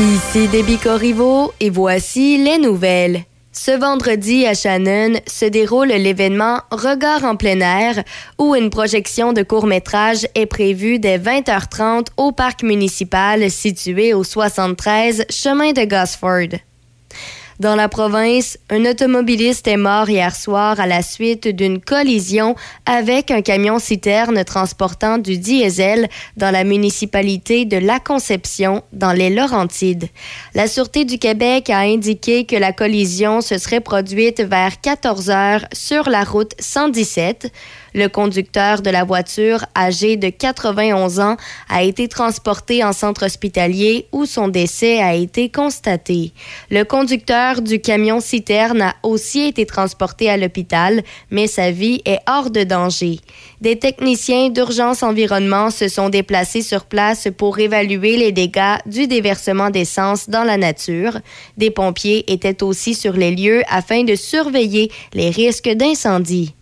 Ici Debbie Corriveau et voici les nouvelles. Ce vendredi à Shannon se déroule l'événement Regard en plein air où une projection de court-métrage est prévue dès 20h30 au parc municipal situé au 73 chemin de Gosford. Dans la province, un automobiliste est mort hier soir à la suite d'une collision avec un camion-citerne transportant du diesel dans la municipalité de La Conception, dans les Laurentides. La Sûreté du Québec a indiqué que la collision se serait produite vers 14 heures sur la route 117. Le conducteur de la voiture, âgé de 91 ans, a été transporté en centre hospitalier où son décès a été constaté. Le conducteur du camion citerne a aussi été transporté à l'hôpital, mais sa vie est hors de danger. Des techniciens d'urgence environnement se sont déplacés sur place pour évaluer les dégâts du déversement d'essence dans la nature. Des pompiers étaient aussi sur les lieux afin de surveiller les risques d'incendie.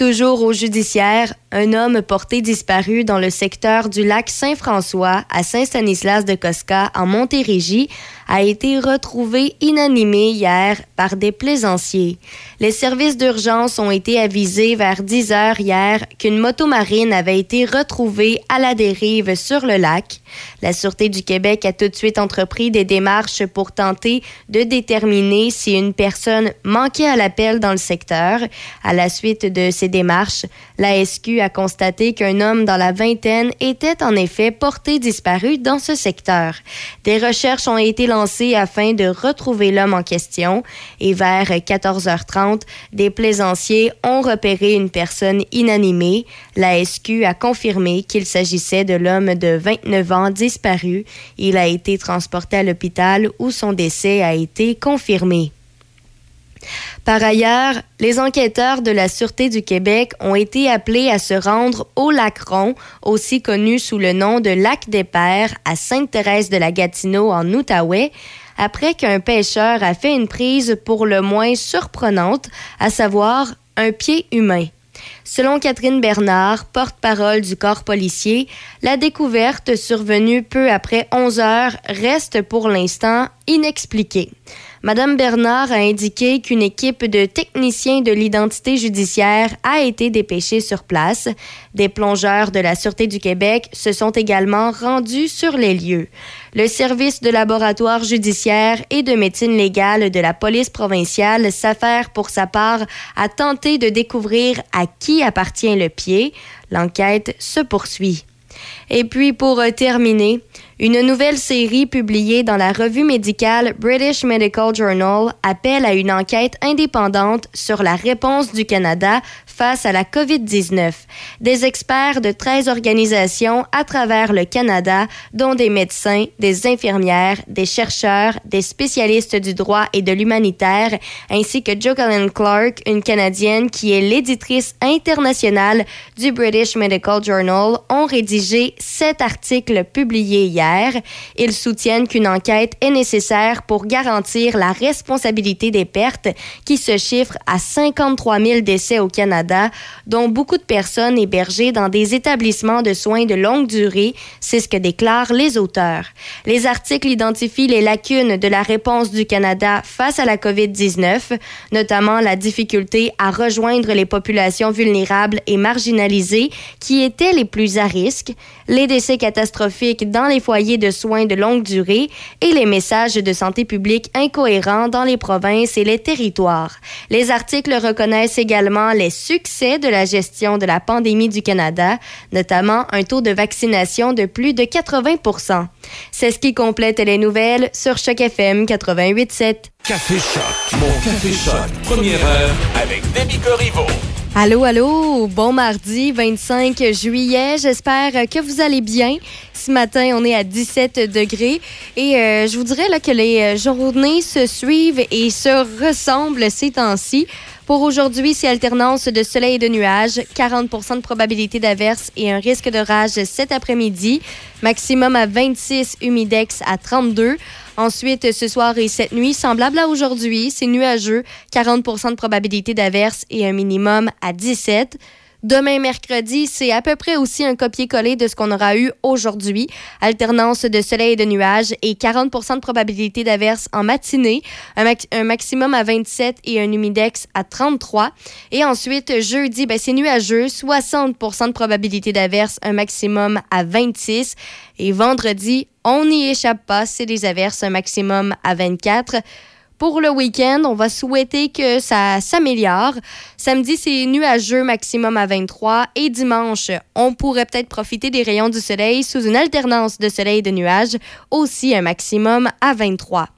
Toujours au judiciaire, un homme porté disparu dans le secteur du lac Saint-François à Saint-Stanislas de Cosca en Montérégie a été retrouvé inanimé hier par des plaisanciers. Les services d'urgence ont été avisés vers 10 heures hier qu'une motomarine avait été retrouvée à la dérive sur le lac. La Sûreté du Québec a tout de suite entrepris des démarches pour tenter de déterminer si une personne manquait à l'appel dans le secteur. À la suite de ces démarches, la SQ a constaté qu'un homme dans la vingtaine était en effet porté disparu dans ce secteur. Des recherches ont été lancées afin de retrouver l'homme en question et vers 14h30, des plaisanciers ont repéré une personne inanimée. La SQ a confirmé qu'il s'agissait de l'homme de 29 ans disparu. Il a été transporté à l'hôpital où son décès a été confirmé. Par ailleurs, les enquêteurs de la Sûreté du Québec ont été appelés à se rendre au lac Ron, aussi connu sous le nom de lac des Pères, à Sainte-Thérèse de la Gatineau en Outaouais, après qu'un pêcheur a fait une prise pour le moins surprenante, à savoir un pied humain. Selon Catherine Bernard, porte-parole du corps policier, la découverte survenue peu après 11 heures reste pour l'instant inexpliquée. Madame Bernard a indiqué qu'une équipe de techniciens de l'identité judiciaire a été dépêchée sur place. Des plongeurs de la Sûreté du Québec se sont également rendus sur les lieux. Le service de laboratoire judiciaire et de médecine légale de la police provinciale s'affaire pour sa part à tenter de découvrir à qui appartient le pied. L'enquête se poursuit. Et puis, pour terminer, une nouvelle série publiée dans la revue médicale British Medical Journal appelle à une enquête indépendante sur la réponse du Canada face à la COVID-19. Des experts de 13 organisations à travers le Canada, dont des médecins, des infirmières, des chercheurs, des spécialistes du droit et de l'humanitaire, ainsi que Jocelyne Clark, une Canadienne qui est l'éditrice internationale du British Medical Journal, ont rédigé sept articles publiés hier. Ils soutiennent qu'une enquête est nécessaire pour garantir la responsabilité des pertes qui se chiffrent à 53 000 décès au Canada, dont beaucoup de personnes hébergées dans des établissements de soins de longue durée. C'est ce que déclarent les auteurs. Les articles identifient les lacunes de la réponse du Canada face à la COVID-19, notamment la difficulté à rejoindre les populations vulnérables et marginalisées qui étaient les plus à risque, les décès catastrophiques dans les foyers de soins de longue durée et les messages de santé publique incohérents dans les provinces et les territoires. Les articles reconnaissent également les succès de la gestion de la pandémie du Canada, notamment un taux de vaccination de plus de 80% C'est ce qui complète les nouvelles sur Choc FM 88.7. Café Choc, mon Café Choc, première heure avec Demi Corriveau. Allô, allô, bon mardi 25 juillet. J'espère que vous allez bien. Ce matin, on est à 17 degrés et euh, je vous dirais là, que les euh, journées se suivent et se ressemblent ces temps-ci. Pour aujourd'hui, c'est alternance de soleil et de nuages, 40% de probabilité d'averse et un risque de rage cet après-midi, maximum à 26, humidex à 32. Ensuite, ce soir et cette nuit, semblable à aujourd'hui, c'est nuageux, 40% de probabilité d'averse et un minimum à 17. Demain, mercredi, c'est à peu près aussi un copier-coller de ce qu'on aura eu aujourd'hui. Alternance de soleil et de nuages et 40% de probabilité d'averse en matinée, un, maximum à 27 et un humidex à 33. Et ensuite, jeudi, ben, c'est nuageux, 60% de probabilité d'averse, un maximum à 26. Et vendredi, on n'y échappe pas, c'est des averses, un maximum à 24. Pour le week-end, on va souhaiter que ça s'améliore. Samedi, c'est nuageux, maximum à 23. Et dimanche, on pourrait peut-être profiter des rayons du soleil sous une alternance de soleil et de nuages, aussi un maximum à 23.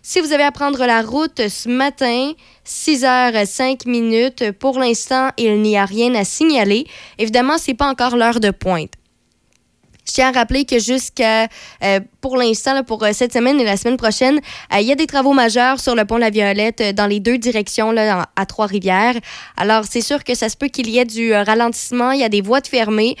Si vous avez à prendre la route ce matin, 6 h 5 minutes, pour l'instant, il n'y a rien à signaler. Évidemment, c'est pas encore l'heure de pointe. Je tiens à rappeler que jusqu'à, euh, pour l'instant, pour euh, cette semaine et la semaine prochaine, euh, il y a des travaux majeurs sur le pont La Violette dans les deux directions là, à Trois-Rivières. Alors, c'est sûr que ça se peut qu'il y ait du ralentissement. Il y a des voies de fermées.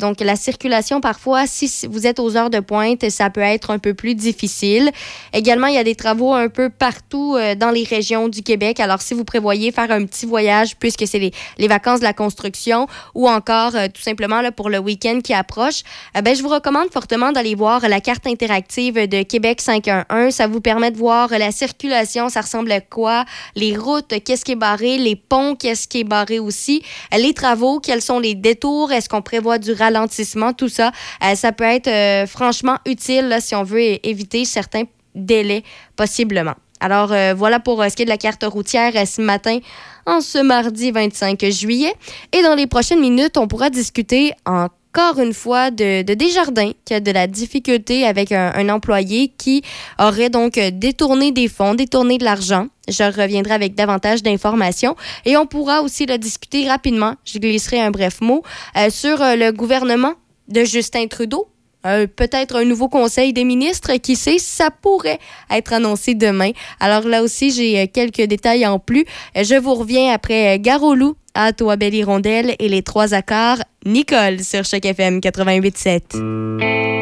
donc, la circulation, parfois, si vous êtes aux heures de pointe, ça peut être un peu plus difficile. Également, il y a des travaux un peu partout dans les régions du Québec. Alors, si vous prévoyez faire un petit voyage, puisque c'est les, les, vacances de la construction, ou encore tout simplement là, pour le week-end qui approche, eh ben, je vous recommande fortement d'aller voir la carte interactive de Québec 511. Ça vous permet de voir la circulation, ça ressemble à quoi, les routes, qu'est-ce qui est barré, les ponts, qu'est-ce qui est barré aussi, les travaux, quels sont les détours, est-ce qu'on prévoit du ralentissement, tout ça. Euh, ça peut être euh, franchement utile si on veut éviter certains délais possiblement. Alors euh, voilà pour ce qui est de la carte routière ce matin, en ce mardi 25 juillet. Et dans les prochaines minutes, on pourra discuter en encore une fois de, Desjardins qui a de la difficulté avec un, employé qui aurait donc détourné des fonds, détourné de l'argent. Je reviendrai avec davantage d'informations et on pourra aussi le discuter rapidement. Je glisserai un bref mot euh, sur euh, le gouvernement de Justin Trudeau euh, peut-être un nouveau conseil des ministres, qui sait, ça pourrait être annoncé demain. Alors là aussi, j'ai quelques détails en plus. Je vous reviens après Garolou à toi, Belle Hirondelle et les trois accords. Nicole sur Choc FM 88.7.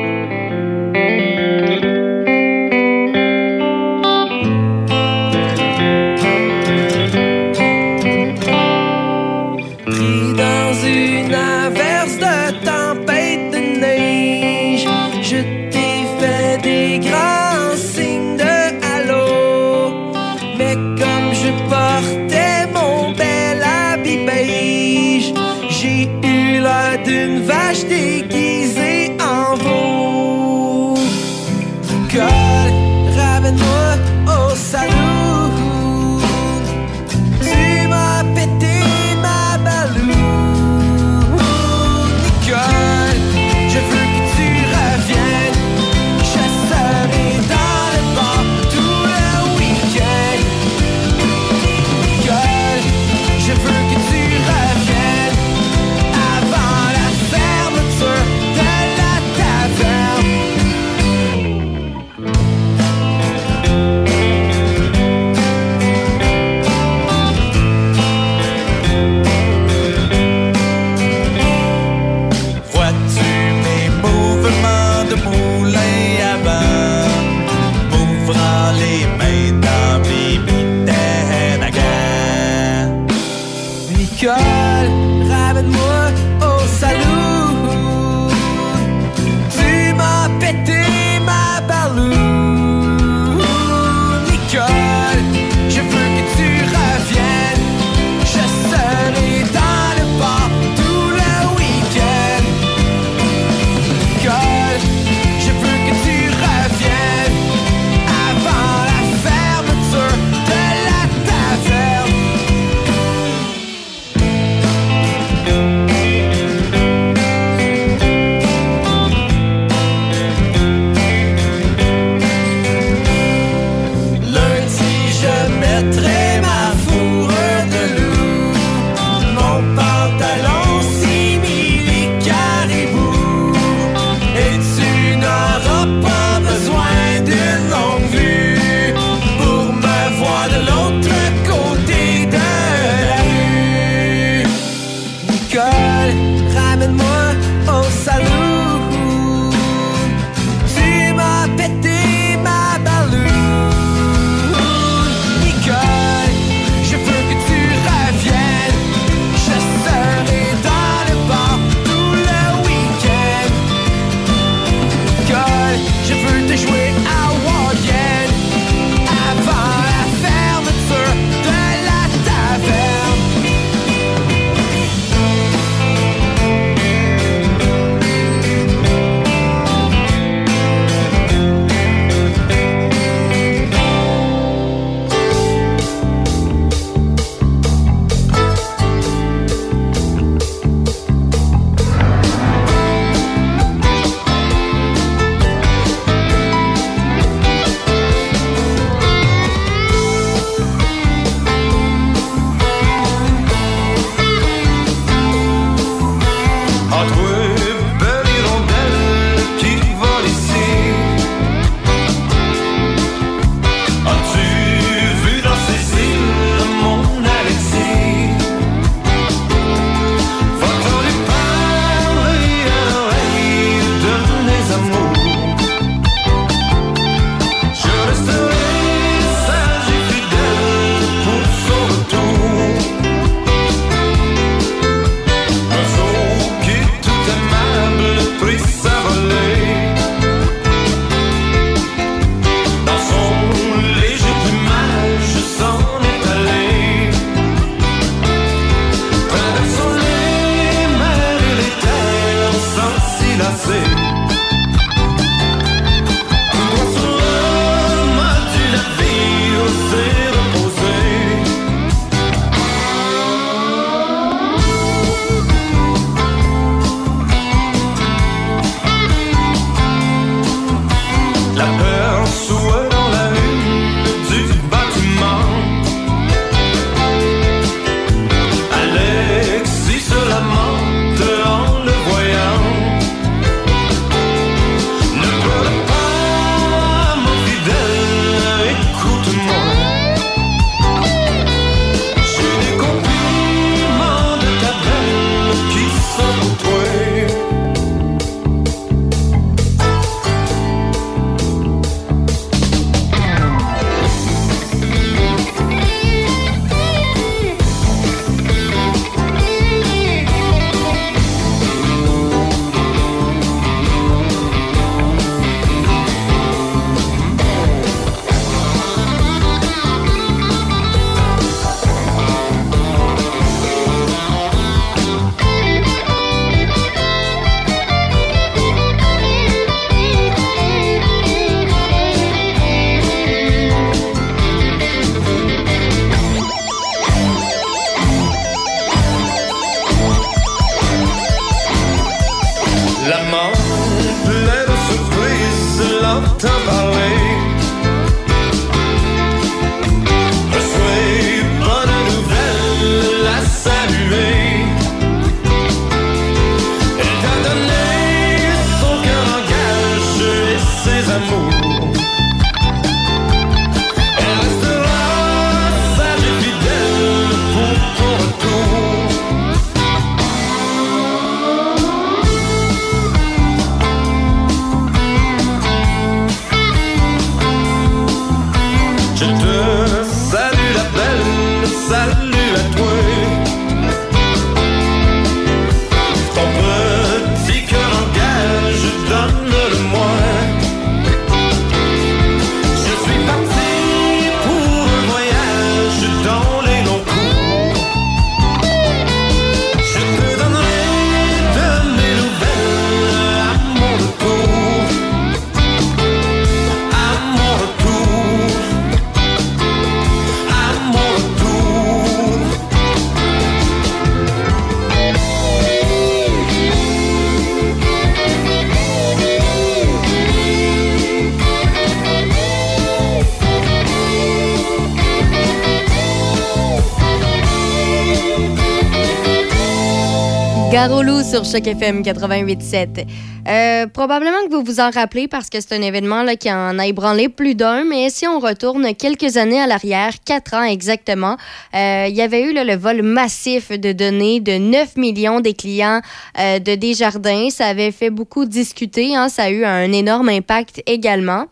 sur Choc FM 88.7. Euh, probablement que vous vous en rappelez parce que c'est un événement là, qui en a ébranlé plus d'un, mais si on retourne quelques années à l'arrière, quatre ans exactement, euh, il y avait eu le vol massif de données de 9 millions des clients euh, de Desjardins. Ça avait fait beaucoup discuter, hein, ça a eu un énorme impact également.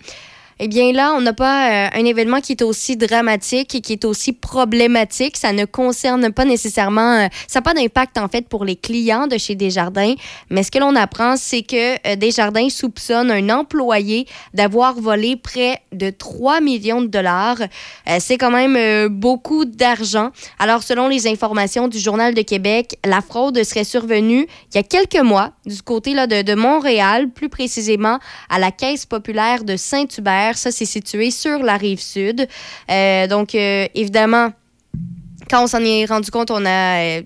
Eh bien là, on n'a pas euh, un événement qui est aussi dramatique et qui est aussi problématique. Ça ne concerne pas nécessairement, euh, ça n'a pas d'impact en fait pour les clients de chez Desjardins. Mais ce que l'on apprend, c'est que euh, Desjardins soupçonne un employé d'avoir volé près de 3 millions de dollars. c'est quand même beaucoup d'argent. Alors selon les informations du Journal de Québec, la fraude serait survenue il y a quelques mois du côté là, de, de Montréal, plus précisément à la Caisse populaire de Saint-Hubert. Ça, c'est situé sur la rive sud. Euh, donc, euh, évidemment, quand on s'en est rendu compte, on a euh,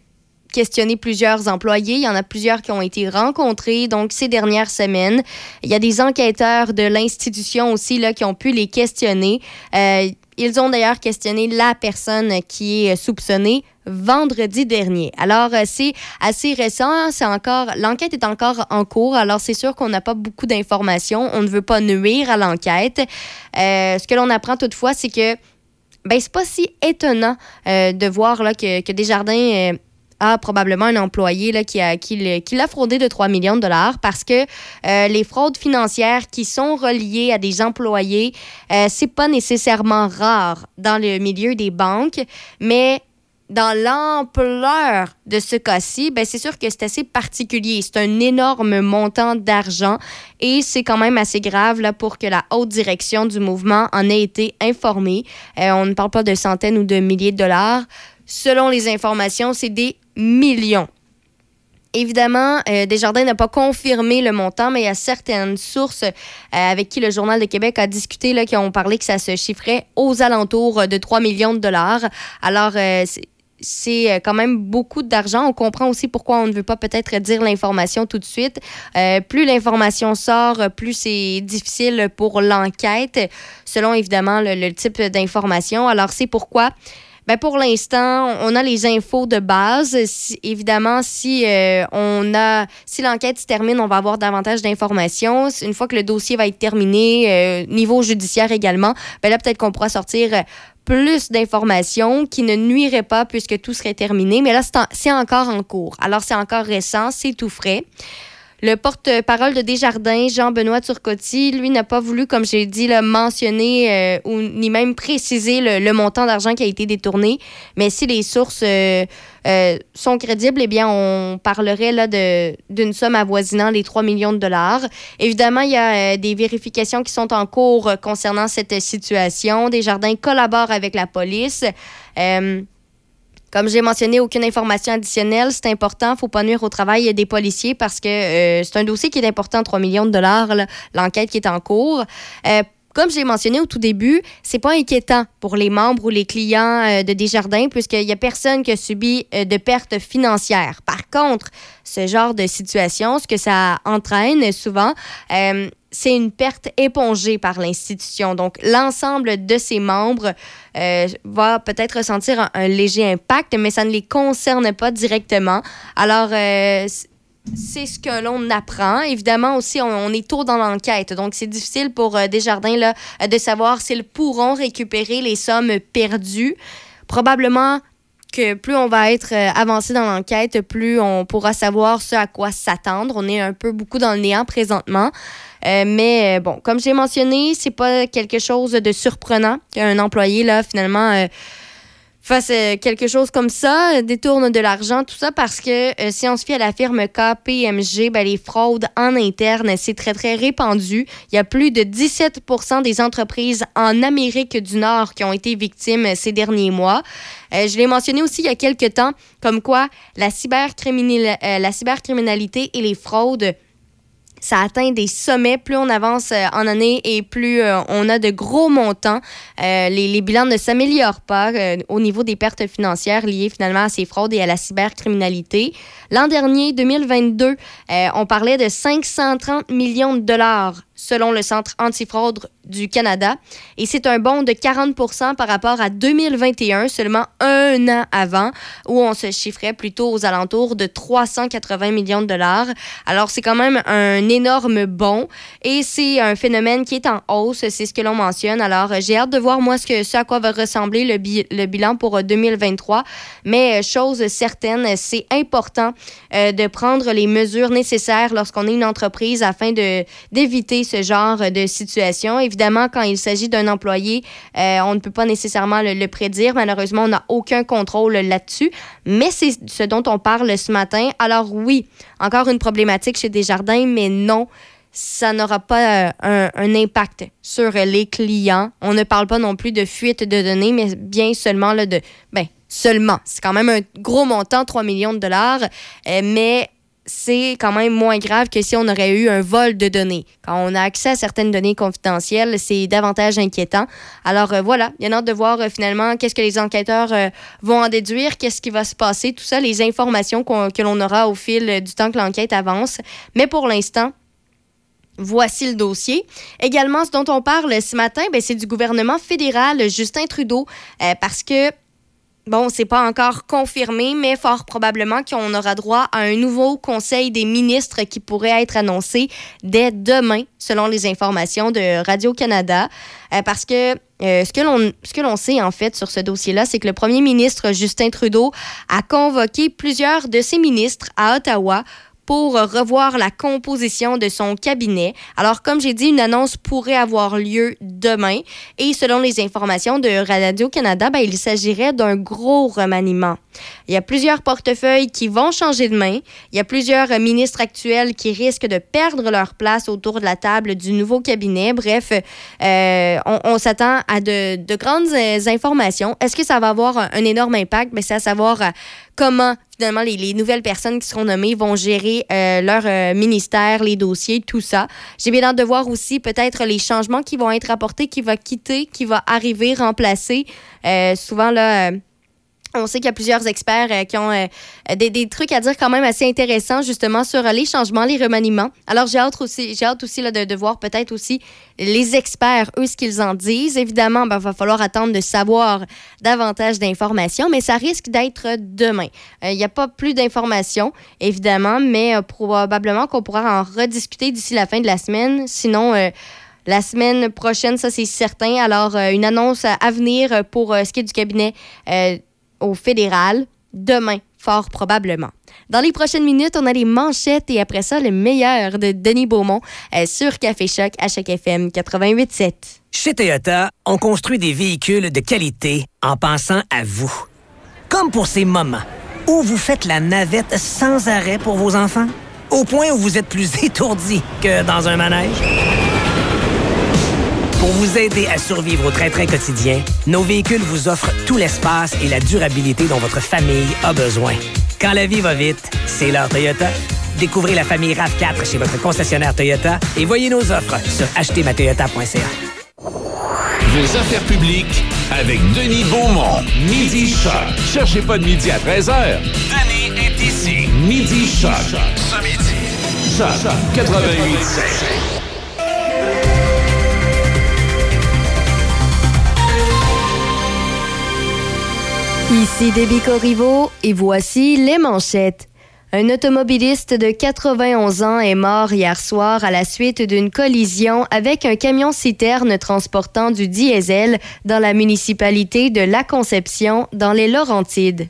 questionné plusieurs employés. Il y en a plusieurs qui ont été rencontrés donc ces dernières semaines. Il y a des enquêteurs de l'institution aussi là, qui ont pu les questionner. ils ont d'ailleurs questionné la personne qui est soupçonnée vendredi dernier. Alors, euh, c'est assez récent. C'est encore, l'enquête est encore en cours. Alors, c'est sûr qu'on n'a pas beaucoup d'informations. On ne veut pas nuire à l'enquête. Euh, ce que l'on apprend toutefois, c'est que ben, c'est pas si étonnant euh, de voir là, que, que Desjardins a probablement un employé là, qui, a, qui, l'a fraudé de 3 millions de dollars parce que les fraudes financières qui sont reliées à des employés, euh, c'est pas nécessairement rare dans le milieu des banques, mais dans l'ampleur de ce cas-ci, ben c'est sûr que c'est assez particulier. C'est un énorme montant d'argent et c'est quand même assez grave là, pour que la haute direction du mouvement en ait été informée. Euh, on ne parle pas de centaines ou de milliers de dollars. Selon les informations, c'est des millions. Évidemment, euh, Desjardins n'a pas confirmé le montant, mais il y a certaines sources euh, avec qui le Journal de Québec a discuté là, qui ont parlé que ça se chiffrait aux alentours de 3 millions de dollars. Alors, euh, c'est quand même beaucoup d'argent. On comprend aussi pourquoi on ne veut pas peut-être dire l'information tout de suite. plus l'information sort, plus c'est difficile pour l'enquête, selon évidemment le type d'information. Alors, c'est pourquoi ben pour l'instant, on a les infos de base. évidemment, si euh, on a, si l'enquête se termine, on va avoir davantage d'informations. Une fois que le dossier va être terminé, euh, niveau judiciaire également, ben là peut-être qu'on pourra sortir plus d'informations qui ne nuiraient pas puisque tout serait terminé. Mais là, c'est encore en cours. Alors, c'est encore récent, c'est tout frais. Le porte-parole de Desjardins, Jean-Benoît Turcotti, lui n'a pas voulu, comme j'ai dit, le mentionner euh, ou ni même préciser le, montant d'argent qui a été détourné. Mais si les sources euh, euh, sont crédibles, eh bien, on parlerait là d'une somme avoisinant les 3 millions de dollars. Évidemment, il y a des vérifications qui sont en cours concernant cette situation. Desjardins collabore avec la police. Comme j'ai mentionné, aucune information additionnelle. C'est important. Il ne faut pas nuire au travail des policiers parce que euh, c'est un dossier qui est important, 3 millions de dollars, l'enquête qui est en cours. Euh, comme j'ai mentionné au tout début, c'est pas inquiétant pour les membres ou les clients euh, de Desjardins puisqu'il n'y a personne qui a subi de pertes financières. Par contre, ce genre de situation, ce que ça entraîne souvent, c'est une perte épongée par l'institution. Donc, l'ensemble de ses membres euh, va peut-être ressentir un, léger impact, mais ça ne les concerne pas directement. Alors, euh, c'est ce que l'on apprend. Évidemment, aussi, on, est tôt dans l'enquête, donc c'est difficile pour euh, Desjardins là, de savoir s'ils pourront récupérer les sommes perdues. Probablement que plus on va être avancé dans l'enquête, plus on pourra savoir ce à quoi s'attendre. On est un peu beaucoup dans le néant présentement. Euh, mais euh, bon, comme j'ai mentionné, c'est pas quelque chose de surprenant qu'un employé, là, finalement, euh, fasse quelque chose comme ça, détourne de l'argent, tout ça parce que si on se fie à la firme KPMG, ben, les fraudes en interne, c'est très, très répandu. Il y a plus de 17% des entreprises en Amérique du Nord qui ont été victimes ces derniers mois. je l'ai mentionné aussi il y a quelques temps, comme quoi la, la cybercriminalité et les fraudes ça atteint des sommets. Plus on avance euh, en année et plus euh, on a de gros montants, euh, les, bilans ne s'améliorent pas au niveau des pertes financières liées finalement à ces fraudes et à la cybercriminalité. L'an dernier, 2022, on parlait de 530 millions de dollars selon le Centre antifraude du Canada. Et c'est un bond de 40 par rapport à 2021, seulement un an avant, où on se chiffrait plutôt aux alentours de 380 millions de dollars. Alors, c'est quand même un énorme bond et c'est un phénomène qui est en hausse, c'est ce que l'on mentionne. Alors, j'ai hâte de voir, moi, ce, que, ce à quoi va ressembler le, le bilan pour 2023. Mais, euh, chose certaine, c'est important euh, de prendre les mesures nécessaires lorsqu'on est une entreprise afin d'éviter ce genre de situation. Évidemment, quand il s'agit d'un employé, euh, on ne peut pas nécessairement le, prédire. Malheureusement, on n'a aucun contrôle là-dessus. Mais c'est ce dont on parle ce matin. Alors oui, encore une problématique chez Desjardins, mais non ça n'aura pas euh, un, impact sur les clients. On ne parle pas non plus de fuite de données, mais bien seulement là, de... Ben, seulement. C'est quand même un gros montant, 3 millions de dollars, euh, mais c'est quand même moins grave que si on aurait eu un vol de données. Quand on a accès à certaines données confidentielles, c'est davantage inquiétant. Alors euh, voilà, il y a hâte de voir euh, finalement qu'est-ce que les enquêteurs euh, vont en déduire, qu'est-ce qui va se passer, tout ça, les informations que l'on aura au fil du temps que l'enquête avance. Mais pour l'instant, Voici le dossier. Également, ce dont on parle ce matin, ben, c'est du gouvernement fédéral Justin Trudeau, parce que Bon, c'est pas encore confirmé, mais fort probablement qu'on aura droit à un nouveau conseil des ministres qui pourrait être annoncé dès demain, selon les informations de Radio-Canada. Euh, parce que euh, ce que l'on sait en fait sur ce dossier-là, c'est que le premier ministre Justin Trudeau a convoqué plusieurs de ses ministres à Ottawa pour revoir la composition de son cabinet. Alors, comme j'ai dit, une annonce pourrait avoir lieu demain. Et selon les informations de Radio-Canada, ben, il s'agirait d'un gros remaniement. Il y a plusieurs portefeuilles qui vont changer de main. Il y a plusieurs ministres actuels qui risquent de perdre leur place autour de la table du nouveau cabinet. Bref, euh, on, s'attend à de, grandes informations. Est-ce que ça va avoir un, énorme impact? Mais ben, c'est à savoir euh, comment finalement, les, nouvelles personnes qui seront nommées vont gérer euh, leur euh, ministère, les dossiers, tout ça. J'ai bien hâte de voir aussi peut-être les changements qui vont être apportés, qui va quitter, qui va arriver, remplacer. souvent, là on sait qu'il y a plusieurs experts euh, qui ont euh, des, trucs à dire quand même assez intéressants justement sur les changements, les remaniements. Alors j'ai hâte aussi, j'ai hâte de, voir peut-être aussi les experts, eux, ce qu'ils en disent. Évidemment, il ben, va falloir attendre de savoir davantage d'informations, mais ça risque d'être demain. Euh, il n'y a pas plus d'informations, évidemment, mais probablement qu'on pourra en rediscuter d'ici la fin de la semaine. Sinon, la semaine prochaine, ça c'est certain. Alors, une annonce à venir pour ce qui est du cabinet au fédéral demain, fort probablement. Dans les prochaines minutes, on a les manchettes et après ça, le meilleur de Denis Beaumont euh, sur Café Choc à Choc FM 88.7. Chez Toyota, on construit des véhicules de qualité en pensant à vous. Comme pour ces moments où vous faites la navette sans arrêt pour vos enfants, au point où vous êtes plus étourdi que dans un manège. Pour vous aider à survivre au train-train quotidien, nos véhicules vous offrent tout l'espace et la durabilité dont votre famille a besoin. Quand la vie va vite, c'est l'heure Toyota. Découvrez la famille RAV4 chez votre concessionnaire Toyota et voyez nos offres sur achetermatoyota.ca. Vos affaires publiques avec Denis Beaumont. Midi Choc. Cherchez pas de midi à 13h. Denis est ici. Midi Choc. Ce midi. Choc 88 Ici Déby Corriveau et voici les manchettes. Un automobiliste de 91 ans est mort hier soir à la suite d'une collision avec un camion-citerne transportant du diesel dans la municipalité de La Conception, dans les Laurentides.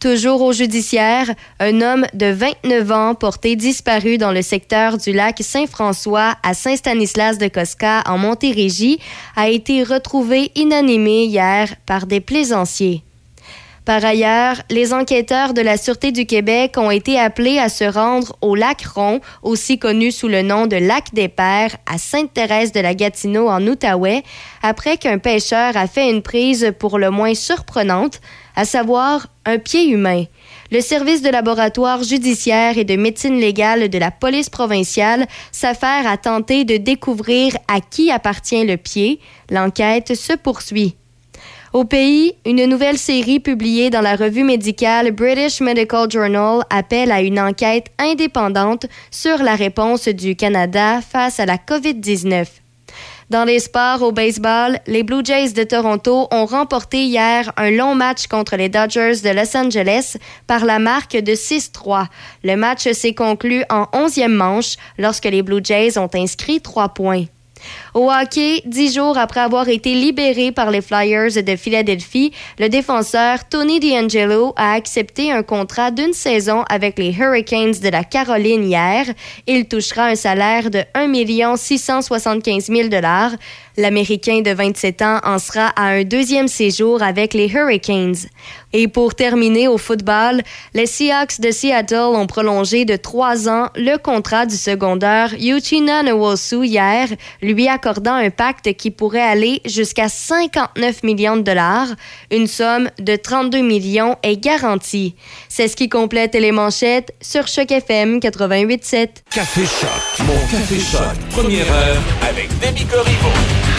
Toujours au judiciaire, un homme de 29 ans porté disparu dans le secteur du lac Saint-François à Saint-Stanislas de Cosca en Montérégie a été retrouvé inanimé hier par des plaisanciers. Par ailleurs, les enquêteurs de la Sûreté du Québec ont été appelés à se rendre au lac Ron, aussi connu sous le nom de lac des Pères, à Sainte-Thérèse de la Gatineau en Outaouais, après qu'un pêcheur a fait une prise pour le moins surprenante, à savoir un pied humain. Le service de laboratoire judiciaire et de médecine légale de la police provinciale s'affaire à tenter de découvrir à qui appartient le pied. L'enquête se poursuit. Au pays, une nouvelle série publiée dans la revue médicale British Medical Journal appelle à une enquête indépendante sur la réponse du Canada face à la COVID-19. Dans les sports au baseball, les Blue Jays de Toronto ont remporté hier un long match contre les Dodgers de Los Angeles par la marque de 6-3. Le match s'est conclu en 11e manche lorsque les Blue Jays ont inscrit trois points. Au hockey, dix jours après avoir été libéré par les Flyers de Philadelphie, le défenseur Tony DeAngelo a accepté un contrat d'une saison avec les Hurricanes de la Caroline hier. Il touchera un salaire de 1 675 000 L'Américain de 27 ans en sera à un deuxième séjour avec les Hurricanes. Et pour terminer au football, les Seahawks de Seattle ont prolongé de trois ans le contrat du secondaire Yuchina Nwosu hier, lui accordant un pacte qui pourrait aller jusqu'à 59 millions de dollars. Une somme de 32 millions est garantie. C'est ce qui complète les manchettes sur Choc FM 88.7. Café Choc, mon Café Choc, première heure avec Demi Corriveau.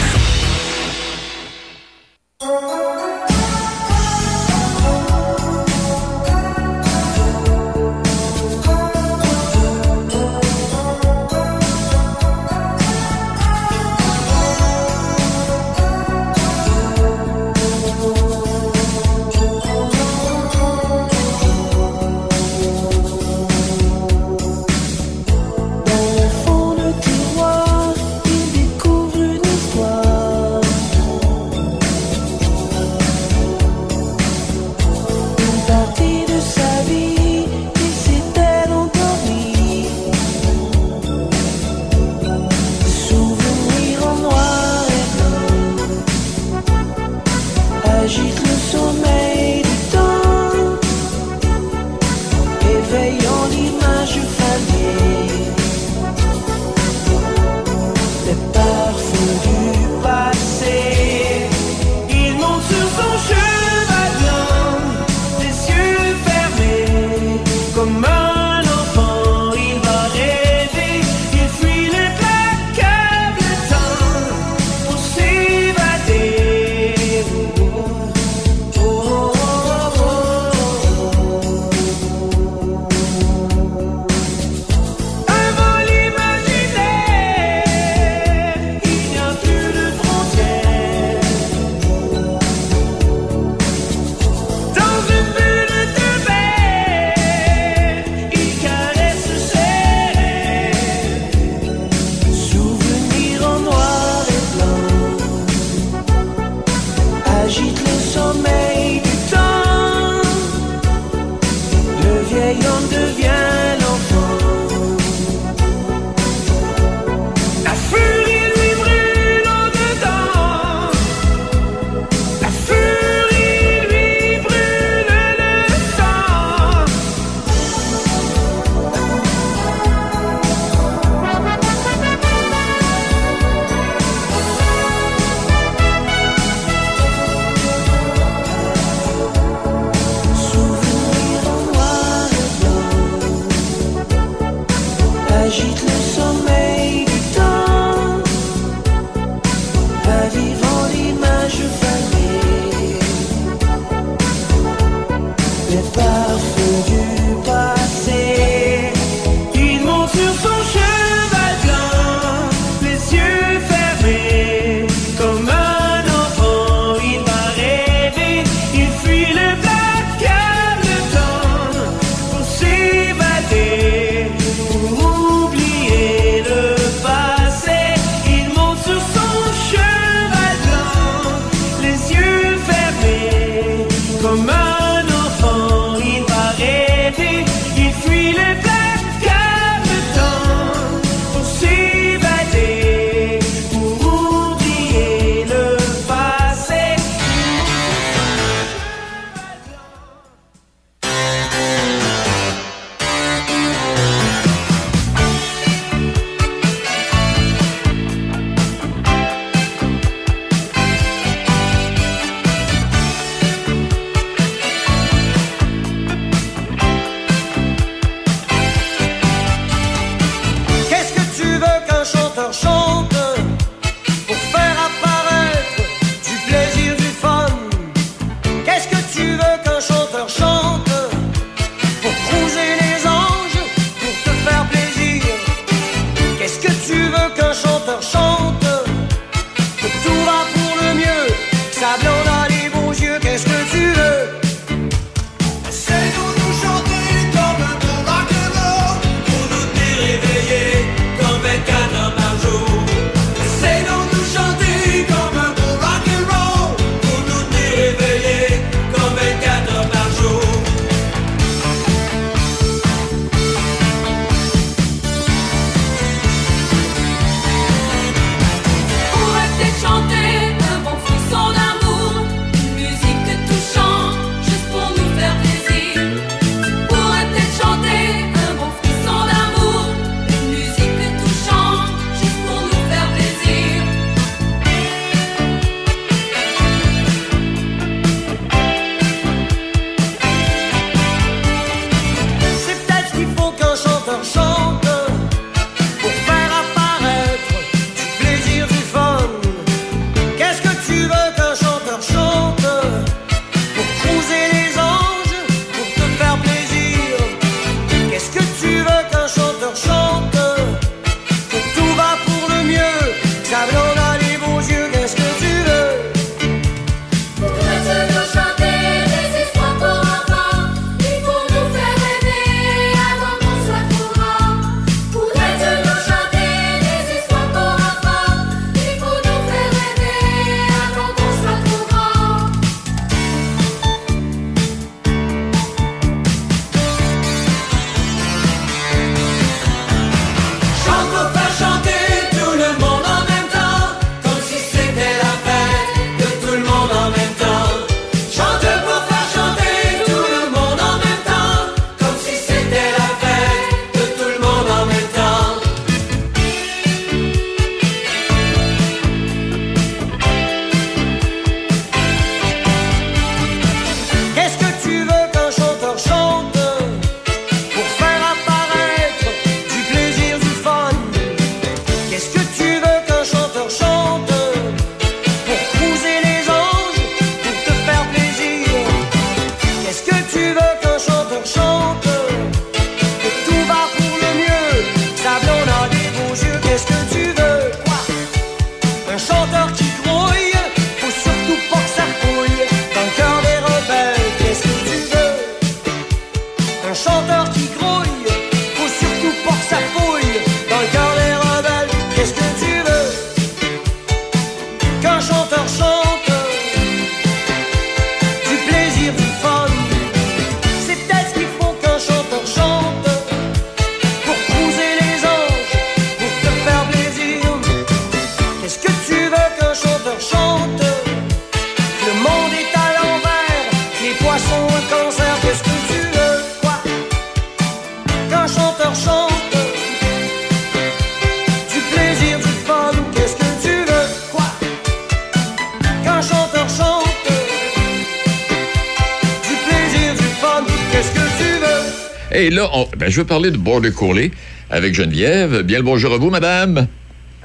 Je veux parler de Border Collie avec Geneviève. Bien le bonjour à vous, madame.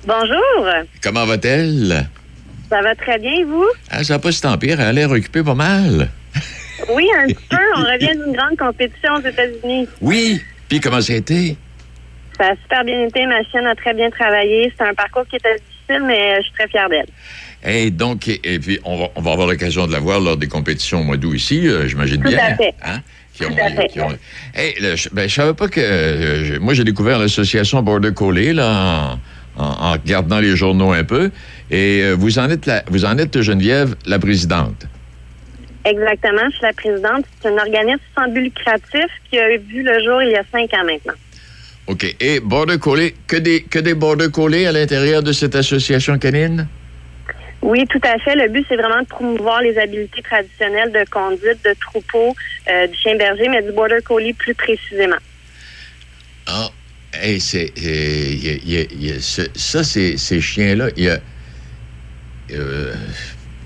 Bonjour. Comment va-t-elle? Ça va très bien, vous? Ah, ça n'a pas si tant pire. Elle a l'air occupée pas mal. Oui, un petit peu. On revient d'une grande compétition aux États-Unis. Oui. Puis comment ça a été? Ça a super bien été. Ma chienne a très bien travaillé. C'est un parcours qui était difficile, mais je suis très fière d'elle. Et donc, et, puis, on va, on va avoir l'occasion de la voir lors des compétitions au mois d'août ici, euh, j'imagine bien. Tout à fait. Hein? Hey, je, ben, je savais pas que. Euh, moi, j'ai découvert l'association Border Collie, là, en, en, regardant les journaux un peu. Et euh, vous, en êtes la, vous en êtes, Geneviève, la présidente. Exactement, je suis la présidente. C'est un organisme sans but lucratif qui a vu le jour il y a cinq ans maintenant. OK. Et Border Collie, que des, que des Border Collie à l'intérieur de cette association canine? Oui, tout à fait. Le but, c'est vraiment de promouvoir les habiletés traditionnelles de conduite de troupeau euh, du chien berger, mais du border collie plus précisément. Ah, hey, c'est, ça, c'est, ces chiens-là, il y a, euh,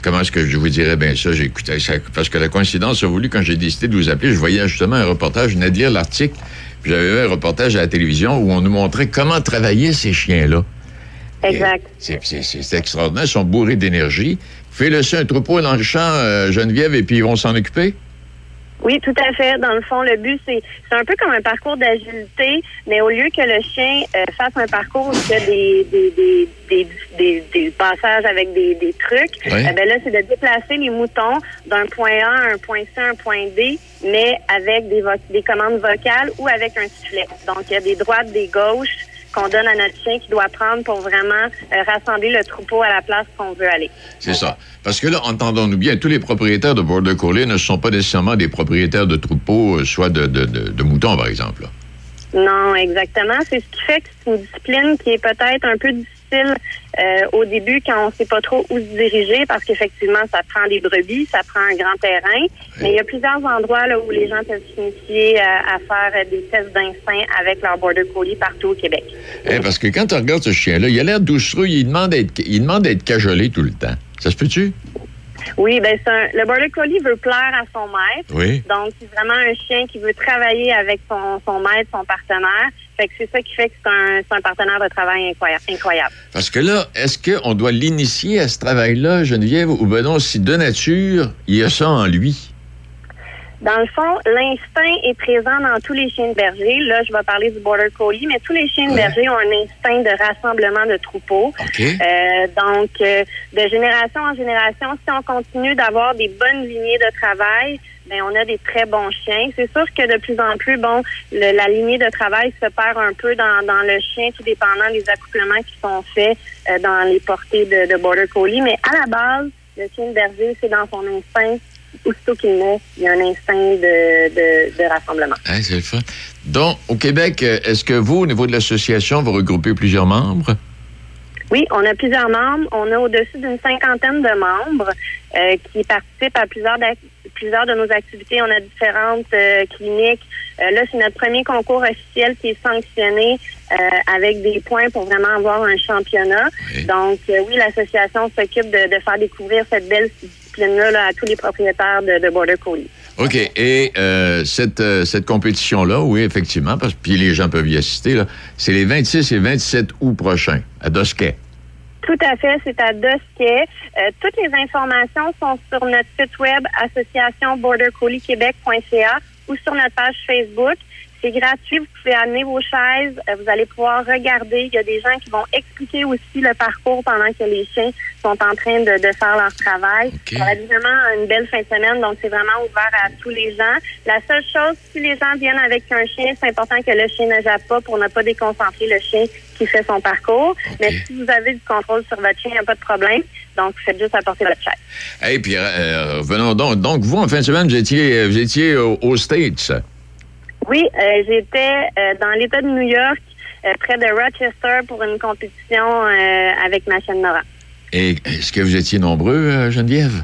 comment est-ce que je vous dirais bien ça? J'écoutais ça, parce que la coïncidence a voulu, quand j'ai décidé de vous appeler, je voyais justement un reportage, je venais de lire l'article, puis j'avais vu un reportage à la télévision où on nous montrait comment travailler ces chiens-là. Exact. C'est extraordinaire. Ils sont bourrés d'énergie. Fais-le un troupeau dans le champ, euh, Geneviève, et puis ils vont s'en occuper? Oui, tout à fait. Dans le fond, le but, c'est un peu comme un parcours d'agilité, mais au lieu que le chien euh, fasse un parcours où il y a des, des, des, des, des passages avec des, des trucs, eh ben là, c'est de déplacer les moutons d'un point A à un point C, un point D, mais avec des, des commandes vocales ou avec un sifflet. Donc, il y a des droites, des gauches, qu'on donne à notre chien qui doit prendre pour vraiment euh, rassembler le troupeau à la place qu'on veut aller. C'est ça. Parce que là, entendons-nous bien, tous les propriétaires de Border Collie ne sont pas nécessairement des propriétaires de troupeaux, euh, soit de, de, de, moutons, par exemple. Non, exactement. C'est ce qui fait que c'est une discipline qui est peut-être un peu difficile euh, au début quand on ne sait pas trop où se diriger parce qu'effectivement, ça prend des brebis, ça prend un grand terrain. Mais il y a plusieurs endroits là, où les gens peuvent s'initier à, à, faire des tests d'instinct avec leur border collie partout au Québec. Eh, parce que quand tu regardes ce chien-là, il a l'air doucereux, il demande d'être cajolé tout le temps. Ça se peut-tu? Oui, ben c'est un, le border collie veut plaire à son maître. Oui. Donc c'est vraiment un chien qui veut travailler avec son, son maître, son partenaire. Fait que c'est ça qui fait que c'est un, un, partenaire de travail incroyable. Parce que là, est-ce qu'on doit l'initier à ce travail-là, Geneviève, ou ben non, si de nature, il y a ça en lui? Dans le fond, l'instinct est présent dans tous les chiens de berger. Là, je vais parler du border collie, mais tous les chiens de berger ont un instinct de rassemblement de troupeaux. Euh, donc, euh, de génération en génération, si on continue d'avoir des bonnes lignées de travail, ben on a des très bons chiens. C'est sûr que de plus en plus, bon, la lignée de travail se perd un peu dans, dans le chien, tout dépendant des accouplements qui sont faits euh, dans les portées de, de border collie. Mais à la base, le chien de berger, c'est dans son instinct aussitôt qu'il naît, il y a un instinct de, de, rassemblement. c'est le fun. Donc, au Québec, euh, est-ce que vous, au niveau de l'association, vous regroupez plusieurs membres? Oui, on a plusieurs membres. On a au-dessus d'une cinquantaine de membres euh, qui participent à plusieurs, plusieurs de nos activités. On a différentes euh, cliniques. là, c'est notre premier concours officiel qui est sanctionné avec des points pour vraiment avoir un championnat. Donc, oui, l'association s'occupe de, de, faire découvrir cette belle là à tous les propriétaires de, Border Collie. OK. Et euh, cette, euh, cette compétition-là, oui, effectivement, parce que puis les gens peuvent y assister, c'est les 26 et 27 août prochains à Dosquet. Tout à fait, c'est à Dosquet. Euh, toutes les informations sont sur notre site web associationbordercolliequebec.ca ou sur notre page Facebook. C'est gratuit. Vous pouvez amener vos chaises. Euh, vous allez pouvoir regarder. Il y a des gens qui vont expliquer aussi le parcours pendant que les chiens sont en train de, de faire leur travail. Ça va être vraiment une belle fin de semaine. Donc, c'est vraiment ouvert à tous les gens. La seule chose, si les gens viennent avec un chien, c'est important que le chien ne jappe pas pour ne pas déconcentrer le chien qui fait son parcours. Mais si vous avez du contrôle sur votre chien, il n'y a pas de problème. Donc, faites juste apporter votre chaise. Et puis, euh, venons donc. Donc, vous, en fin de semaine, vous étiez, vous étiez aux States. Oui, euh, j'étais euh, dans l'État de New York, euh, près de Rochester, pour une compétition avec ma chaîne Nora. Et est-ce que vous étiez nombreux, Geneviève?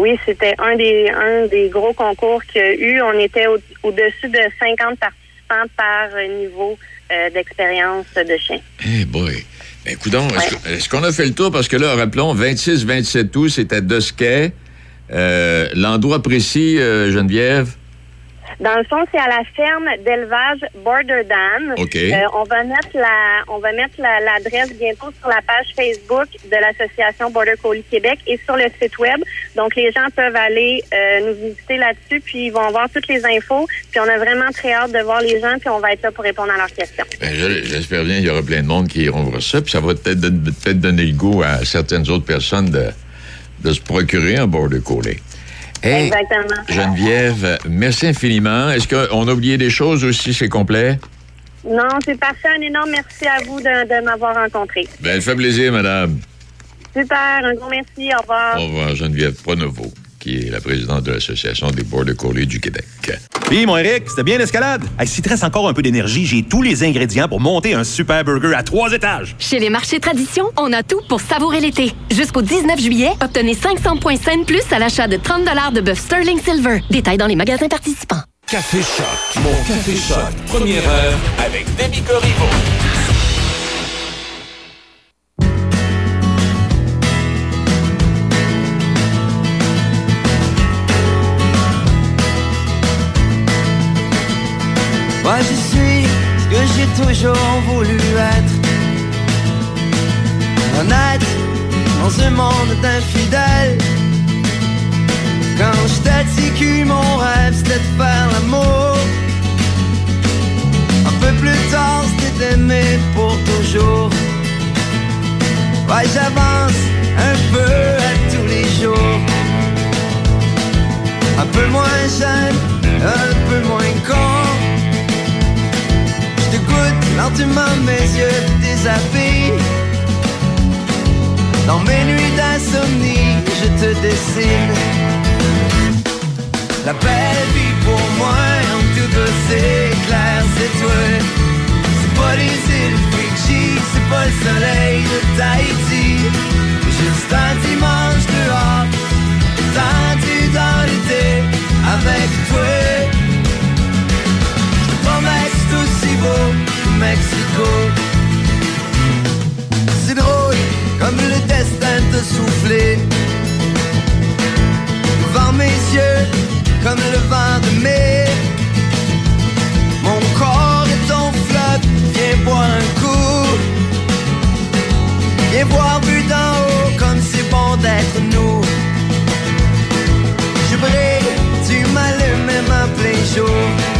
oui, c'était un des, un des gros concours qu'il y a eu. On était au-dessus de 50 participants par niveau d'expérience de chien. Eh boy! Ben, écoutons, est-ce qu'on a fait le tour? Parce que là, rappelons, 26-27 août, à Dosquet. L'endroit précis, Geneviève? Dans le fond, c'est à la ferme d'élevage Border Dan. OK. Euh, on va mettre la, on va mettre la- l'adresse bientôt sur la page Facebook de l'association Border Collie Québec et sur le site web. Donc les gens peuvent aller euh, nous visiter là-dessus, puis ils vont voir toutes les infos. Puis on a vraiment très hâte de voir les gens, puis on va être là pour répondre à leurs questions. Ben, je- J'espère bien qu'il y aura plein de monde qui iront voir ça, puis ça va peut-être peut-être donner le goût à certaines autres personnes de, de se procurer un border collie. Hey, Exactement. Geneviève, merci infiniment. Est-ce qu'on a oublié des choses aussi, c'est complet? Non, c'est parfait. Un énorme merci à vous de, de m'avoir rencontré. Ben, fait plaisir, madame. Super, un gros merci. Au revoir. Au revoir, Geneviève Pronovo, qui est la présidente de l'Association des Border Collie du Québec. Puis, mon Eric, c'était bien l'escalade? Hey, S'il te reste encore un peu d'énergie, j'ai tous les ingrédients pour monter un super burger à trois étages. Chez les marchés Tradition, on a tout pour savourer l'été. Jusqu'au 19 juillet, obtenez 500 points scène plus à l'achat de 30 de bœuf Sterling Silver. Détails dans les magasins participants. Café Choc. Mon Café Choc. Première heure avec Demi Corriveau. Moi je suis ce que j'ai toujours voulu être. Honnête dans un monde d'infidèles. Quand je t'ai dit mon rêve c'était de faire l'amour. Un peu plus tard c'était d'aimer pour toujours. Ouais j'avance un peu à tous les jours. Un peu moins jeune, un peu moins con goûte lentement mes yeux déshabillent. Dans mes nuits d'insomnie, je te dessine. La belle vie pour moi, en tout c'est clair, c'est toi. C'est pas les îles Fidji, c'est pas le soleil de Tahiti. Juste un dimanche dehors, tendu dans l'été avec toi. Promesse aussi beau C'est drôle comme le destin te soufflé. Devant mes yeux, comme le vent de mai. Mon corps est ton flotte, viens boire un coup. Viens voir vu d'en haut comme c'est bon d'être nous. Je brille, tu m'allumes même en plein jour.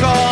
De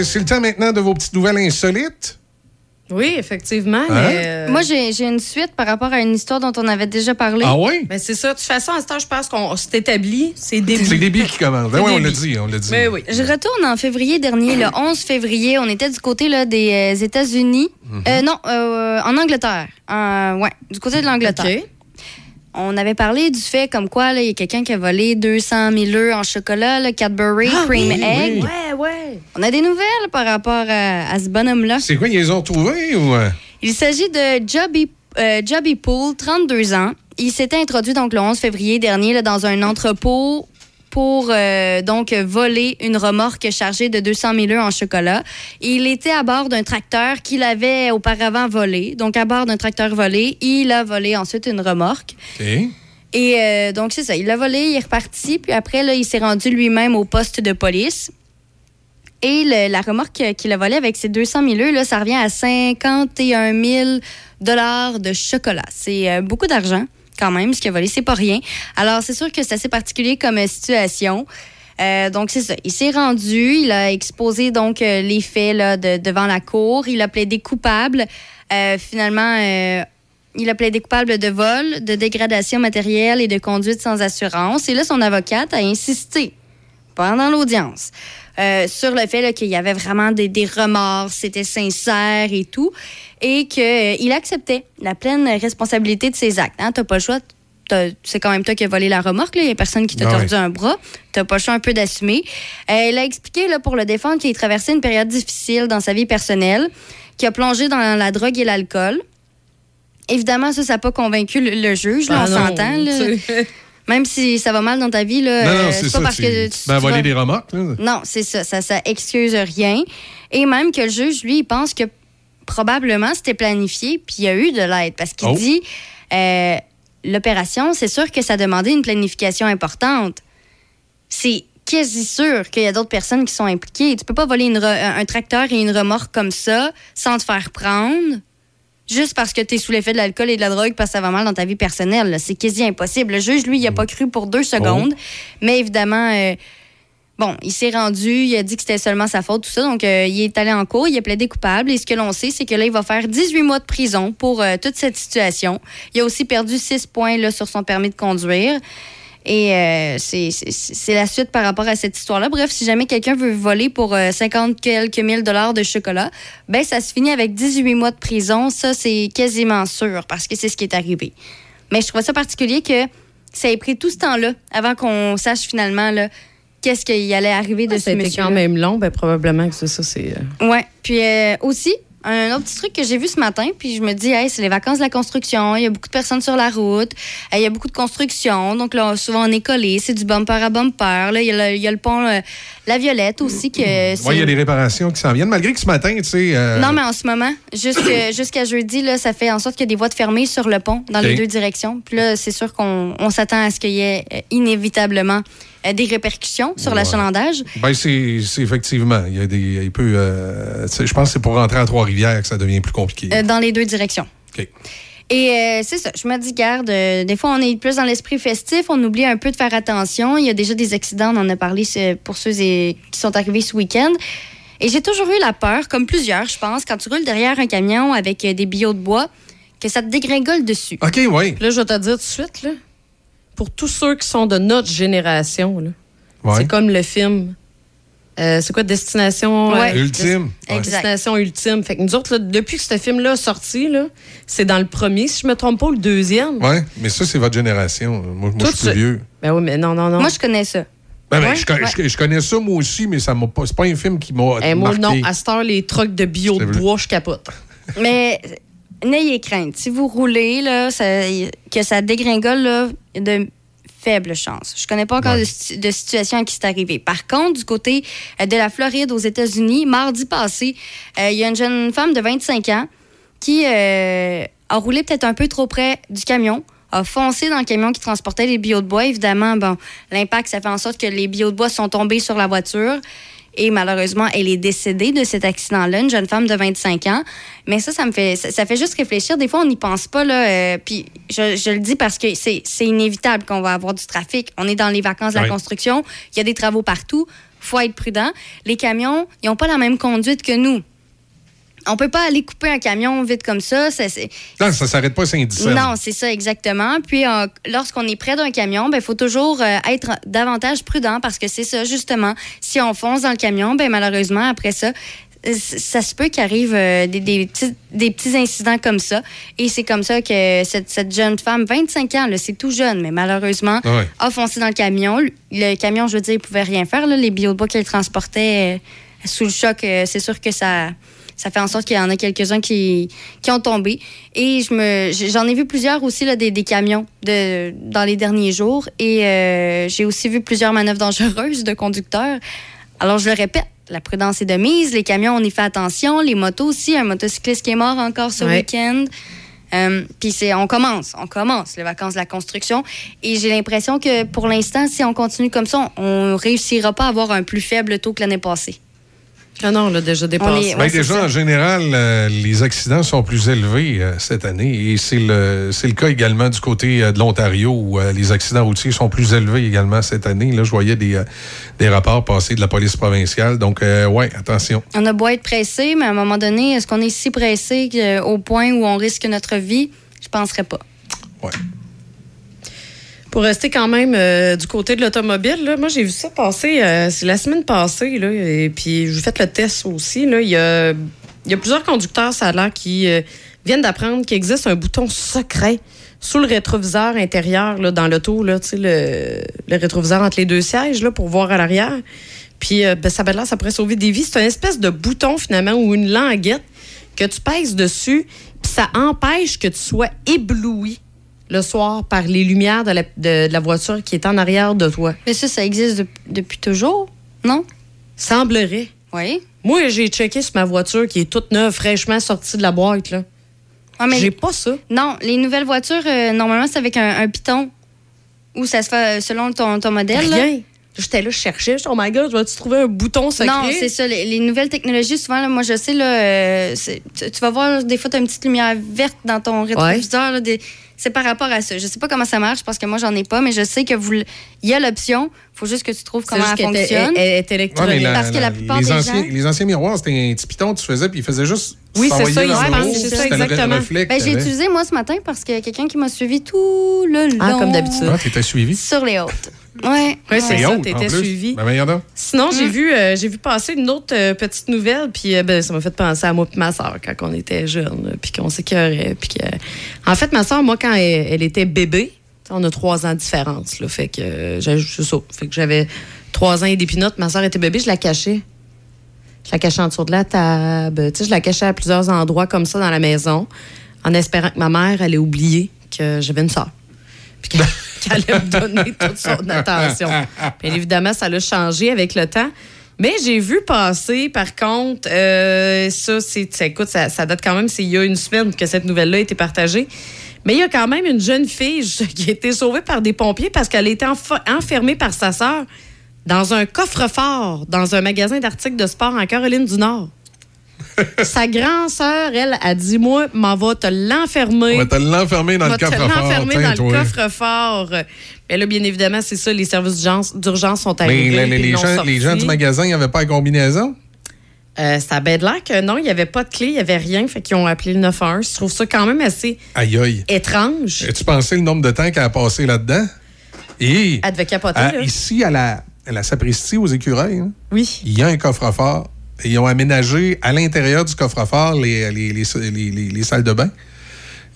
de, c'est le temps maintenant de vos petites nouvelles insolites. Oui, effectivement. Hein? mais, euh, Moi, j'ai j'ai une suite par rapport à une histoire dont on avait déjà parlé. Ah oui? ben, c'est ça. De toute façon, à ce temps, je pense qu'on s'est établi. C'est début. C'est billes qui commencent. Ben C'est oui, on l'a dit, on l'a dit. Mais oui. Je retourne en février dernier, le 11 février. On était du côté là, des euh, États-Unis. Euh, non, euh, en Angleterre. Euh, ouais, du côté de l'Angleterre. OK. On avait parlé du fait comme quoi là, il y a quelqu'un qui a volé 200 000 œufs en chocolat, le Cadbury Ah, Cream oui, Egg. Ouais, ouais. On a des nouvelles par rapport à, à ce bonhomme-là. C'est quoi, ils les ont trouvés ou. euh? Il s'agit de Joby euh, Joby Poole, 32 ans, il s'était introduit donc le 11 février dernier là, dans un entrepôt pour euh, donc voler une remorque chargée de 200 000 œufs en chocolat. Il était à bord d'un tracteur qu'il avait auparavant volé. Donc à bord d'un tracteur volé, il a volé ensuite une remorque. Et euh, donc, c'est ça. Il l'a volé, il est reparti. Puis après, là, il s'est rendu lui-même au poste de police. Et le- la remorque qu'il a volée avec ses 200 000 œufs, là, ça revient à 51 000 de chocolat. C'est euh, beaucoup d'argent, quand même, ce qu'il a volé. C'est pas rien. Alors, c'est sûr que c'est assez particulier comme euh, situation. Euh, donc, c'est ça. Il s'est rendu, il a exposé donc euh, les faits là, de- devant la cour. Il a plaidé coupable. Finalement, il a plaidé coupable de vol, de dégradation matérielle et de conduite sans assurance. Et là, son avocate a insisté pendant l'audience sur le fait qu'il y avait vraiment des remords, c'était sincère et tout, et qu'il acceptait la pleine responsabilité de ses actes. Hein, T'as pas le choix. C'est quand même toi qui as volé la remorque. là. Il n'y a personne qui t'a Ah tordu un bras. T'as pas le choix un peu d'assumer. Euh, il a expliqué là, pour le défendre qu'il traversait une période difficile dans sa vie personnelle, qu'il a plongé dans la drogue et l'alcool. Évidemment, ça, ça n'a pas convaincu le, le juge. Là, Ah on s'entend. Même si ça va mal dans ta vie, là, euh, c'est c'est ça. pas parce que tu à voler vas- des remorques. là. Non, c'est ça, ça. Ça excuse rien. Et même que le juge, lui, il pense que probablement c'était planifié, puis il y a eu de l'aide. Parce qu'il Oh. dit euh, l'opération, c'est sûr que ça demandait une planification importante. C'est quasi sûr qu'il y a d'autres personnes qui sont impliquées. Tu peux pas voler une un tracteur et une remorque comme ça sans te faire prendre. Juste parce que tu es sous l'effet de l'alcool et de la drogue parce que ça va mal dans ta vie personnelle. C'est quasi impossible. Le juge, lui, il a pas cru pour deux secondes. Mais évidemment, euh, Bon, il s'est rendu, il a dit que c'était seulement sa faute, tout ça. Donc, euh, il est allé en cours, il a plaidé coupable. Et ce que l'on sait, c'est que là, il va faire 18 mois de prison pour euh, toute cette situation. Il a aussi perdu 6 points sur son permis de conduire. Et euh, c'est- la suite par rapport à cette histoire-là. Bref, si jamais quelqu'un veut voler pour euh, 50 quelques mille dollars de chocolat, ben ça se finit avec 18 mois de prison. Ça, c'est quasiment sûr parce que c'est ce qui est arrivé. Mais je trouve ça particulier que ça ait pris tout ce temps-là avant qu'on sache finalement qu'est-ce qui allait arriver de Ça ce a été monsieur. quand même long, ben probablement que c'est ça. C'est euh, Ouais. Puis euh, aussi, un autre petit truc que j'ai vu ce matin, puis je me dis, hey, c'est les vacances de la construction, il y a beaucoup de personnes sur la route, euh, il y a beaucoup de construction, donc là, souvent on est collé, c'est du bumper à bumper. Là, il y, a le- il y a le pont La Violette aussi. que Ouais, il y a des réparations qui s'en viennent, malgré que ce matin, tu sais. euh, Non, mais en ce moment, jusqu'à jeudi, là, ça fait en sorte qu'il y a des voies de fermées sur le pont dans les deux directions. Puis là, c'est sûr qu'on on s'attend à ce qu'il y ait euh, inévitablement euh, des répercussions sur Ouais. l'achalandage. Ben, c'est effectivement. Il y a des. Il peut. je pense que c'est pour rentrer à Trois-Rivières que ça devient plus compliqué. Dans les deux directions. OK. Et euh, c'est ça, je me dis, garde, euh, des fois, on est plus dans l'esprit festif, on oublie un peu de faire attention. Il y a déjà des accidents, on en a parlé pour ceux et- qui sont arrivés ce week-end. Et j'ai toujours eu la peur, comme plusieurs, je pense, quand tu roules derrière un camion avec euh, des billots de bois, que ça te dégringole dessus. OK, oui. Là, je vais te dire tout de suite, là, pour tous ceux qui sont de notre génération, Ouais. c'est comme le film. Euh, c'est quoi Destination Ouais. Ultime. Ouais. Exact. Destination ultime. Fait que nous autres, là, depuis que ce film-là est sorti, là, c'est dans le premier, si je me trompe pas, ou le deuxième. Ouais, mais ça, c'est votre génération. Moi, je suis ça- plus vieux. Ben oui, mais non, non, non. Moi, je connais ça. Ben, ben, Ouais? je, je- je connais ça, moi aussi, mais ça m'a pas. C'est pas un film qui m'a. Eh, moi, marqué. non, à cette heure, les trucs de bio de bois, je capote. Mais euh, n'ayez crainte. Si vous roulez, là, ça- que ça dégringole, là, de faibles chances. Je connais pas encore Ouais. de, situ- de situation à qui c'est arrivé. Par contre, du côté euh, de la Floride aux États-Unis, mardi passé, euh, il y a une jeune femme de 25 ans qui euh, a roulé peut-être un peu trop près du camion, a foncé dans le camion qui transportait les billots de bois. Évidemment, bon, l'impact, ça fait en sorte que les billots de bois sont tombés sur la voiture. Et malheureusement, elle est décédée de cet accident-là, une jeune femme de 25 ans. Mais ça, ça me fait, ça, ça fait juste réfléchir. Des fois, on n'y pense pas. Là, euh, puis je, je le dis parce que c'est inévitable qu'on va avoir du trafic. On est dans les vacances de la Oui. construction. Il y a des travaux partout. faut être prudent. Les camions, ils n'ont pas la même conduite que nous. On peut pas aller couper un camion vite comme ça. Non, ça s'arrête pas à Saint-Dicenne. non, c'est ça exactement. Puis euh, lorsqu'on est près d'un camion, il faut toujours euh, être davantage prudent parce que c'est ça justement. Si on fonce dans le camion, ben malheureusement après ça, euh, ça se peut qu'il arrive euh, des, des petits, des petits incidents comme ça. Et c'est comme ça que cette, cette jeune femme, 25 ans, c'est tout jeune, mais malheureusement, Ouais. a foncé dans le camion. Le camion, je veux dire, il pouvait rien faire. là. Les bois qu'elle transportait sous le choc, c'est sûr que ça, Ça fait en sorte qu'il y en a quelques-uns qui, qui ont tombé. Et je me, j'en ai vu plusieurs aussi, là, des, des camions de, dans les derniers jours. Et euh, j'ai aussi vu plusieurs manœuvres dangereuses de conducteurs. Alors, je le répète, la prudence est de mise. Les camions, on y fait attention. Les motos aussi. Un motocycliste qui est mort encore ce Ouais. week-end. Euh, Puis c'est, on commence, on commence les vacances de la construction. Et j'ai l'impression que pour l'instant, si on continue comme ça, on réussira pas à avoir un plus faible taux que l'année passée. Ah non, on l'a déjà dépassé. est- Ben, déjà, ça. en général, euh, les accidents sont plus élevés euh, cette année. Et c'est le, c'est le cas également du côté euh, de l'Ontario où euh, les accidents routiers sont plus élevés également cette année. Là, je voyais des, euh, des rapports passés de la police provinciale. Donc, euh, ouais, attention. On a beau être pressé, mais à un moment donné, est-ce qu'on est si pressé au point où on risque notre vie? Je penserais pas. Pour rester quand même euh, du côté de l'automobile, là, moi j'ai vu ça passer, euh, c'est la semaine passée, là, et puis j'ai fait le test aussi. Là, il, y a, y a plusieurs conducteurs, ça a l'air, qui euh, viennent d'apprendre qu'il existe un bouton secret sous le rétroviseur intérieur là, dans l'auto, là, le, le rétroviseur entre les deux sièges là, pour voir à l'arrière. Puis euh, ben, ça a l'air, ça pourrait sauver des vies. C'est une espèce de bouton finalement ou une languette que tu pèses dessus, puis ça empêche que tu sois ébloui le soir par les lumières de la, de- de la voiture qui est en arrière de toi. Mais ça, ça existe de- depuis toujours, non? Semblerait. Oui. Moi, j'ai checké sur ma voiture qui est toute neuve, fraîchement sortie de la boîte. Là. Ah, J'ai pas ça. Non, les nouvelles voitures, euh, normalement, c'est avec un, un piton. Ou ça se fait euh, selon ton, ton modèle. là. Rien. J'étais là, je cherchais. Je dis, oh my god, je vais-tu trouver un bouton secret? Non, c'est ça. Les, les nouvelles technologies, souvent, là, moi, je sais, là, euh, tu, tu vas voir, des fois, tu as une petite lumière verte dans ton rétroviseur. là, des- c'est par rapport à ça. Je sais pas comment ça marche parce que moi, j'en ai pas, mais je sais que vous, il y a l'option. faut juste que tu trouves comment juste elle fonctionne. elle- elle est Ouais, électronique. mais la- Parce que la la- plupart les, des anciens, gens- les anciens miroirs, c'était un petit piton que tu faisais, puis il faisait juste. Oui, c'est ça, il pense, c'est ça, exactement. que Ben, j'ai utilisé, moi, ce matin, parce qu'il y a quelqu'un qui m'a suivi tout le long. Ah, comme d'habitude. Ah, t'étais suivi? Sur les hautes. Ouais. Oui, c'est Et ça, t'étais plus. suivi. Ben. Sinon, Mm. j'ai vu, euh, j'ai vu passer une autre euh, petite nouvelle, puis euh, ben, ça m'a fait penser à moi et ma soeur quand on était jeunes, puis qu'on s'écœurait. Puis que... En fait, ma soeur, moi, quand elle, elle était bébé, on a trois ans de différence, là, fait que euh, c'est ça. Fait que j'avais trois ans et des pinottes. Ma soeur était bébé, je la cachais. Je la cachais en dessous de la table. Tu sais, je la cachais à plusieurs endroits comme ça dans la maison, en espérant que ma mère allait oublier que j'avais une soeur. Puis qu'elle allait me donner toute son attention. Bien évidemment, ça l'a changé avec le temps. Mais j'ai vu passer, par contre, euh, ça, c'est, écoute, ça, ça date quand même, c'est il y a une semaine que cette nouvelle-là a été partagée. Mais il y a quand même une jeune fille qui a été sauvée par des pompiers parce qu'elle a été enfa- enfermée par sa sœur dans un coffre-fort dans un magasin d'articles de sport en Caroline du Nord. sa grand-sœur, elle, a dit Moi, m'en va te l'enfermer. On va te l'enfermer dans le va te coffre-fort. l'enfermer dans le coffre-fort. Mais là, bien évidemment, c'est ça, les services d'urgence- sont Mais arrivés. les, les- gens, les gens sorti. du magasin n'avaient pas la combinaison? Euh, ça avait de l'air que non, il n'y avait pas de clé, il n'y avait rien. Fait qu'ils ont appelé le 911. Je trouve ça quand même assez Aïe, aïe. étrange. As-tu pensé le nombre de temps qu'elle a passé là-dedans? Et Elle devait capoter, à- là. ici, à la, la sapristie, aux écureuils, hein, Oui. il y a un coffre-fort. Ils ont aménagé à l'intérieur du coffre-fort les, les, les, les- les- les salles de bain.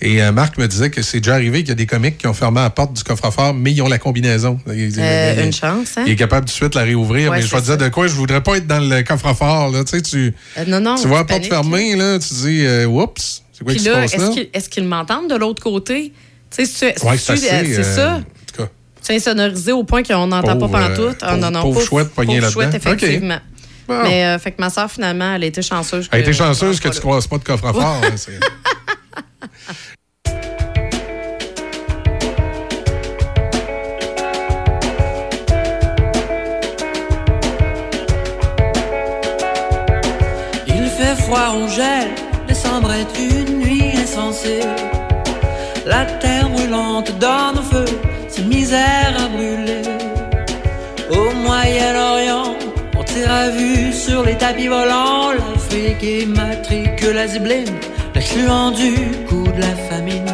Et euh, Marc me disait que c'est déjà arrivé qu'il y a des comiques qui ont fermé la porte du coffre-fort, mais ils ont la combinaison. Il, Euh, il- une chance, hein? il est capable tout de suite de la réouvrir. Ouais, mais je vais te dire de quoi, je voudrais pas être dans le coffre-fort. Là. Tu, sais, tu, Euh, non, non. tu vois la porte fermée, là, tu dis, euh, oups, c'est quoi qui se passe là? est-ce qu'ils m'entendent de l'autre côté? C'est Ouais, ça. C'est insonorisé au point qu'on n'entend pas Pauvre, euh, pantoute. Ah, non, non, pauvre chouette pognée pauvre chouette, là-dedans. OK. effectivement. Bon. Mais euh, fait que ma soeur, finalement, elle a été chanceuse. Elle a été chanceuse que tu là. croises pas de coffre-fort. hein, Il fait froid, on gèle, décembre est une nuit insensée. La terre brûlante donne feu, ses misères à brûler. Au Moyen-Orient, on tire à vue sur les tapis volants. L'Afrique immatricule la zibeline, l'excluant du coup de la famine.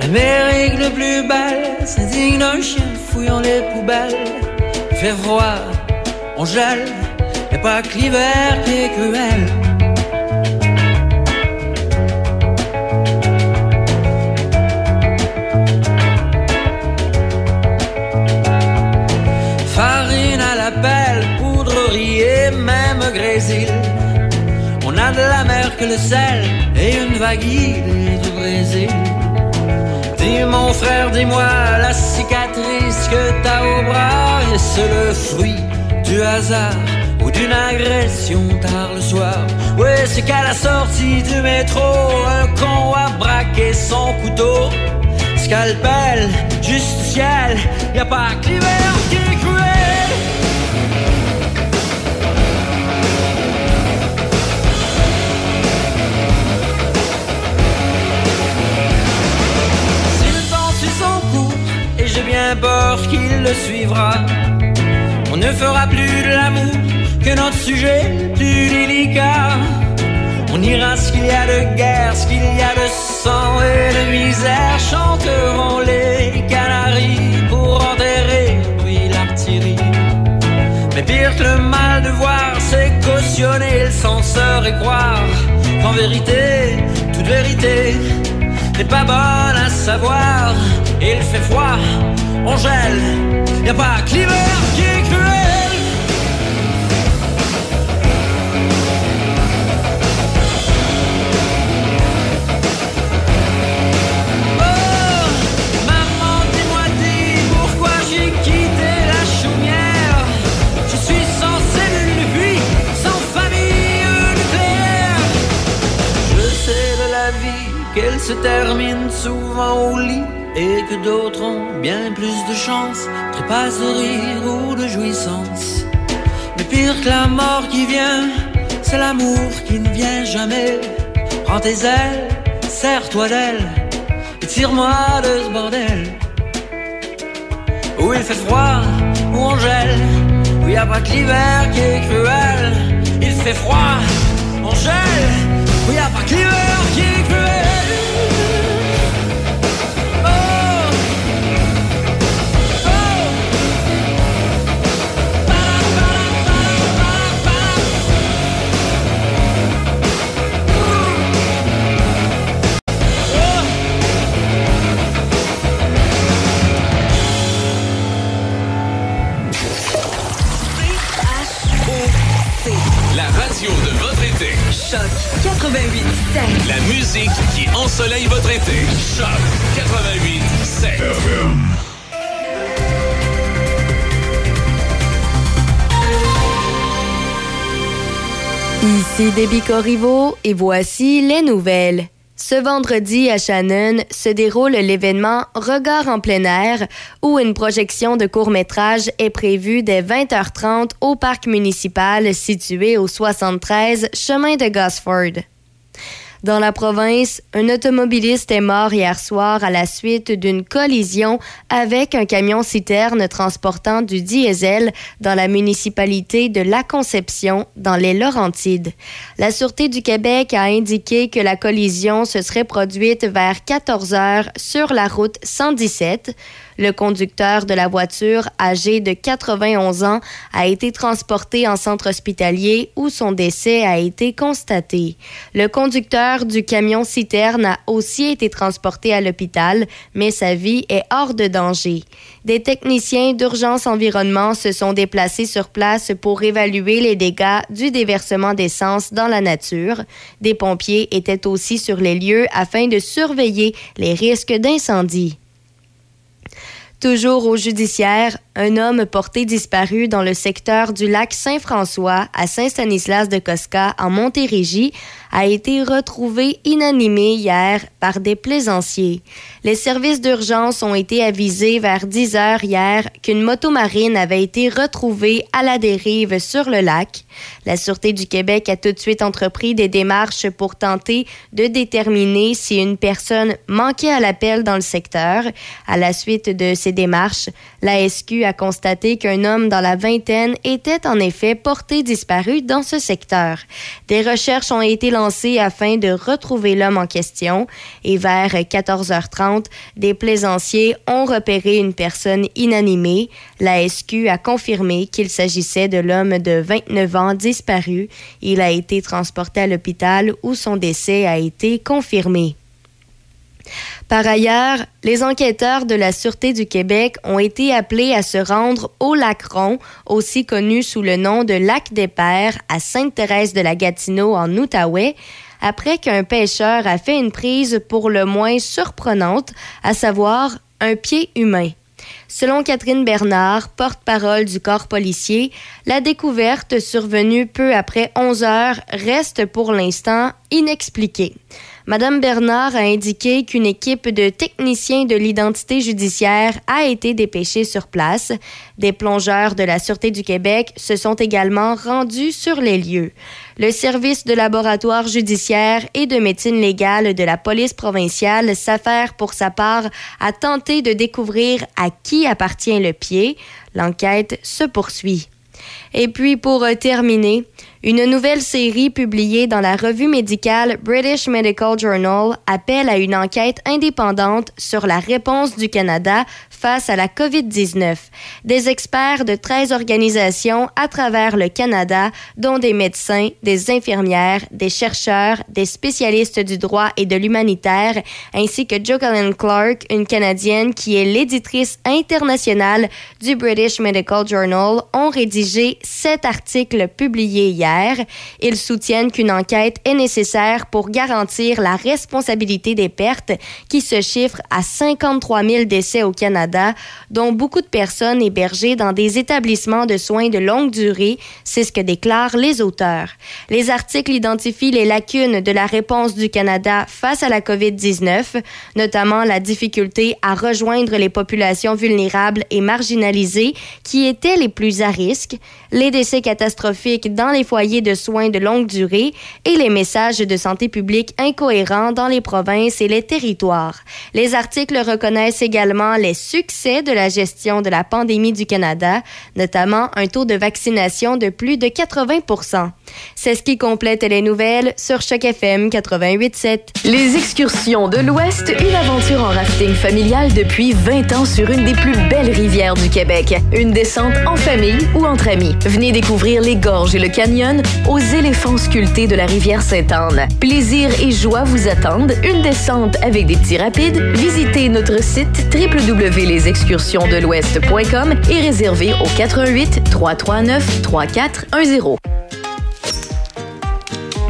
L'Amérique le plus belle s'indigne d'un chien fouillant les poubelles. Fait froid, on gèle, et pas que l'hiver est cruel. Farine à la pelle, poudrerie et même grésil. On a de la de sel et une vague du Brésil. Dis mon frère, dis-moi la cicatrice que t'as au bras, est-ce le fruit du hasard ou d'une agression tard le soir? Ouais, c'est qu'à la sortie du métro, un con a braqué son couteau? Scalpel, juste ciel, y a pas que l'hiver le suivra, on ne fera plus de l'amour que notre sujet plus délicat. On ira ce qu'il y a de guerre, ce qu'il y a de sang et de misère. Chanteront les canaries pour enterrer, oui, l'artillerie. Mais pire que le mal de voir, c'est cautionner le censeur et croire qu'en vérité, toute vérité n'est pas bonne à savoir. Il fait froid, on gèle, y a pas que l'hiver qui est cruel. Oh, maman, dis-moi, dis pourquoi j'ai quitté la chaumière. Je suis sans cellule de vie, sans famille nucléaire. Je sais de la vie qu'elle se termine souvent au lit et que d'autres ont bien plus de chance, de rire ou de jouissance. Mais pire que la mort qui vient, c'est l'amour qui ne vient jamais. Prends tes ailes, serre-toi d'elle et tire-moi de ce bordel. Où il fait froid, où on gèle, où y a pas que l'hiver qui est cruel. Il fait froid, on gèle, où y a pas que l'hiver qui est cruel. Choc 88 La musique qui ensoleille votre été. Choc 88 7. Ici Déby Corriveau et voici les nouvelles. Ce vendredi à Shannon se déroule l'événement Regard en plein air où une projection de court-métrage est prévue dès 20h30 au parc municipal situé au 73 chemin de Gosford. Dans la province, un automobiliste est mort hier soir à la suite d'une collision avec un camion-citerne transportant du diesel dans la municipalité de La Conception, dans les Laurentides. La Sûreté du Québec a indiqué que la collision se serait produite vers 14 heures sur la route 117. Le conducteur de la voiture, âgé de 91 ans, a été transporté en centre hospitalier où son décès a été constaté. Le conducteur du camion citerne a aussi été transporté à l'hôpital, mais sa vie est hors de danger. Des techniciens d'urgence environnement se sont déplacés sur place pour évaluer les dégâts du déversement d'essence dans la nature. Des pompiers étaient aussi sur les lieux afin de surveiller les risques d'incendie. Toujours au judiciaire, un homme porté disparu dans le secteur du lac Saint-François à Saint-Stanislas de Cosca en Montérégie a été retrouvé inanimé hier par des plaisanciers. Les services d'urgence ont été avisés vers 10 heures hier qu'une motomarine avait été retrouvée à la dérive sur le lac. La Sûreté du Québec a tout de suite entrepris des démarches pour tenter de déterminer si une personne manquait à l'appel dans le secteur. À la suite de ces démarches, la a constaté qu'un homme dans la vingtaine était en effet porté disparu dans ce secteur. Des recherches ont été lancées afin de retrouver l'homme en question et vers 14h30, des plaisanciers ont repéré une personne inanimée. La SQ a confirmé qu'il s'agissait de l'homme de 29 ans disparu. Il a été transporté à l'hôpital où son décès a été confirmé. Par ailleurs, les enquêteurs de la Sûreté du Québec ont été appelés à se rendre au lac Ron, aussi connu sous le nom de lac des Pères, à Sainte-Thérèse de la Gatineau en Outaouais. après qu'un pêcheur a fait une prise pour le moins surprenante, à savoir un pied humain. Selon Catherine Bernard, porte-parole du corps policier, la découverte survenue peu après 11 heures reste pour l'instant inexpliquée. Madame Bernard a indiqué qu'une équipe de techniciens de l'identité judiciaire a été dépêchée sur place. Des plongeurs de la Sûreté du Québec se sont également rendus sur les lieux. Le service de laboratoire judiciaire et de médecine légale de la police provinciale s'affaire pour sa part à tenter de découvrir à qui appartient le pied. L'enquête se poursuit. Et puis, pour euh, terminer, une nouvelle série publiée dans la revue médicale British Medical Journal appelle à une enquête indépendante sur la réponse du Canada face à la COVID-19. Des experts de 13 organisations à travers le Canada, dont des médecins, des infirmières, des chercheurs, des spécialistes du droit et de l'humanitaire, ainsi que Jocelyne Clark, une Canadienne qui est l'éditrice internationale du British Medical Journal, ont rédigé sept articles publiés hier. Ils soutiennent qu'une enquête est nécessaire pour garantir la responsabilité des pertes qui se chiffrent à 53 000 décès au Canada, dont beaucoup de personnes hébergées dans des établissements de soins de longue durée. C'est ce que déclarent les auteurs. Les articles identifient les lacunes de la réponse du Canada face à la COVID-19, notamment la difficulté à rejoindre les populations vulnérables et marginalisées qui étaient les plus à risque, les décès catastrophiques dans les foyers de soins de longue durée et les messages de santé publique incohérents dans les provinces et les territoires. Les articles reconnaissent également les succès de la gestion de la pandémie du Canada, notamment un taux de vaccination de plus de 80 C'est ce qui complète les nouvelles sur Choc FM 88.7. Les excursions de l'Ouest, une aventure en rafting familial depuis 20 ans sur une des plus belles rivières du Québec. Une descente en famille ou entre amis. Venez découvrir les gorges et le canyon aux éléphants sculptés de la rivière Sainte-Anne. Plaisir et joie vous attendent. Une descente avec des petits rapides. Visitez notre site www.lesexcursionsdelouest.com et réservez au 88 339 3410.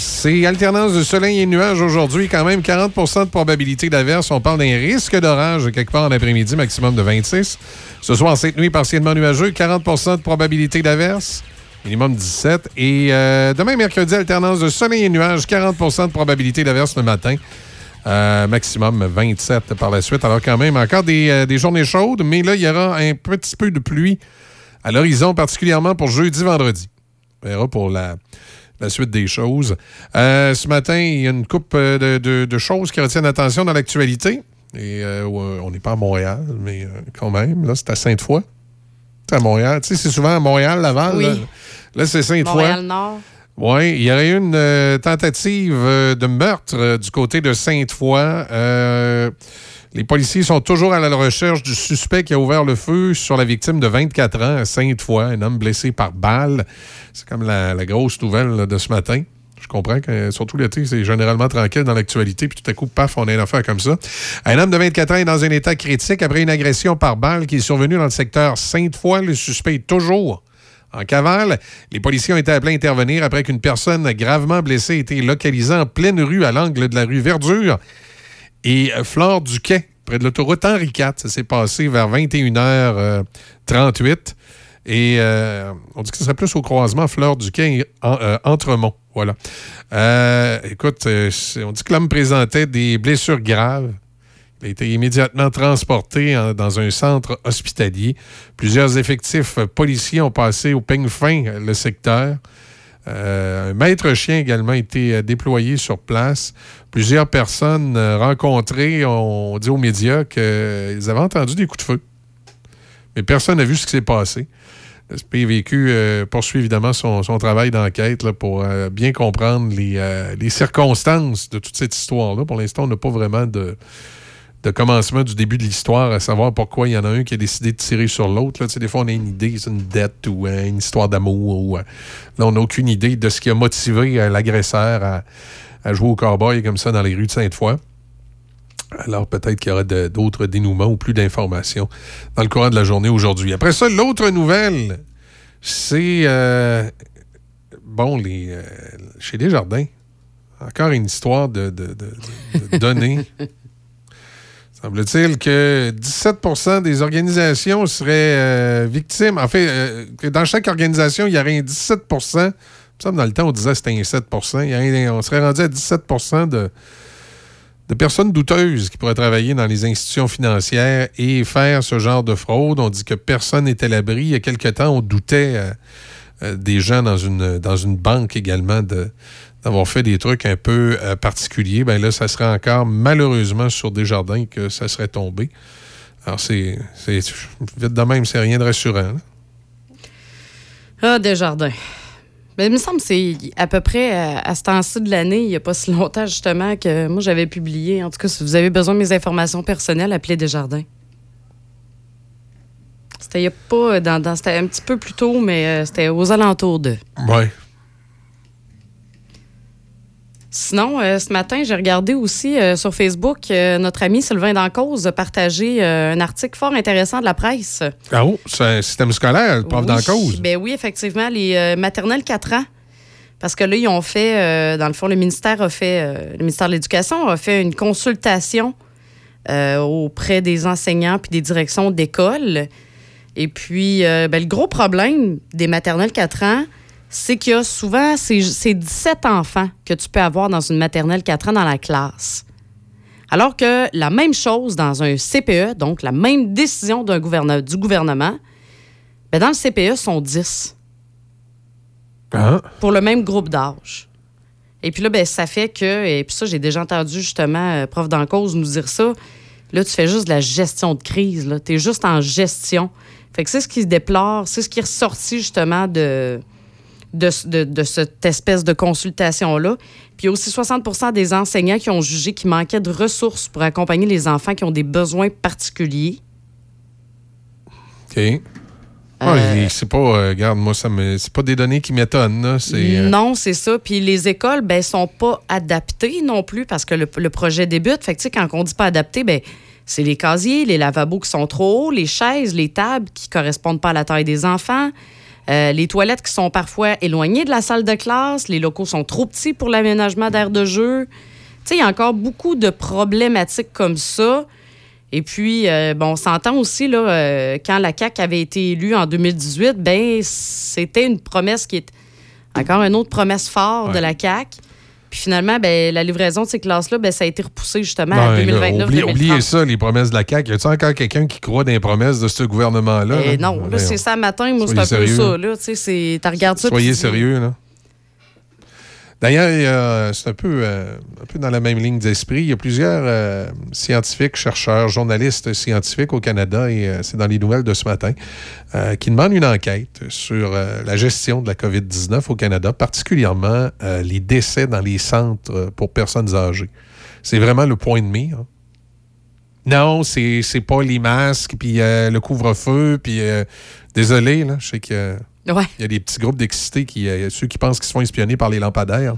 C'est alternance de soleil et nuages aujourd'hui. Quand même 40% de probabilité d'averse. On parle d'un risque d'orage quelque part en après-midi, maximum de 26. Ce soir, cette nuit, partiellement nuageux, 40% de probabilité d'averse. Minimum 17. Et euh, demain, mercredi, alternance de soleil et nuages, 40% de probabilité d'averse le matin. Euh, maximum 27 par la suite. Alors quand même, encore des, euh, des journées chaudes, mais là, il y aura un petit peu de pluie à l'horizon, particulièrement pour jeudi, vendredi. On verra pour la, la suite des choses. Euh, ce matin, il y a une coupe de, de- de choses qui retiennent l'attention dans l'actualité. Et euh, on n'est pas à Montréal, mais euh, quand même, là, c'est à Sainte-Foy. C'est à Montréal. Tu sais, c'est souvent à Montréal, Laval. Oui. Là, Là, c'est Sainte-Foy. Montréal-Nord. Oui, il y aurait eu une euh, tentative euh, de meurtre euh, du côté de Sainte-Foy. Les policiers sont toujours à la recherche du suspect qui a ouvert le feu sur la victime de 24 ans à Sainte-Foy, un homme blessé par balle. C'est comme la, grosse nouvelle de ce matin. Je comprends que, surtout l'été, c'est généralement tranquille dans l'actualité, puis tout à coup, paf, on a une affaire comme ça. Un homme de 24 ans est dans un état critique après une agression par balle qui est survenue dans le secteur Sainte-Foy. Le suspect est toujours en cavale. Les policiers ont été appelés à intervenir après qu'une personne gravement blessée ait été localisée en pleine rue à l'angle de la rue Verdure et euh, Flore du Quai, près de l'autoroute Henri IV. Ça s'est passé vers 21h38. Et euh, on dit que ce serait plus au croisement Fleur du Quai et en- euh, Entremont. Voilà. Euh, écoute, euh, on dit que l'homme présentait des blessures graves. Il a été immédiatement transporté dans un centre hospitalier. Plusieurs effectifs euh, policiers ont passé au peigne fin euh, le secteur. Euh, un maître chien a également été euh, déployé sur place. Plusieurs personnes euh, rencontrées ont dit aux médias qu'ils avaient entendu des coups de feu. Mais personne n'a vu ce qui s'est passé. Le SPVQ poursuit évidemment son, travail d'enquête pour bien comprendre les, les circonstances de toute cette histoire-là. Pour l'instant, on n'a pas vraiment de, de commencement du début de l'histoire, à savoir pourquoi il y en a un qui a décidé de tirer sur l'autre. Des fois, on a une idée, c'est une dette ou euh, une histoire d'amour. Ou, euh, là, on n'a aucune idée de ce qui a motivé euh, l'agresseur à, jouer au cowboy comme ça dans les rues de Sainte-Foy. Alors peut-être qu'il y aura d'autres dénouements ou plus d'informations dans le courant de la journée aujourd'hui. Après ça, l'autre nouvelle, c'est euh, bon, les, euh, chez Desjardins, encore une histoire de données. Semble-t-il que 17% des organisations seraient euh, victimes. En fait, euh, dans chaque organisation, il y aurait un 17 Il me Dans le temps, on disait que c'était un 7 Il On serait rendu à 17 de, de personnes douteuses qui pourraient travailler dans les institutions financières et faire ce genre de fraude. On dit que personne n'est à l'abri. Il y a quelque temps, on doutait euh, des gens dans une, dans une banque également de- d'avoir fait des trucs un peu euh, particuliers. Ben là, ça serait encore malheureusement sur Desjardins que ça serait tombé. Alors, c'est. Vite de même, c'est rien de rassurant. là. Ah, Desjardins. Mais il me semble que c'est à peu près à, à ce temps-ci de l'année, il n'y a pas si longtemps justement, que moi j'avais publié. En tout cas, si vous avez besoin de mes informations personnelles, appelez Desjardins. C'était pas. Dans, dans- c'était un petit peu plus tôt, mais euh, c'était aux alentours de. Ouais. Sinon, euh, ce matin, j'ai regardé aussi euh, sur Facebook, euh, notre ami Sylvain Dancause a partagé un article fort intéressant de la presse. Ah oh, c'est un système scolaire, le prof Oui. Ben oui, effectivement, les maternelles 4 ans. Parce que là, ils ont fait, dans le fond, le ministère a fait, le ministère de l'Éducation a fait une consultation auprès des enseignants puis des directions d'école. Et puis, ben, le gros problème des maternelles 4 ans, c'est qu'il y a souvent, c'est c'est 17 enfants que tu peux avoir dans une maternelle 4 ans dans la classe. Alors que la même chose dans un CPE, donc la même décision d'un gouverne- du gouvernement, ben dans le CPE, sont 10 Ah. pour le même groupe d'âge. Et puis là, ben, ça fait que, et puis ça, j'ai déjà entendu justement euh, prof d'en cause nous dire ça. Là, tu fais juste de la gestion de crise. Tu es juste en gestion. Fait que c'est ce qui se déplore, c'est ce qui est ressorti justement de, de, de- de cette espèce de consultation-là. Puis il y a aussi 60% des enseignants qui ont jugé qu'il manquait de ressources pour accompagner les enfants qui ont des besoins particuliers. OK. Ah, et c'est pas, euh, regarde, moi, ça me, c'est pas des données qui m'étonnent. là. C'est, euh, Non, c'est ça. Puis les écoles, ben, sont pas adaptées non plus parce que le, le projet débute. Fait que, tu sais, quand on dit pas adapté, ben, c'est les casiers, les lavabos qui sont trop hauts, les chaises, les tables qui correspondent pas à la taille des enfants, euh, les toilettes qui sont parfois éloignées de la salle de classe, les locaux sont trop petits pour l'aménagement d'aires de jeu. Tu sais, il y a encore beaucoup de problématiques comme ça. Et puis, euh, bon, on s'entend aussi, là, euh, quand la CAQ avait été élue en 2018, ben c'était une promesse qui est encore une autre promesse forte de la CAQ. Puis finalement, ben, la livraison de ces classes-là, ben, ça a été repoussé justement à ben, là, 2029 oublie- 2030. oubliez ça, les promesses de la CAQ. Y a-t-il encore quelqu'un qui croit dans les promesses de ce gouvernement-là? Eh là? non, là, Voyons. c'est ça matin, moi, c'est un peu ça. Là, tu ça. Soyez sérieux, là. D'ailleurs, a- c'est un peu, euh, un peu dans la même ligne d'esprit. Il y a plusieurs euh, scientifiques, chercheurs, journalistes scientifiques au Canada, et euh, c'est dans les nouvelles de ce matin, euh, qui demandent une enquête sur euh, la gestion de la COVID-19 au Canada, particulièrement euh, les décès dans les centres euh, pour personnes âgées. C'est vraiment le point de mire. Non, c'est c'est pas les masques, puis euh, le couvre-feu, puis euh, désolé, là, je sais que Il y a des petits groupes d'excités, qui, euh, ceux qui pensent qu'ils se font espionner par les lampadaires,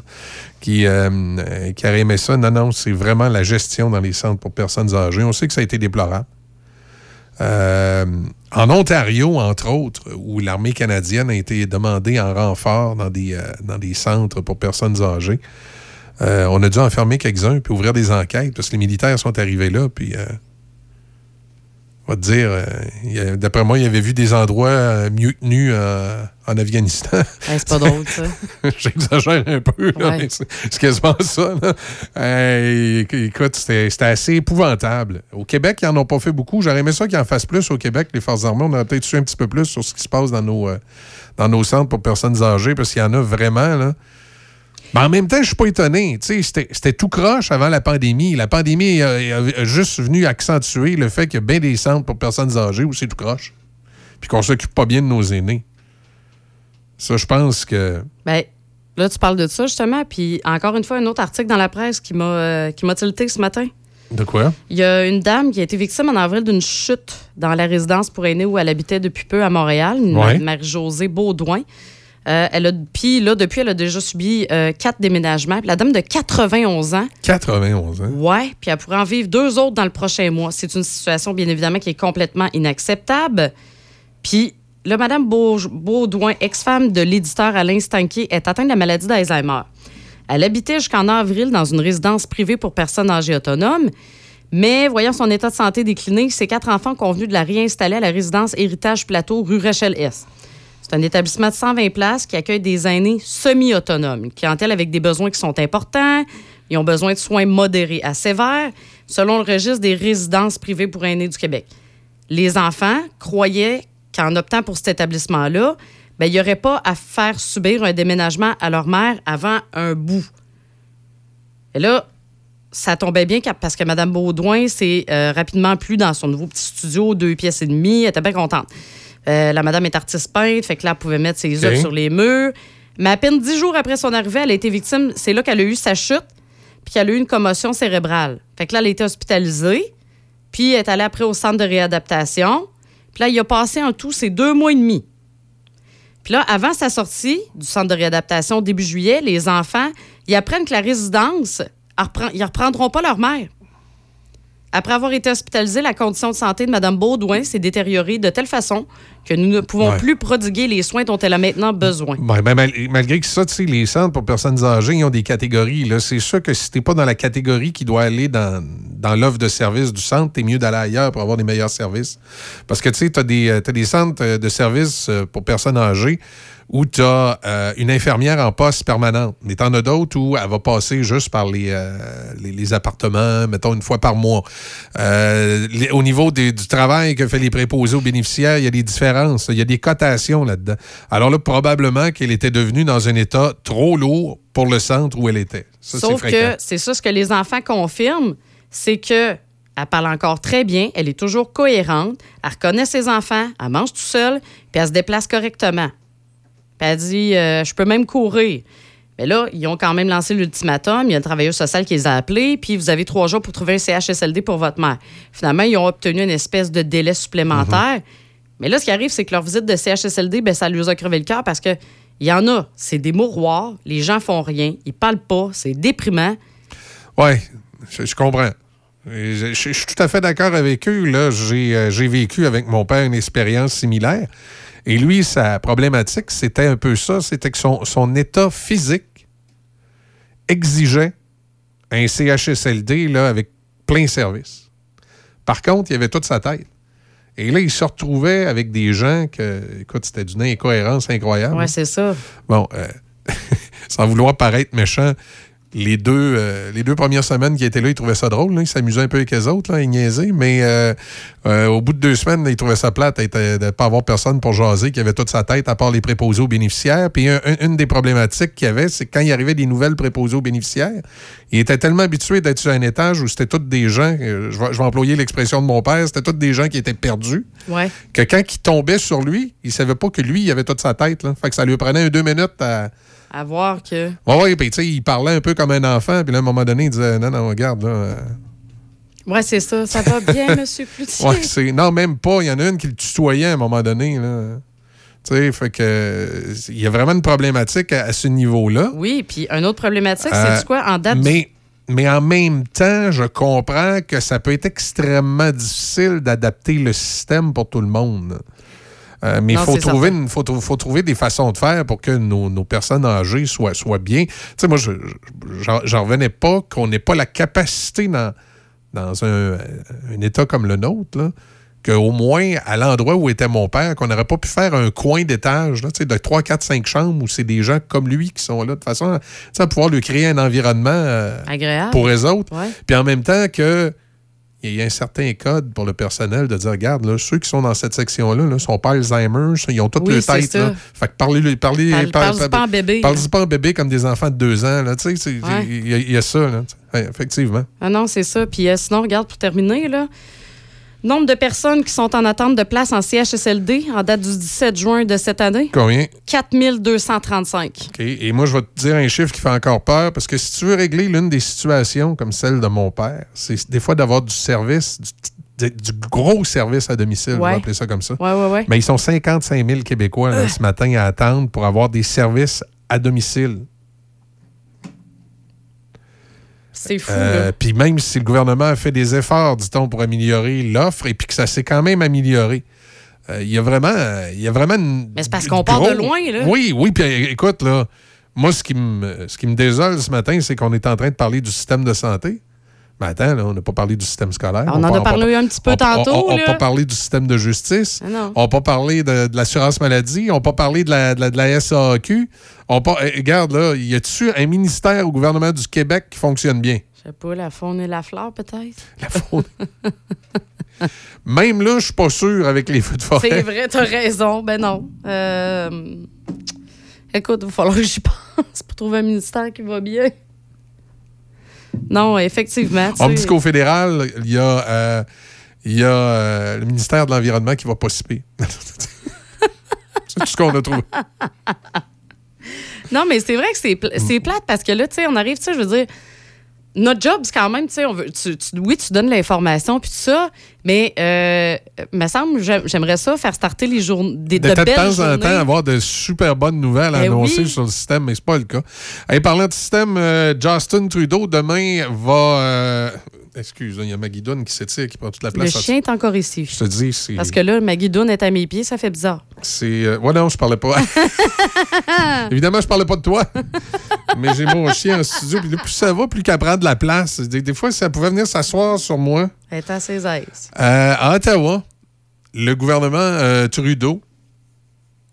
qui, euh, euh, qui aimé ça. Non, non, c'est vraiment la gestion dans les centres pour personnes âgées. On sait que ça a été déplorable. Euh, en Ontario, entre autres, où l'armée canadienne a été demandée en renfort dans des, dans des centres pour personnes âgées, on a dû enfermer quelques-uns puis ouvrir des enquêtes parce que les militaires sont arrivés là. Puis, va te dire, euh, d'après moi, il avait vu des endroits euh, mieux tenus euh, en Afghanistan. Hey, c'est pas drôle, ça. J'exagère un peu, là, Ouais. mais c'est quasiment ça. là. Éc- écoute, c'était c'était assez épouvantable. Au Québec, ils n'en ont pas fait beaucoup. J'aurais aimé ça qu'ils en fassent plus au Québec, les Forces armées. On aurait peut-être su un petit peu plus sur ce qui se passe dans nos, euh, dans nos centres pour personnes âgées, parce qu'il y en a vraiment. Là. Mais en même temps, je suis pas étonné. C'était tout croche avant la pandémie. La pandémie a juste venu accentuer le fait qu'il y a bien des centres pour personnes âgées où c'est tout croche. Puis qu'on s'occupe pas bien de nos aînés. Ça, je pense que. Ben, là, tu parles de ça, justement. Puis, encore une fois, un autre article dans la presse qui m'a euh, tilté ce matin. De quoi? Il y a une dame qui a été victime en avril d'une chute dans la résidence pour aînés où elle habitait depuis peu à Montréal, Ouais. Marie-Josée Baudouin. Euh, elle a, puis là, depuis, elle a déjà subi euh, quatre déménagements. Puis la dame de 91 ans, 91, hein? ouais, puis elle pourrait en vivre deux autres dans le prochain mois. C'est une situation, bien évidemment, qui est complètement inacceptable. Puis là, Mme Beau- Baudouin, ex-femme de l'éditeur Alain Stanquier, est atteinte de la maladie d'Alzheimer. Elle habitait jusqu'en avril dans une résidence privée pour personnes âgées autonomes. Mais voyant son état de santé décliner, ses quatre enfants ont convenu de la réinstaller à la résidence Héritage Plateau, rue Rachel-S. C'est un établissement de 120 places qui accueille des aînés semi-autonomes, clientèle avec des besoins qui sont importants. Ils ont besoin de soins modérés à sévères, selon le registre des résidences privées pour aînés du Québec. Les enfants croyaient qu'en optant pour cet établissement-là, ben, il n'y aurait pas à faire subir un déménagement à leur mère avant un bout. Et là, ça tombait bien parce que Mme Baudouin s'est euh, rapidement plu dans son nouveau petit studio, deux pièces et demie. Elle était bien contente. Euh, la madame est artiste peintre, fait que là, elle pouvait mettre ses œuvres sur les murs. Mais à peine dix jours après son arrivée, elle a été victime. C'est là qu'elle a eu sa chute, puis qu'elle a eu une commotion cérébrale. Fait que là, elle a été hospitalisée, puis elle est allée après au centre de réadaptation. Puis là, il a passé en tout ses deux mois et demi. Puis là, avant sa sortie du centre de réadaptation début juillet, les enfants, ils apprennent que la résidence, ils ne reprendront pas leur mère. Après avoir été hospitalisée, la condition de santé de Mme Baudouin s'est détériorée de telle façon que nous ne pouvons Ouais. plus prodiguer les soins dont elle a maintenant besoin. Ben, ben, mal- malgré que ça, tu sais, les centres pour personnes âgées, ils ont des catégories. C'est sûr que si t'es pas dans la catégorie qui doit aller dans, dans l'offre de service du centre, t'es mieux d'aller ailleurs pour avoir des meilleurs services. Parce que, tu sais, t'as des, euh, t'as des centres euh, de services euh, pour personnes âgées où tu as une infirmière en poste permanente. Mais t'en as d'autres où elle va passer juste par les, euh, les, les appartements, mettons, une fois par mois. Euh, les- au niveau des- du travail que fait les préposés aux bénéficiaires, il y a des différences. Il y a des cotations là-dedans. Alors là, probablement qu'elle était devenue dans un état trop lourd pour le centre où elle était. Ça, Sauf que c'est ça ce que les enfants confirment, c'est que elle parle encore très bien, elle est toujours cohérente, elle reconnaît ses enfants, elle mange tout seul, puis elle se déplace correctement. Puis elle dit euh, Je peux même courir. Mais là, ils ont quand même lancé l'ultimatum. Il y a le travailleur social qui les a appelés, puis vous avez trois jours pour trouver un CHSLD pour votre mère. Finalement, ils ont obtenu une espèce de délai supplémentaire. Mais là, ce qui arrive, c'est que leur visite de CHSLD, ben, ça lui a crevé le cœur parce que il y en a, c'est des mouroirs, les gens font rien, ils parlent pas, c'est déprimant. Oui, je, je comprends. Je, je- je suis tout à fait d'accord avec eux. J'ai, euh, j'ai vécu avec mon père une expérience similaire. Et lui, sa problématique, c'était un peu ça. C'était que son, son état physique exigeait un CHSLD là, avec plein service. Par contre, il avait toute sa tête. Et là, il se retrouvait avec des gens que, écoute, c'était d'une incohérence incroyable. Ouais, c'est ça. Bon, euh, sans vouloir paraître méchant, les deux, euh, les deux premières semaines qu'il était là, il trouvait ça drôle. là. Il s'amusait un peu avec les autres, là, il niaisait. Mais euh, euh, au bout de deux semaines, il trouvait ça plate de ne pas avoir personne pour jaser, qui avait toute sa tête, à part les préposés aux bénéficiaires. Puis un- un- une des problématiques qu'il y avait, c'est que quand il arrivait des nouvelles préposés aux bénéficiaires, il était tellement habitué d'être sur un étage où c'était tous des gens, je vais, je vais employer l'expression de mon père, c'était tous des gens qui étaient perdus Ouais. que quand il tombait sur lui, il savait pas que lui, il avait toute sa tête. Là. Fait que ça lui prenait un deux minutes à. À voir que. Ouais, ouais, puis tu sais, il parlait un peu comme un enfant, puis là, à un moment donné, il disait Non, non, regarde, là. euh, Ouais, c'est ça. Ça va bien, Monsieur Cloutier? Ouais, c'est. Non, même pas. Il y en a une qui le tutoyait à un moment donné, là. Tu sais, fait que il y a vraiment une problématique à, à ce niveau-là. Oui, puis une autre problématique, Euh, c'est quoi? En date du- mais, mais en même temps, je comprends que ça peut être extrêmement difficile d'adapter le système pour tout le monde. Euh, mais il faut trouver, une- faut, faut trouver des façons de faire pour que nos, nos personnes âgées soient, soient bien. Tu sais, moi, je je- j'en revenais pas qu'on n'ait pas la capacité dans, dans un, un État comme le nôtre, là, qu'au moins, à l'endroit où était mon père, qu'on n'aurait pas pu faire un coin d'étage, là, tu sais, de 3, 4, 5 chambres où c'est des gens comme lui qui sont là, de façon à, pouvoir lui créer un environnement euh, Agréable. pour eux autres. Puis en même temps que il y a un certain code pour le personnel de dire, regarde, là, ceux qui sont dans cette section-là ne sont pas Alzheimer, ils ont toute Oui, le tête. Là. Fait que parlez, parlez, Parle- pas en bébé, Parle-y pas en bébé comme des enfants de deux ans. Là, tu sais, c'est- Ouais. il y, a- il y a ça, là. Ouais, effectivement. Ah non, c'est ça. Puis euh, sinon, regarde, pour terminer, là, nombre de personnes qui sont en attente de place en CHSLD en date du 17 juin de cette année, Combien? 4235. OK. Et moi, je vais te dire un chiffre qui fait encore peur, parce que si tu veux régler l'une des situations comme celle de mon père, c'est des fois d'avoir du service, du, gros service à domicile, on va appeler ça comme ça. Ouais, ouais. Mais ils sont 55 000 Québécois là, ce matin à attendre pour avoir des services à domicile. C'est fou, Euh. Puis même si le gouvernement a fait des efforts, dit-on, pour améliorer l'offre, et puis que ça s'est quand même amélioré. euh, Il y a vraiment, il y a vraiment une- Mais c'est parce qu'on part de loin, là. Oui, oui. Puis euh, écoute, là, moi, ce qui me, ce qui me désole ce matin, c'est qu'on est en train de parler du système de santé. Mais attends, là, on n'a pas parlé du système scolaire. On en a parlé un petit peu on- tantôt, On n'a pas parlé du système de justice. Ah non. On n'a pas parlé de, de l'assurance maladie. On n'a pas parlé de la, de la, de la SAQ. On pas, eh, regarde, là, y a-tu un ministère au gouvernement du Québec qui fonctionne bien? Je sais pas, la faune et la fleur, peut-être. La faune. Même là, je suis pas sûr avec les feux de forêt. C'est vrai, t'as raison. Ben non. Euh, Écoute, il va falloir que j'y pense pour trouver un ministère qui va bien. Non, effectivement. On me dit qu'au fédéral, il y a, euh, il y a euh, le ministère de l'Environnement qui va pas si pire. C'est tout ce qu'on a trouvé. Non, mais c'est vrai que c'est c'est plate parce que là, tu sais, on arrive, tu sais, je veux dire, notre job, c'est quand même, tu sais, on veut- tu- tu- oui, tu donnes l'information puis tout ça, mais euh, me semble, j'ai- j'aimerais ça faire starter les journées, des De, de, temps belles en journées. temps, avoir de super bonnes nouvelles à Ben annoncer oui. sur le système, mais c'est pas le cas. Et parlant de système, euh, Justin Trudeau, demain, va... euh, excuse, il y a Maggie Dunn qui s'étire, qui prend toute la Le place. chien est encore ici. Je te dis, c'est... Parce que là, Maggie est à mes pieds, ça fait bizarre. C'est. euh, ouais, non, je parlais pas. Évidemment, je parlais pas de toi. Mais j'ai mon chien en studio. Puis plus ça va, plus qu'elle prend de la place. Des, des fois, ça pouvait venir s'asseoir sur moi. Elle est à ses aises. Euh, à Ottawa, le gouvernement euh, Trudeau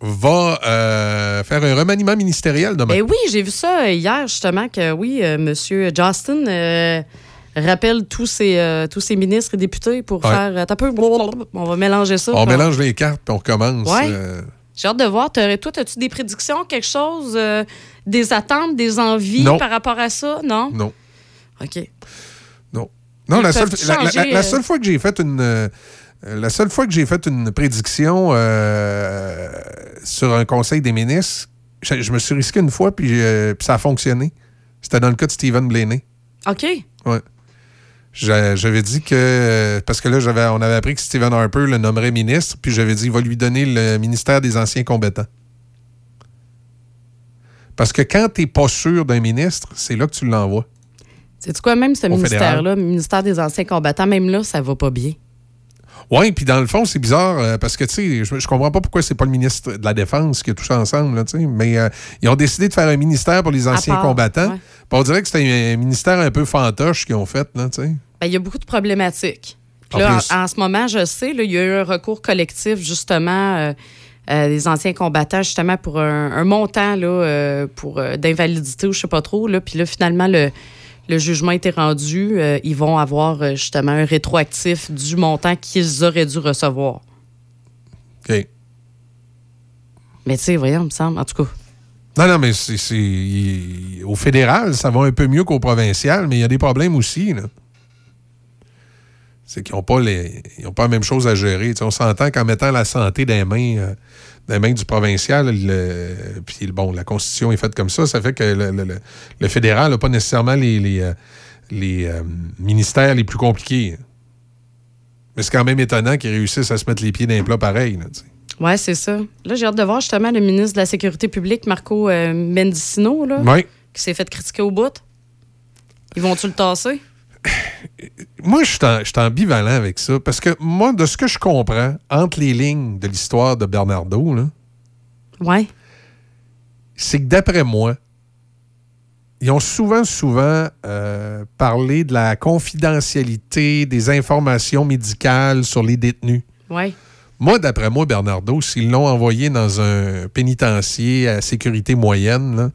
va euh, faire un remaniement ministériel demain. Ben oui, j'ai vu ça hier, justement, que oui, euh, M. Justin rappelle tous ses, euh, tous ministres et députés pour Ouais. faire. Attends un peu, on va mélanger ça. on mélange les cartes puis on recommence. Ouais. euh, J'ai hâte de voir. Toi, as-tu des prédictions, quelque chose, euh, des attentes, des envies Non. par rapport à ça? Non? non. OK. Non. Non, la seule, la- euh, seule fois que j'ai fait une. euh, la seule fois que j'ai fait une prédiction euh, sur un conseil des ministres, je, je me suis risqué une fois, puis, euh, puis ça a fonctionné. C'était dans le cas de Stephen Blaney. OK. Ouais. J'a- J'avais dit que. Parce que là, j'avais, on avait appris que Stephen Harper le nommerait ministre, puis j'avais dit qu'il va lui donner le ministère des anciens combattants. Parce que quand tu n'es pas sûr d'un ministre, c'est là que tu l'envoies. C'est quoi, même ce ministère-là, le ministère des anciens combattants, même là, ça va pas bien. Oui, puis dans le fond, c'est bizarre euh, parce que, tu sais, je, je comprends pas pourquoi c'est pas le ministre de la Défense qui a tout ça ensemble, là, tu sais, mais euh, ils ont décidé de faire un ministère pour les anciens part, combattants. ouais. On dirait que c'était un ministère un peu fantoche qu'ils ont fait, là, tu sais. Ben, il y a beaucoup de problématiques. Puis là, en, en ce moment, je sais, là, il y a eu un recours collectif, justement, euh, euh, des anciens combattants, justement, pour un, un montant là, euh, pour d'invalidité ou je sais pas trop. Là. Puis là, finalement, le, le jugement a été rendu. Ils vont avoir, justement, un rétroactif du montant qu'ils auraient dû recevoir. OK. Mais tu sais, voyons, il me semble. En tout cas, Non, non, mais c'est, au fédéral, ça va un peu mieux qu'au provincial, mais il y a des problèmes aussi, là. C'est qu'ils n'ont pas, les, ils pas la même chose à gérer. On s'entend qu'en mettant la santé dans les mains, euh, dans les mains du provincial, le- puis bon, la Constitution est faite comme ça, ça fait que le, le- le- fédéral n'a pas nécessairement les, les, euh, les, euh, ministères les plus compliqués. Mais c'est quand même étonnant qu'ils réussissent à se mettre les pieds dans les plats pareil. là. Oui, c'est ça. Là, j'ai hâte de voir justement le ministre de la Sécurité publique, Marco euh, Mendicino, là, Oui. qui s'est fait critiquer au bout. Ils vont-tu le tasser? Moi, je suis ambivalent avec ça. Parce que moi, de ce que je comprends, entre les lignes de l'histoire de Bernardo, là, Ouais. c'est que d'après moi, ils ont souvent, souvent euh, parlé de la confidentialité des informations médicales sur les détenus. Ouais. Moi, d'après moi, Bernardo, s'ils l'ont envoyé dans un pénitencier à sécurité moyenne, là,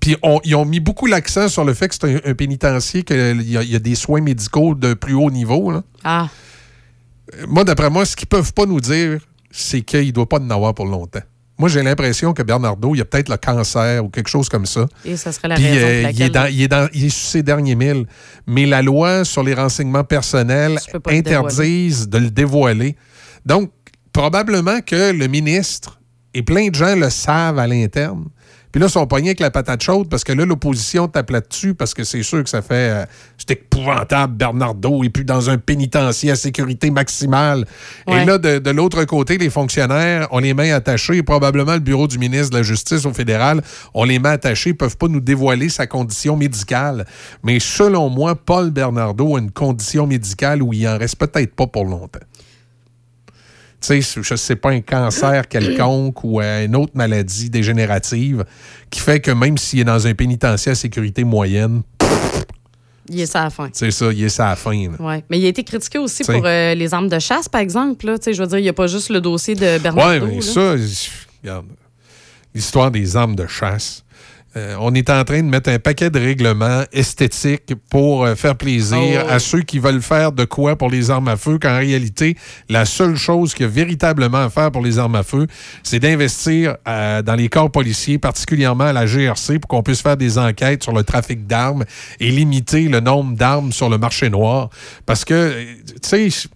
puis on- ils ont mis beaucoup l'accent sur le fait que c'est un, un pénitencier, qu'il y, a- il y a des soins médicaux de plus haut niveau. là. Ah. Moi, d'après moi, ce qu'ils peuvent pas nous dire, c'est qu'il ne doit pas en avoir pour longtemps. Moi, j'ai l'impression que Bernardo, il a peut-être le cancer ou quelque chose comme ça. Et ça serait la Puis, raison euh, pour il, est laquelle... dans, il, est dans- il est sur ses derniers milles. Mais la loi sur les renseignements personnels interdise de le dévoiler. Donc, probablement que le ministre et plein de gens le savent à l'interne. Puis là, ils sont pognés avec la patate chaude parce que là, l'opposition tape là-dessus parce que c'est sûr que ça fait. euh, c'est épouvantable, Bernardo, et puis dans un pénitencier à sécurité maximale. Ouais. Et là, de, de l'autre côté, les fonctionnaires ont les mains attachées. Et probablement, le bureau du ministre de la Justice au fédéral ont les mains attachées, ne peuvent pas nous dévoiler sa condition médicale. Mais selon moi, Paul Bernardo a une condition médicale où il en reste peut-être pas pour longtemps. Tu sais, je sais pas, un cancer quelconque ou euh, une autre maladie dégénérative qui fait que même s'il est dans un pénitencier à sécurité moyenne, Il est ça à la fin. c'est ça, il est ça à la fin. Mais il a été critiqué aussi T'sais. pour euh, les armes de chasse, par exemple. Je veux dire, il n'y a pas juste le dossier de Bernardo. mais là. ça, regarde, l'histoire des armes de chasse. Euh, on est en train de mettre un paquet de règlements esthétiques pour euh, faire plaisir Oh, à ceux qui veulent faire de quoi pour les armes à feu, qu'en réalité, la seule chose qu'il y a véritablement à faire pour les armes à feu, c'est d'investir euh, dans les corps policiers, particulièrement à la GRC, pour qu'on puisse faire des enquêtes sur le trafic d'armes et limiter le nombre d'armes sur le marché noir. Parce que, tu sais,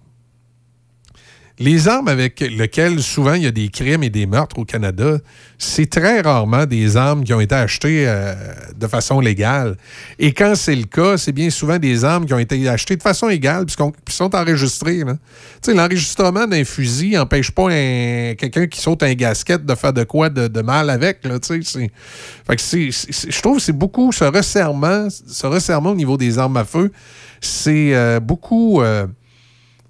les armes avec lesquelles souvent il y a des crimes et des meurtres au Canada, c'est très rarement des armes qui ont été achetées euh, de façon légale. Et quand c'est le cas, c'est bien souvent des armes qui ont été achetées de façon égale puisqu'on puis sont enregistrées. l'enregistrement d'un fusil n'empêche pas un- quelqu'un qui saute un gasket de faire de quoi de, mal avec. Fait que c'est- je trouve que c'est beaucoup ce resserrement, ce resserrement au niveau des armes à feu, c'est euh, beaucoup... euh,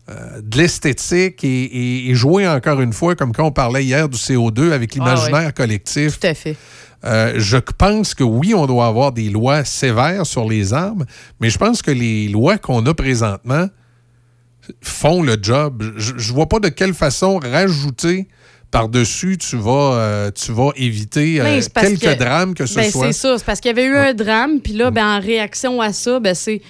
euh, de l'esthétique et, et- et jouer encore une fois, comme quand on parlait hier du CO2 avec l'imaginaire Ah ouais. collectif. Tout à fait. Euh, je pense que oui, on doit avoir des lois sévères sur les armes, mais je pense que les lois qu'on a présentement font le job. Je ne vois pas de quelle façon rajouter par-dessus, tu vas, euh, tu vas éviter euh, quelques que- drames que ce ben, soit. C'est ça. C'est parce qu'il y avait eu un drame, puis là, ben, en réaction à ça, ben, c'est.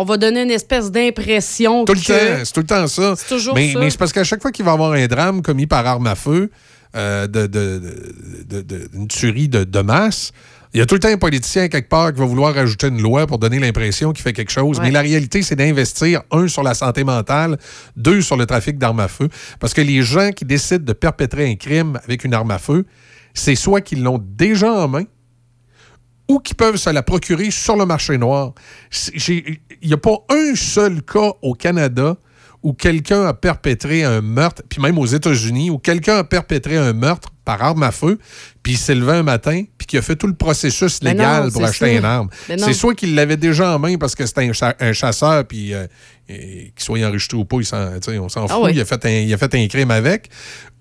On va donner une espèce d'impression Tout le temps, c'est tout le temps ça. C'est toujours mais, ça. mais c'est parce qu'à chaque fois qu'il va y avoir un drame commis par arme à feu, euh, de, de, de- de- de- une tuerie de, de masse, il y a tout le temps un politicien quelque part qui va vouloir rajouter une loi pour donner l'impression qu'il fait quelque chose. Ouais. Mais la réalité, c'est d'investir, un, sur la santé mentale, deux, sur le trafic d'armes à feu. Parce que les gens qui décident de perpétrer un crime avec une arme à feu, c'est soit qu'ils l'ont déjà en main, ou qui peuvent se la procurer sur le marché noir. Il n'y a pas un seul cas au Canada où quelqu'un a perpétré un meurtre, puis même aux États-Unis, où quelqu'un a perpétré un meurtre par arme à feu, puis il s'est levé un matin, puis qui a fait tout le processus légal non, pour acheter une arme. C'est soit qu'il l'avait déjà en main parce que c'était un, cha- un chasseur, puis euh, qu'il soit enregistré ou pas, il on s'en Ah fout, oui. il, a fait un, il a fait un crime avec,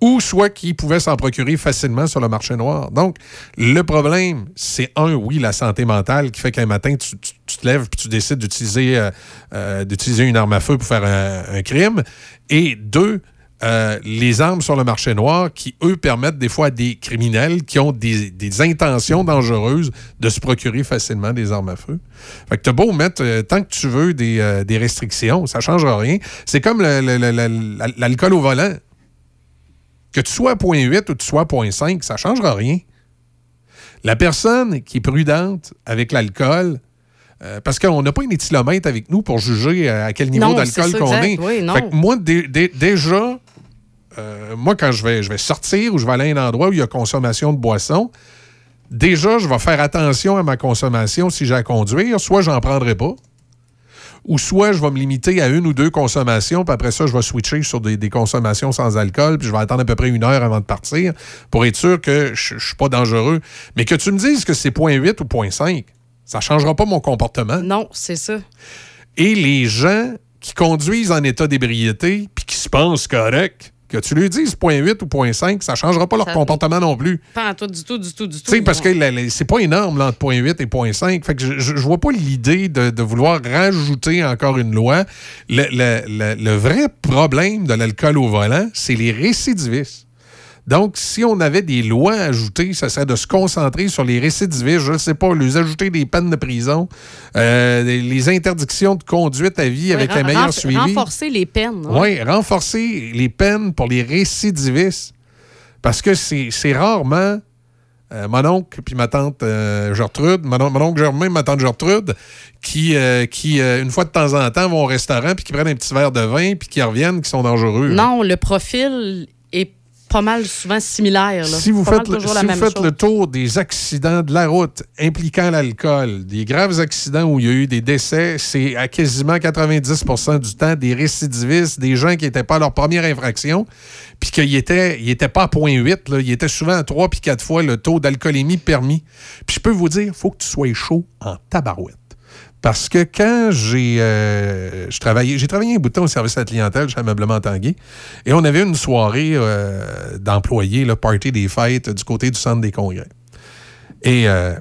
ou soit qu'il pouvait s'en procurer facilement sur le marché noir. Donc, le problème, c'est un, oui, la santé mentale qui fait qu'un matin, tu, tu- tu te lèves puis tu décides d'utiliser euh, euh, d'utiliser une arme à feu pour faire un, un crime. Et deux, euh, les armes sur le marché noir qui, eux, permettent des fois à des criminels qui ont des, des intentions dangereuses de se procurer facilement des armes à feu. Fait que t'as beau mettre, euh, tant que tu veux, des, euh, des restrictions, ça ne changera rien. C'est comme l'alcool au volant. Que tu sois à 0.8 ou tu sois à 0.5, ça ne changera rien. La personne qui est prudente avec l'alcool, euh, parce qu'on n'a pas un éthylomètre avec nous pour juger à quel niveau d'alcool qu'on est. Oui. Fait que moi, dé- dé- déjà, euh, moi, quand je vais, je vais sortir ou je vais aller à un endroit où il y a consommation de boissons, déjà, je vais faire attention à ma consommation si j'ai à conduire. Soit j'en prendrai pas, ou soit je vais me limiter à une ou deux consommations, puis après ça, je vais switcher sur des, des consommations sans alcool, puis je vais attendre à peu près une heure avant de partir pour être sûr que je ne suis pas dangereux. Mais que tu me dises que c'est 0.8 ou 0.5, ça ne changera pas mon comportement. Non, c'est ça. Et les gens qui conduisent en état d'ébriété, puis qui se pensent corrects, que tu lui dises 0.8 ou 0.5, ça ne changera pas leur Ça- comportement non plus. Pas tout, du tout, du tout, du tout. Tu sais, parce que c'est pas énorme là, entre 0.8 et 0.5. Fait que je, je, je vois pas l'idée de, de vouloir rajouter encore une loi. Le, le- le- le vrai problème de l'alcool au volant, c'est les récidivistes. Donc, si on avait des lois ajoutées, ça serait de se concentrer sur les récidivistes, je ne sais pas, les ajouter des peines de prison, euh, les- interdictions de conduite à vie avec un meilleur suivi. Renforcer les peines. hein. Oui, renforcer les peines pour les récidivistes. Parce que c'est rarement euh, mon oncle puis ma tante euh, Gertrude, mon, on- mon oncle Germain, ma tante Gertrude, qui, euh, qui une fois de temps en temps, vont au restaurant puis qui prennent un petit verre de vin puis qui reviennent, qui sont dangereux. là. Non, le profil pas mal souvent similaire. là. Si vous Pas faites, le, si vous faites le tour des accidents de la route impliquant l'alcool, des graves accidents où il y a eu des décès, c'est à quasiment 90% du temps des récidivistes, des gens qui n'étaient pas à leur première infraction, puis qu'ils n'étaient ils étaient pas à 0.8, là, ils étaient souvent à 3 puis 4 fois le taux d'alcoolémie permis. Puis je peux vous dire, il faut que tu sois chaud en tabarouette. Parce que quand j'ai euh, je travaillais- j'ai travaillé un bout de temps au service à la clientèle chez Ameublement Tanguay, et on avait une soirée euh, d'employés, le party des fêtes du côté du centre des congrès. Et euh,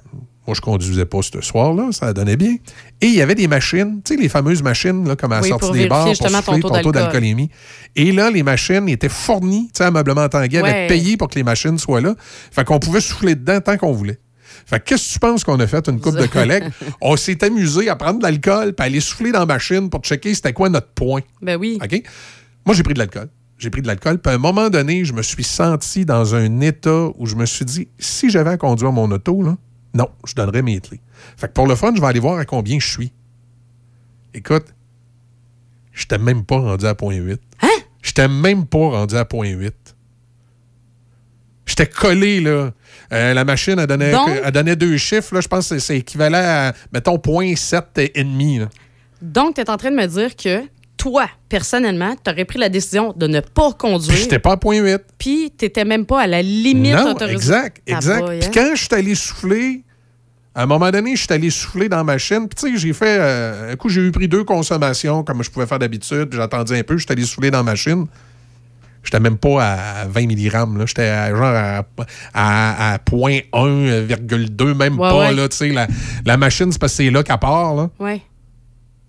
moi, je conduisais pas ce soir-là, ça donnait bien. Et il y avait des machines, tu sais, les fameuses machines, là, comme à la Oui, sortie des bars, pour ton souffler taux ton taux d'alcool. d'alcoolémie. Et là, les machines étaient fournies, tu sais, Ameublement Tanguay avait Ouais. payé pour que les machines soient là. Fait qu'on pouvait souffler dedans tant qu'on voulait. Fait que qu'est-ce que tu penses qu'on a fait, une couple de collègues? On s'est amusé à prendre de l'alcool puis à aller souffler dans la machine pour checker c'était quoi notre point. Ben oui. OK? Moi, j'ai pris de l'alcool. J'ai pris de l'alcool. Puis à un moment donné, je me suis senti dans un état où je me suis dit, si j'avais à conduire mon auto, là, non, je donnerais mes clés. Fait que pour le fun, je vais aller voir à combien je suis. Écoute, j'étais même pas rendu à 0.8. Hein? J'étais même pas rendu à 0.8. J'étais collé, là. Euh, la machine, donnait, Donc- elle donnait deux chiffres. Là, je pense que c'est- équivalent à, mettons, 0.7 et demi. là. Donc, tu es en train de me dire que toi, personnellement, tu aurais pris la décision de ne pas conduire. j'étais pas à 0.8. Puis, tu n'étais même pas à la limite non, autorisée. exact, exact. Puis hein? quand je suis allé souffler, à un moment donné, je suis allé souffler dans ma machine. Puis tu sais, j'ai fait... euh, un coup, j'ai eu pris deux consommations comme je pouvais faire d'habitude. Puis j'attendais un peu, je suis allé souffler dans la machine. J'étais même pas à 20 mg. là. J'étais genre à, à, à 0.1,2, même Ouais, pas. ouais. Là, la, la machine, c'est parce que c'est là qu'elle part. Là. Ouais.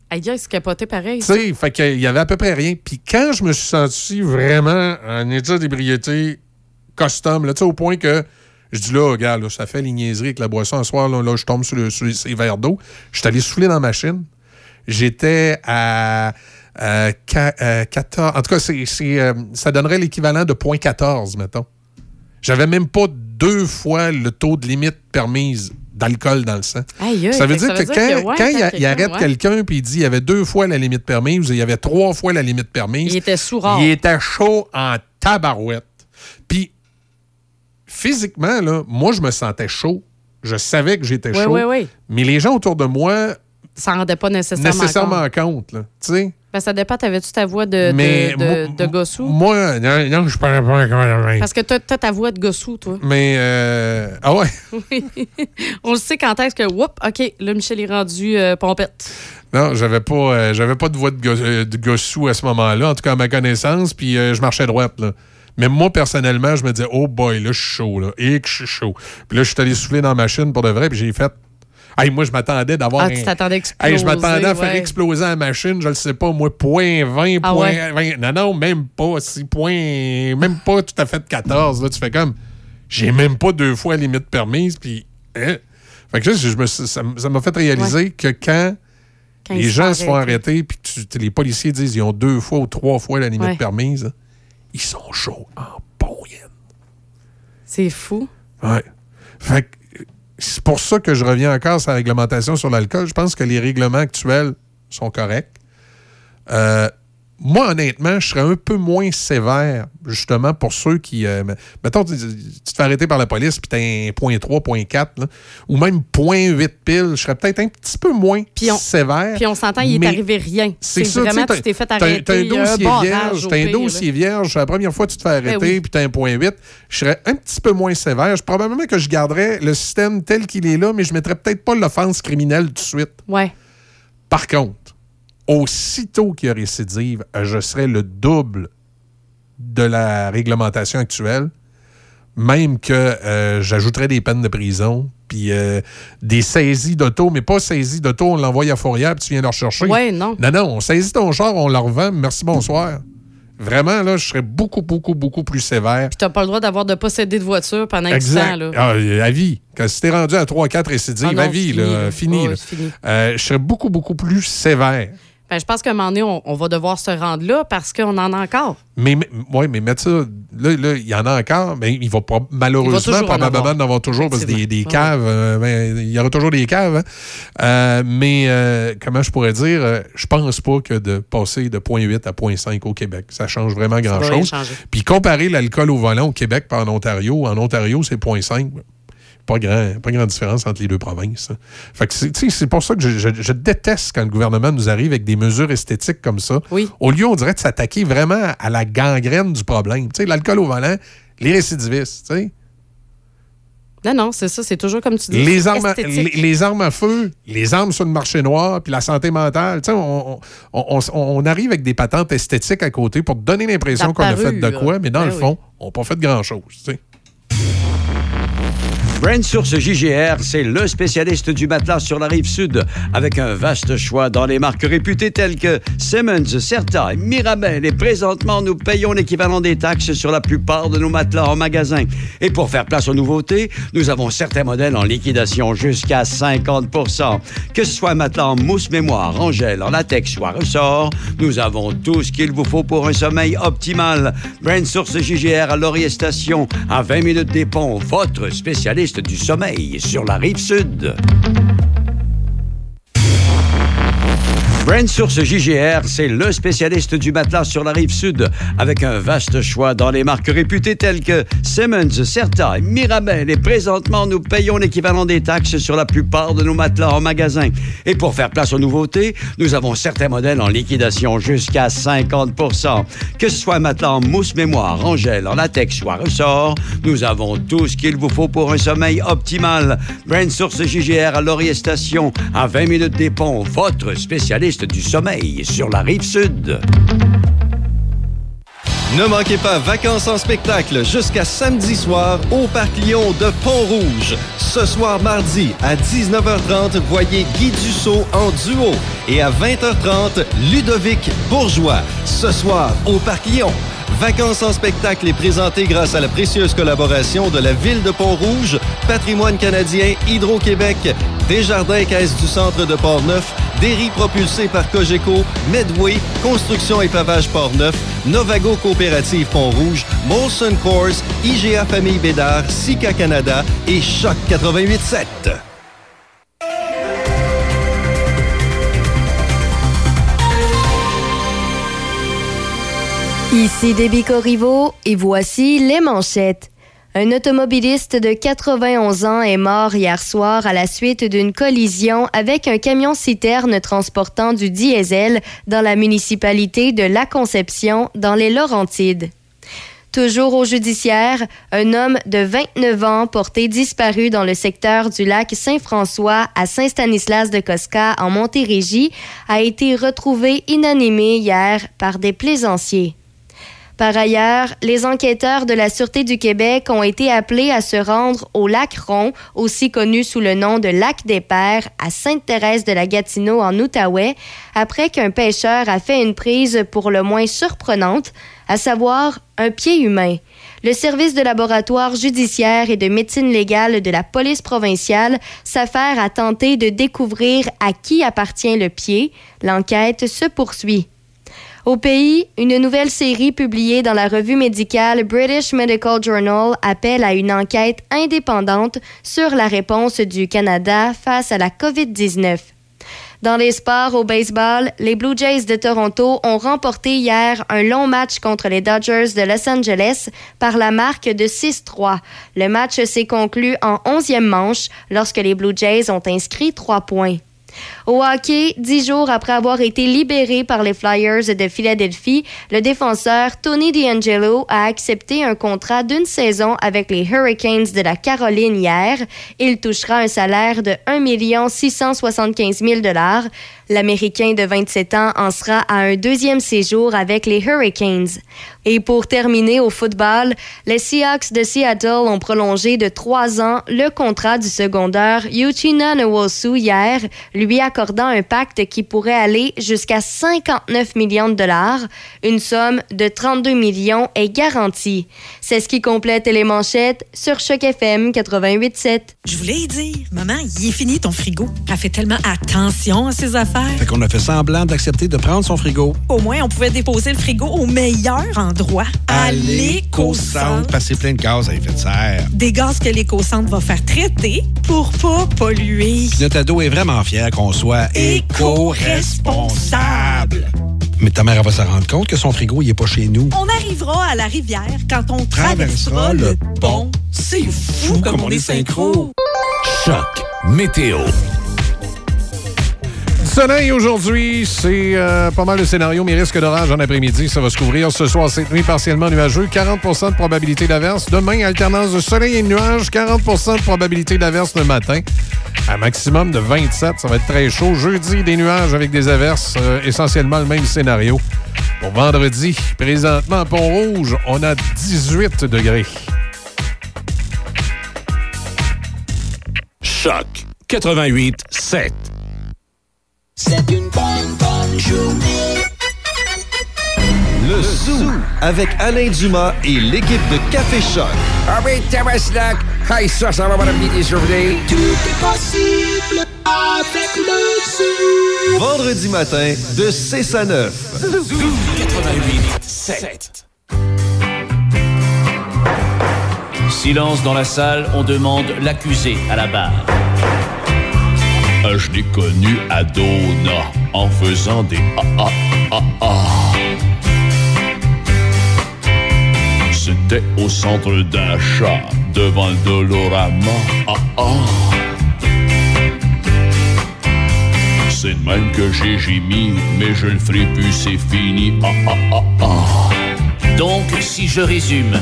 Aïe, c'est capoté pareil. Tu sais, fait qu'il y avait à peu près rien. Puis quand je me suis senti vraiment en état d'ébriété custom, là, tu sais, au point que je dis là, regarde, là, ça fait les niaiseries avec la boisson. Un soir, là, là, je tombe sur, le- sur ces verres d'eau. Je suis allé souffler dans la machine. J'étais à, à qua- à 14. En tout cas, euh, ça donnerait l'équivalent de 0.14, mettons. J'avais même pas deux fois le taux de limite permise d'alcool dans le sang. Aïe, ça veut dire que dire quand, que, ouais, quand quand il, arrête ouais. quelqu'un puis il dit il y avait deux fois la limite permise, il y avait trois fois la limite permise. Il était sous rare. Il était chaud en tabarouette. Puis, physiquement, là, moi, je me sentais chaud. Je savais que j'étais Oui, chaud. oui, oui. Mais les gens autour de moi, Ça ne rendait pas nécessairement, nécessairement compte. compte. là. Ben, ça dépend, t'avais-tu ta voix de, de, Mais de, moi- de gossou? Moi, non, non, je parle pas encore. Parce que t'as t'as ta voix de gossou, toi. Mais, euh, ah ouais. Oui. On le sait quand est-ce que, whoop, OK, là, Michel est rendu euh, pompette. Non, j'avais pas, euh, j'avais pas de voix de, go- euh, de gossou à ce moment-là, en tout cas à ma connaissance, puis je marchais droite. Là. Mais moi, personnellement, je me disais, oh boy, là, je suis chaud, là, et que je suis chaud. Puis là, je suis allé souffler dans la machine pour de vrai, puis j'ai fait. Hey, moi, je m'attendais d'avoir. Ah, tu t'attendais. Hey, je m'attendais à faire ouais. exploser la machine, je le sais pas, moi, point 20, Ah point ouais? 20. Non, non, même pas. Si point, même pas tout à fait de 14. Là, tu fais comme. J'ai même pas deux fois la limite permise, puis. hein? Fait que je me ça m'a fait réaliser que quand, Quand les gens se font arrêter. puis les policiers disent ils ont deux fois ou trois fois la limite permise, ils sont chauds en C'est fou. Ouais. Fait que c'est pour ça que je reviens encore sur la réglementation sur l'alcool. Je pense que les règlements actuels sont corrects. Euh, moi, honnêtement, je serais un peu moins sévère, justement, pour ceux qui. euh, mettons, tu, tu te fais arrêter par la police, puis t'as un point 3, point 4, là, ou même point 8 pile, je serais peut-être un petit peu moins sévère. Puis on s'entend, il est mais arrivé rien. C'est vraiment, tu t'es fait arrêter. T'as un dossier barrage vierge, t'as un pire, dossier vierge. La première fois que tu te fais arrêter, Ben oui. puis t'as un point 8, je serais un petit peu moins sévère. Je- Probablement que je garderais le système tel qu'il est là, mais je mettrais peut-être pas l'offense criminelle tout de suite. Ouais. Par contre, aussitôt qu'il y a récidive, je serais le double de la réglementation actuelle, même que euh, j'ajouterais des peines de prison, puis euh, des saisies d'auto, mais pas saisies d'auto, on l'envoie à Fourrière, puis tu viens le rechercher. Ouais, non. Non, non, on saisit ton char, on le revend, merci, bonsoir. Vraiment, là, je serais beaucoup, beaucoup, beaucoup plus sévère. Puis t'as pas le droit d'avoir de posséder de voiture pendant X temps. Exact. Là. Ah, euh, à vie. Quand si t'es rendu à 3-4 récidives, Ah non, à vie, fini, là, là. fini. Ouais, là. c'est fini. Euh, je serais beaucoup, beaucoup plus sévère. Ben, je pense qu'à un moment donné, on, on va devoir se rendre là parce qu'on en a encore. Mais, mais- ouais, mais mettre ça, là, là, il y en a encore, mais il va pas, malheureusement, toujours en probablement avoir. en avoir toujours, parce que des, des caves, euh, ben, il y aura toujours des caves. hein. Euh, mais, euh, comment je pourrais dire, je pense pas que de passer de 0.8 à 0.5 au Québec, ça change vraiment grand-chose. Puis comparer l'alcool au volant au Québec par en Ontario, en Ontario, c'est 0.5. Pas grand, pas grande différence entre les deux provinces. hein. Fait que c'est, pour ça que je, je- je déteste quand le gouvernement nous arrive avec des mesures esthétiques comme ça. Au lieu, on dirait de s'attaquer vraiment à la gangrène du problème. L'alcool au volant, les récidivistes, tu sais. Non, non, c'est ça. C'est toujours comme tu dis. Les armes, à, les, armes à feu, les armes sur le marché noir, puis la santé mentale. On, on- on- on- arrive avec des patentes esthétiques à côté pour donner l'impression qu'on a fait de quoi, mais dans Ben le oui. fond, on n'a pas fait grand-chose. Brand Source JGR, c'est le spécialiste du matelas sur la rive sud, avec un vaste choix dans les marques réputées telles que Simmons, Certa et Mirabel. Et présentement, nous payons l'équivalent des taxes sur la plupart de nos matelas en magasin. Et pour faire place aux nouveautés, nous avons certains modèles en liquidation jusqu'à 50% Que ce soit un matelas en mousse mémoire, en gel, en latex ou ressort, nous avons tout ce qu'il vous faut pour un sommeil optimal. Brand Source JGR à Laurier Station, à 20 minutes des ponts, votre spécialiste du sommeil sur la rive sud. Brand Source JGR, c'est le spécialiste du matelas sur la rive sud, avec un vaste choix dans les marques réputées telles que Simmons, Certa Mirabel. Et présentement, nous payons l'équivalent des taxes sur la plupart de nos matelas en magasin. Et pour faire place aux nouveautés, nous avons certains modèles en liquidation jusqu'à 50% Que ce soit un matelas en mousse mémoire, en gel, en latex à ressort, nous avons tout ce qu'il vous faut pour un sommeil optimal. Brand Source JGR à Laurier Station, à 20 minutes des ponts, votre spécialiste du sommeil sur la rive sud. Ne manquez pas Vacances en spectacle jusqu'à samedi soir au Parc Lyon de Pont-Rouge. Ce soir mardi à 19h30, voyez Guy Dussault en duo. Et à 20h30, Ludovic Bourgeois. Ce soir au Parc Lyon. Vacances en spectacle est présenté grâce à la précieuse collaboration de la Ville de Pont-Rouge, Patrimoine canadien, Hydro-Québec, Desjardins Caisse du Centre de Port-Neuf, Derry propulsé par Cogeco, Medway, Construction et Pavage Port-Neuf, Novago Coopérative Pont-Rouge, Molson Coors, IGA Famille Bédard, Sika Canada et Choc 88.7. Ici Déby Corriveau et voici les manchettes. Un automobiliste de 91 ans est mort hier soir à la suite d'une collision avec un camion-citerne transportant du diesel dans la municipalité de La Conception, dans les Laurentides. Toujours au judiciaire, un homme de 29 ans porté disparu dans le secteur du lac Saint-François à Saint-Stanislas-de-Cosca en Montérégie a été retrouvé inanimé hier par des plaisanciers. Par ailleurs, les enquêteurs de la Sûreté du Québec ont été appelés à se rendre au lac Ron, aussi connu sous le nom de lac des Pères, à Sainte-Thérèse de la Gatineau en Outaouais, après qu'un pêcheur a fait une prise pour le moins surprenante, à savoir un pied humain. Le service de laboratoire judiciaire et de médecine légale de la police provinciale s'affaire à tenter de découvrir à qui appartient le pied. L'enquête se poursuit. Au pays, une nouvelle série publiée dans la revue médicale British Medical Journal appelle à une enquête indépendante sur la réponse du Canada face à la COVID-19. Dans les sports au baseball, les Blue Jays de Toronto ont remporté hier un long match contre les Dodgers de Los Angeles par la marque de 6-3. Le match s'est conclu en 11e manche lorsque les Blue Jays ont inscrit trois points. Au hockey, dix jours après avoir été libéré par les Flyers de Philadelphie, le défenseur Tony DeAngelo a accepté un contrat d'une saison avec les Hurricanes de la Caroline hier. Il touchera un salaire de 1 675 000 L'Américain de 27 ans en sera à un deuxième séjour avec les Hurricanes. Et pour terminer au football, les Seahawks de Seattle ont prolongé de trois ans le contrat du secondaire Uchina Nwosu hier, lui accordant un pacte qui pourrait aller jusqu'à 59 millions de dollars. Une somme de 32 millions est garantie. C'est ce qui complète les manchettes sur Choc FM 88.7. Je voulais y dire, maman, il est fini ton frigo. Elle fait tellement attention à ses affaires. Fait qu'on a fait semblant d'accepter de prendre son frigo. Au moins, on pouvait déposer le frigo au meilleur endroit, à l'éco-centre. Passer plein de gaz à effet de serre. Des gaz que l'éco-centre va faire traiter pour pas polluer. Puis notre ado est vraiment fier qu'on soit éco-responsable. Mais ta mère elle va se rendre compte que son frigo, il est pas chez nous. On arrivera à la rivière quand on traversera le pont. C'est fou comme on est synchro. Choc météo. Soleil aujourd'hui, c'est euh, pas mal le scénario, mais risque d'orage en après-midi. Ça va se couvrir ce soir, cette nuit, partiellement nuageux. 40% de probabilité d'averse. Demain, alternance de soleil et de nuages. 40% de probabilité d'averse le matin. Un maximum de 27. Ça va être très chaud. Jeudi, des nuages avec des averses. euh, essentiellement le même scénario. Pour vendredi, présentement à Pont-Rouge, on a 18 degrés. Choc 88 7. C'est une bonne, bonne journée. Le Zoo avec Alain Dumas et l'équipe de Café Choc. Ah oui, Tabaslac! Hey, ça, ça va, mon ami des journées. Tout est possible avec le Zoo. Vendredi matin de 6 à 9. 88 7. Silence dans la salle, on demande l'accusé à la barre. Ah, Je l'ai connu à Dona en faisant des ah ah ah ah. C'était au centre d'achat devant le Dolorama. Ah ah. C'est de même que j'ai gémi, mais je le ferai plus, c'est fini. Ah ah ah ah. Donc, si je résume,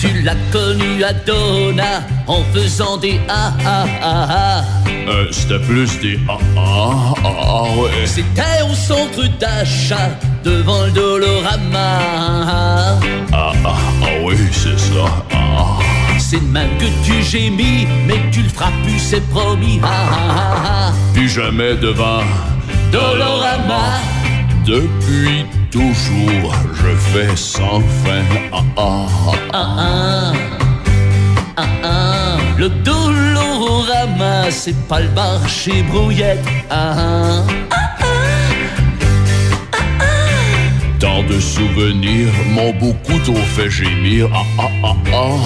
tu l'as connu à Dona en faisant des ah ah ah ah. Euh, C'était plus des ah ah ah ah ouais. C'était au centre d'achat devant le Dolorama. Ah ah ah oui, c'est ça. Ah. C'est de même que tu gémis, mais tu le feras plus, c'est promis. Ah ah ah ah. Plus jamais devant Dolorama. Depuis toujours, je fais sans fin. Ah ah ah. Ah ah. Ah ah. Le Dolorama, c'est pas le bar chez Brouillette. Ah ah. Tant de souvenirs m'ont beaucoup trop fait gémir. Ah ah ah ah.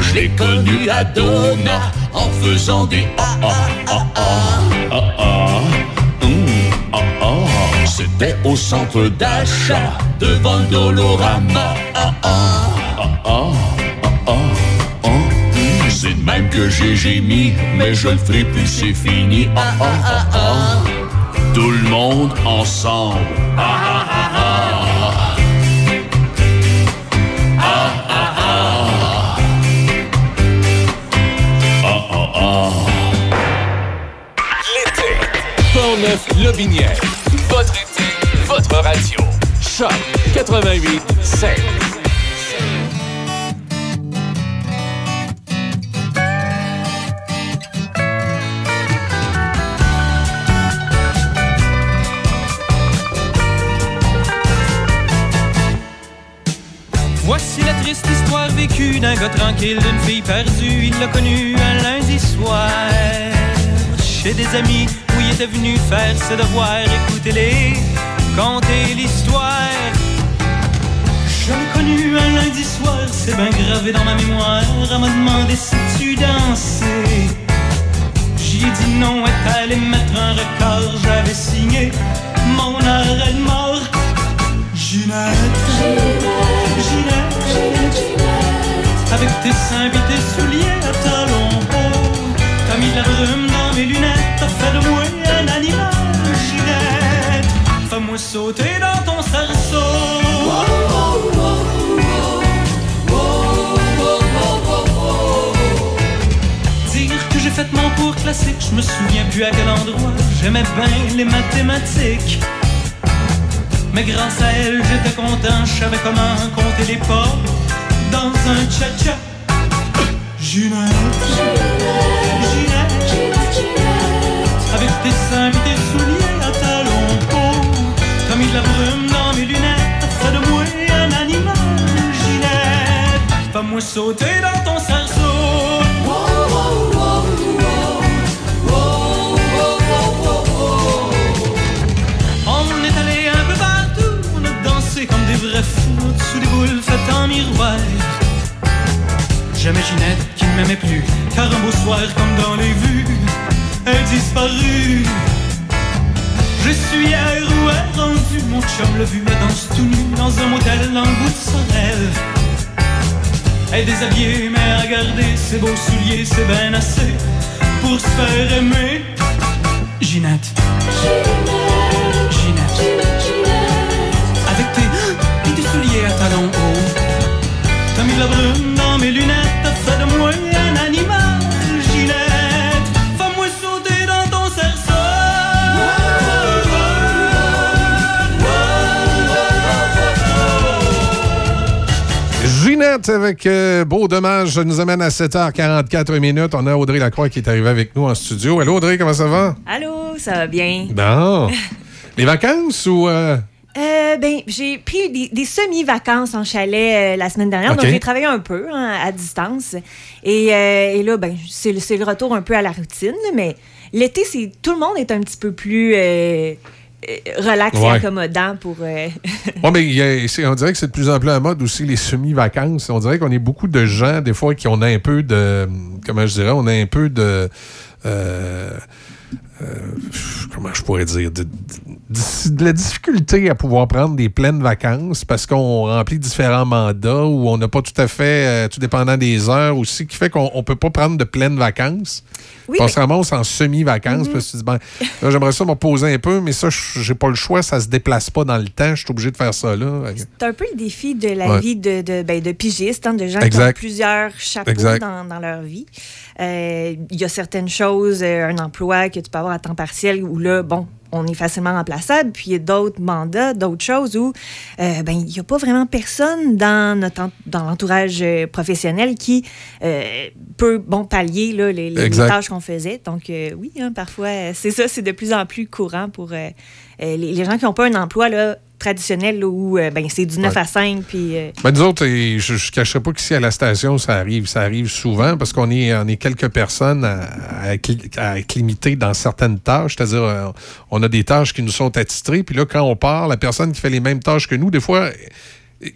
Je l'ai connu à Dona en faisant des ah ah ah ah ah ah. Ah ah. C'était au centre d'achat devant le Dolorama. Ah ah ah ah ah ah. ah. Hum, C'est de même que j'ai gémi, mais je le ferai plus, c'est fini. Ah ah ah ah. Tout le monde ensemble. Ah ah ah ah. Ah ah ah. Ah ah ah. L'été. Pont-Neuf Lobinière. Votre été, votre radio. Choc 88 7. Voici la triste histoire vécue d'un gars tranquille, d'une fille perdue. Il l'a connu un lundi soir. Chez des amis était venu faire ses devoirs. Écoutez-les, conter l'histoire. Je l'ai connu un lundi soir, c'est bien gravé dans ma mémoire. Elle m'a demandé si tu dansais. J'y ai dit non, est allé mettre un record. J'avais signé mon arrêt de mort. Ginette, Ginette, avec tes seins et tes souliers à talons hauts. T'as mis la brume dans mes lunettes, t'as fait de moi un animal. Ginette, fais-moi sauter dans ton cerceau. Dire que j'ai fait mon cours classique, je me souviens plus à quel endroit. J'aimais bien les mathématiques. Mais grâce à elle, j'étais content, je savais comment compter les pas dans un cha-cha. Ginette, avec tes seins et tes souliers à talons hauts. T'as mis de la brume dans mes lunettes, t'as de moi un animal. Ginette, fais-moi sauter dans ton cerceau. On est allé un peu partout, on a dansé comme des vrais fous sous des boules faites en miroir. Jamais Ginette qui ne m'aimait plus, car un beau soir comme dans les vues, elle disparut. Je suis où est rendu, mon chum l'a vu, elle danse tout nu dans un motel le bout de Sorel. Elle est déshabillée, mais à garder ses beaux souliers, c'est bien assez pour se faire aimer. Ginette. Ginette. Avec tes, tes souliers à talons hauts. T'as mis de la brume dans mes lunettes, avec euh, Beau Dommage ça nous amène à 7h44 minutes. On a Audrey Lacroix qui est arrivée avec nous en studio. Allô Audrey, comment ça va? Allô, ça va bien? Bon. Les vacances ou... euh, Euh, ben, j'ai pris des, des semi-vacances en chalet euh, la semaine dernière, donc j'ai travaillé un peu hein, à distance. Et, euh, et là, ben, c'est le, le retour un peu à la routine, mais l'été, c'est tout le monde est un petit peu plus euh, relax et accommodant pour. euh, Ouais, mais y a- on dirait que c'est de plus en plus en mode aussi les semi-vacances. On dirait qu'on est beaucoup de gens, des fois, qui ont un peu de. Comment je dirais On a un peu de. euh, euh, comment je pourrais dire de, de- de la difficulté à pouvoir prendre des pleines vacances parce qu'on remplit différents mandats ou on n'a pas tout à fait, euh, tout dépendant des heures aussi, qui fait qu'on ne peut pas prendre de pleines vacances. Oui, on se ramasse en semi-vacances parce que tu dis, ben, j'aimerais ça me reposer un peu, mais ça, j'ai pas le choix, ça se déplace pas dans le temps, je suis obligé de faire ça là. C'est un peu le défi de la Ouais. vie de, de, ben, de pigistes, hein, de gens qui ont plusieurs chapeaux dans leur vie. Euh, Il y a certaines choses, euh, un emploi que tu peux avoir à temps partiel où là, bon, on est facilement remplaçable. Puis il y a d'autres mandats, d'autres choses où euh, ben, il n'y a pas vraiment personne dans, notre dans l'entourage euh, professionnel qui euh, peut bon, pallier là, les, tâches qu'on faisait. Donc euh, oui, hein, parfois, c'est ça, c'est de plus en plus courant pour les, les gens qui n'ont pas un emploi là, traditionnel où euh, ben, c'est du 9 Ouais. à 5. Puis, euh, Ben, nous autres, je ne cacherai pas qu'ici à la station, ça arrive. Ça arrive souvent parce qu'on est, on est quelques personnes à, à, être- à dans certaines tâches. C'est-à-dire, euh, on a des tâches qui nous sont attitrées. Puis là, quand on part, la personne qui fait les mêmes tâches que nous, des fois,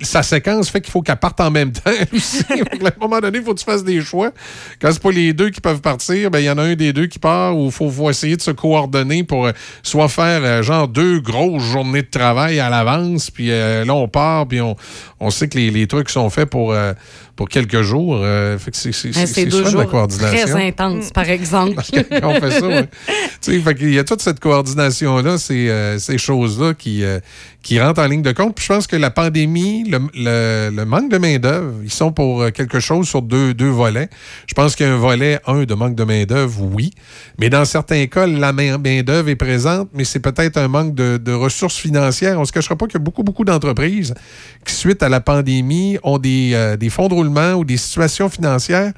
sa séquence fait qu'il faut qu'elle parte en même temps aussi. À un moment donné, il faut que tu fasses des choix. Quand c'est pas les deux qui peuvent partir, ben il y en a un des deux qui part ou il faut, faut essayer de se coordonner pour euh, soit faire euh, genre deux grosses journées de travail à l'avance, puis euh, là on part, puis on, on sait que les, les trucs sont faits pour, pour quelques jours. fait que c'est c'est- de la coordination. très intenses, par exemple. Quand on fait ça, ouais. Tu sais, fait qu'il y a toute cette coordination-là, ces, ces choses-là qui, qui rentrent en ligne de compte. Puis je pense que la pandémie, le, manque de main-d'œuvre, ils sont pour euh, quelque chose sur deux, deux volets. Je pense qu'il y a un volet, un, de manque de main-d'œuvre, oui. Mais dans certains cas, la main- main-d'œuvre est présente, mais c'est peut-être un manque de, de ressources financières. On ne se cachera pas qu'il y a beaucoup, beaucoup d'entreprises qui, suite à la pandémie, ont des, euh, des fonds de roulement ou des situations financières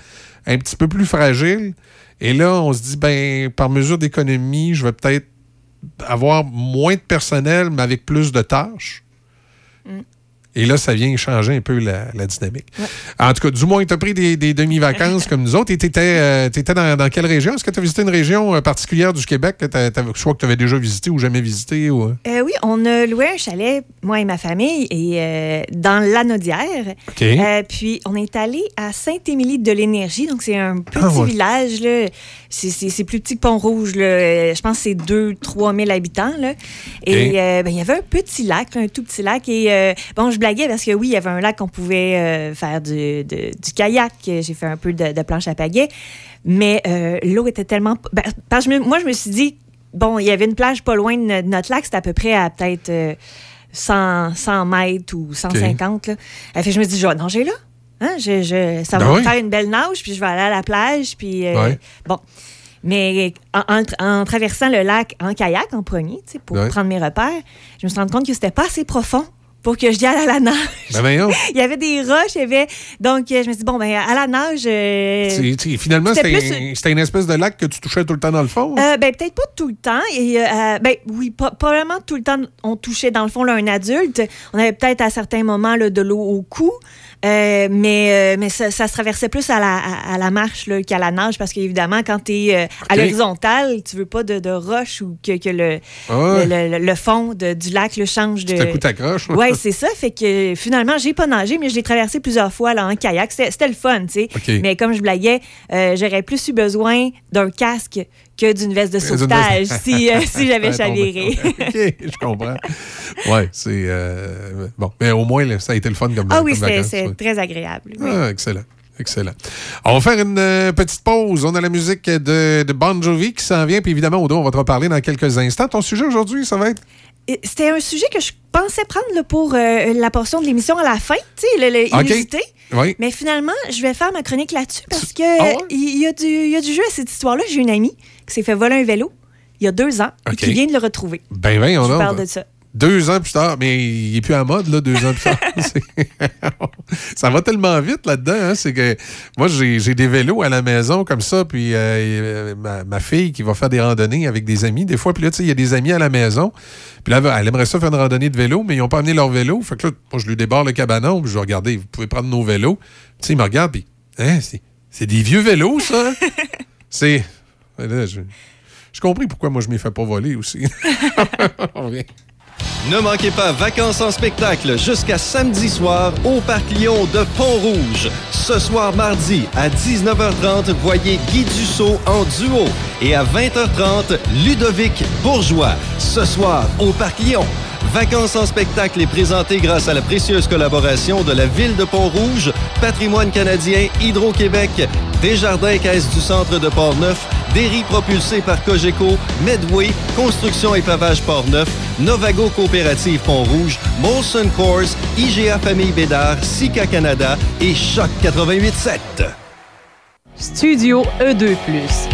un petit peu plus fragiles. Et là, on se dit, ben, par mesure d'économie, je vais peut-être avoir moins de personnel, mais avec plus de tâches. Mm. Et là, ça vient changer un peu la, la dynamique. En tout cas, du moins, tu as pris des, des demi-vacances comme nous autres. Et tu étais, dans, dans quelle région? Est-ce que tu as visité une région euh, particulière du Québec, que t'as- t'avais- soit que tu avais déjà visité ou jamais visité? Ou... euh? Euh, oui, on a loué un chalet, moi et ma famille, et euh, dans l'Anaudière. OK. Euh, puis on est allé à Sainte-Émilie de l'Énergie, donc c'est un petit Ah, ouais. village. C'est- plus petit que Pont-Rouge. Euh, Je pense que c'est 2-3 000 habitants. Là. Et euh, ben, il y avait un petit lac, un tout petit lac. Et euh, bon, je blaguais parce que oui, il y avait un lac qu'on pouvait euh, faire du, de- du kayak. J'ai fait un peu de, de planche à pagaie. Mais euh, l'eau était tellement. ben, parce que moi, je me suis dit, bon, il y avait une plage pas loin de no- de notre lac. C'était à peu près à peut-être euh, 100, 100 mètres ou 150. Là. Euh, fait je me suis dit, je vais nager là. Hein, je, je- ça Ben va oui. me faire une belle nage, puis je vais aller à la plage. Puis, bon. Mais en, en tra- en traversant le lac en kayak, en premier, pour prendre mes repères, je me suis rendu compte que c'était pas assez profond pour que je aille à la nage. Ben il y avait des roches, il y avait... Donc, euh, je me suis dit, bon, ben à la nage... euh, C'est- c'est- finalement, c'était c'était plus- un- c'était une espèce de lac que tu touchais tout le temps dans le fond? euh, ben, peut-être pas tout le temps. Et, euh, ben, oui, pas, pas vraiment tout le temps. On touchait, dans le fond, là, un adulte. On avait peut-être à certains moments là, de l'eau au cou. Euh, mais euh, mais ça, ça se traversait plus à la, à, à la marche là, qu'à la nage parce qu'évidemment, quand tu es à Ok. l'horizontale, tu veux pas de, de roche ou que, que le, le, le- le fond de- du lac le change de. À coup, t'accroches. Oui, c'est ça. Fait que euh, finalement, j'ai pas nagé, mais je l'ai traversé plusieurs fois là, en kayak. C'était le fun, tu sais. Mais comme je blaguais, euh, j'aurais plus eu besoin d'un casque que d'une veste de sauvetage veste- si, euh, si j'avais chaviré. OK, je comprends. Oui, c'est. euh, bon, mais au moins, là, ça a été le fun comme ah oui, c'est ouais. très agréable. oui. Ah, excellent. Excellent. On va faire une euh, petite pause. On a la musique de, de Bon Jovi qui s'en vient. Puis évidemment, Odo, on va te reparler dans quelques instants. Ton sujet aujourd'hui, ça va être? C'était un sujet que je pensais prendre là, pour euh, la portion de l'émission à la fin, tu sais, le. Oui. Mais finalement, je vais faire ma chronique là-dessus parce que Ah ouais? il y, a du, il y a du jeu à cette histoire-là. J'ai une amie qui s'est fait voler un vélo il y a deux ans OK. et qui vient de le retrouver. Ben, ben, je on a. parle de ça. Deux ans plus tard, mais il n'est plus à mode, là, deux ans plus tard. Ça va tellement vite là-dedans. hein, c'est que moi, j'ai des vélos à la maison comme ça, puis euh, ma, ma fille qui va faire des randonnées avec des amis, des fois, puis là, tu sais, il y a des amis à la maison, puis là, elle aimerait ça faire une randonnée de vélo, mais ils n'ont pas amené leur vélo. Fait que là, moi, je lui débarre le cabanon, puis je vais regarder, vous pouvez prendre nos vélos. Tu sais, il me regarde, puis, hein, c'est c'est des vieux vélos, ça? hein? c'est. Je- J'ai compris pourquoi moi, je m'y fais pas voler aussi. Ne manquez pas Vacances en spectacle jusqu'à samedi soir au Parc Lyon de Pont-Rouge. Ce soir mardi à 19h30, voyez Guy Dussault en duo. Et à 20h30, Ludovic Bourgeois. Ce soir au Parc Lyon. Vacances en spectacle est présenté grâce à la précieuse collaboration de la Ville de Pont-Rouge, Patrimoine canadien, Hydro-Québec, Desjardins Caisse du Centre de Port-Neuf, Derry propulsé par Cogeco, Medway, Construction et Pavage Port-Neuf, Novago Coopérative Pont-Rouge, Molson Coors, IGA Famille Bédard, Sika Canada et Choc 88.7. Studio E2+.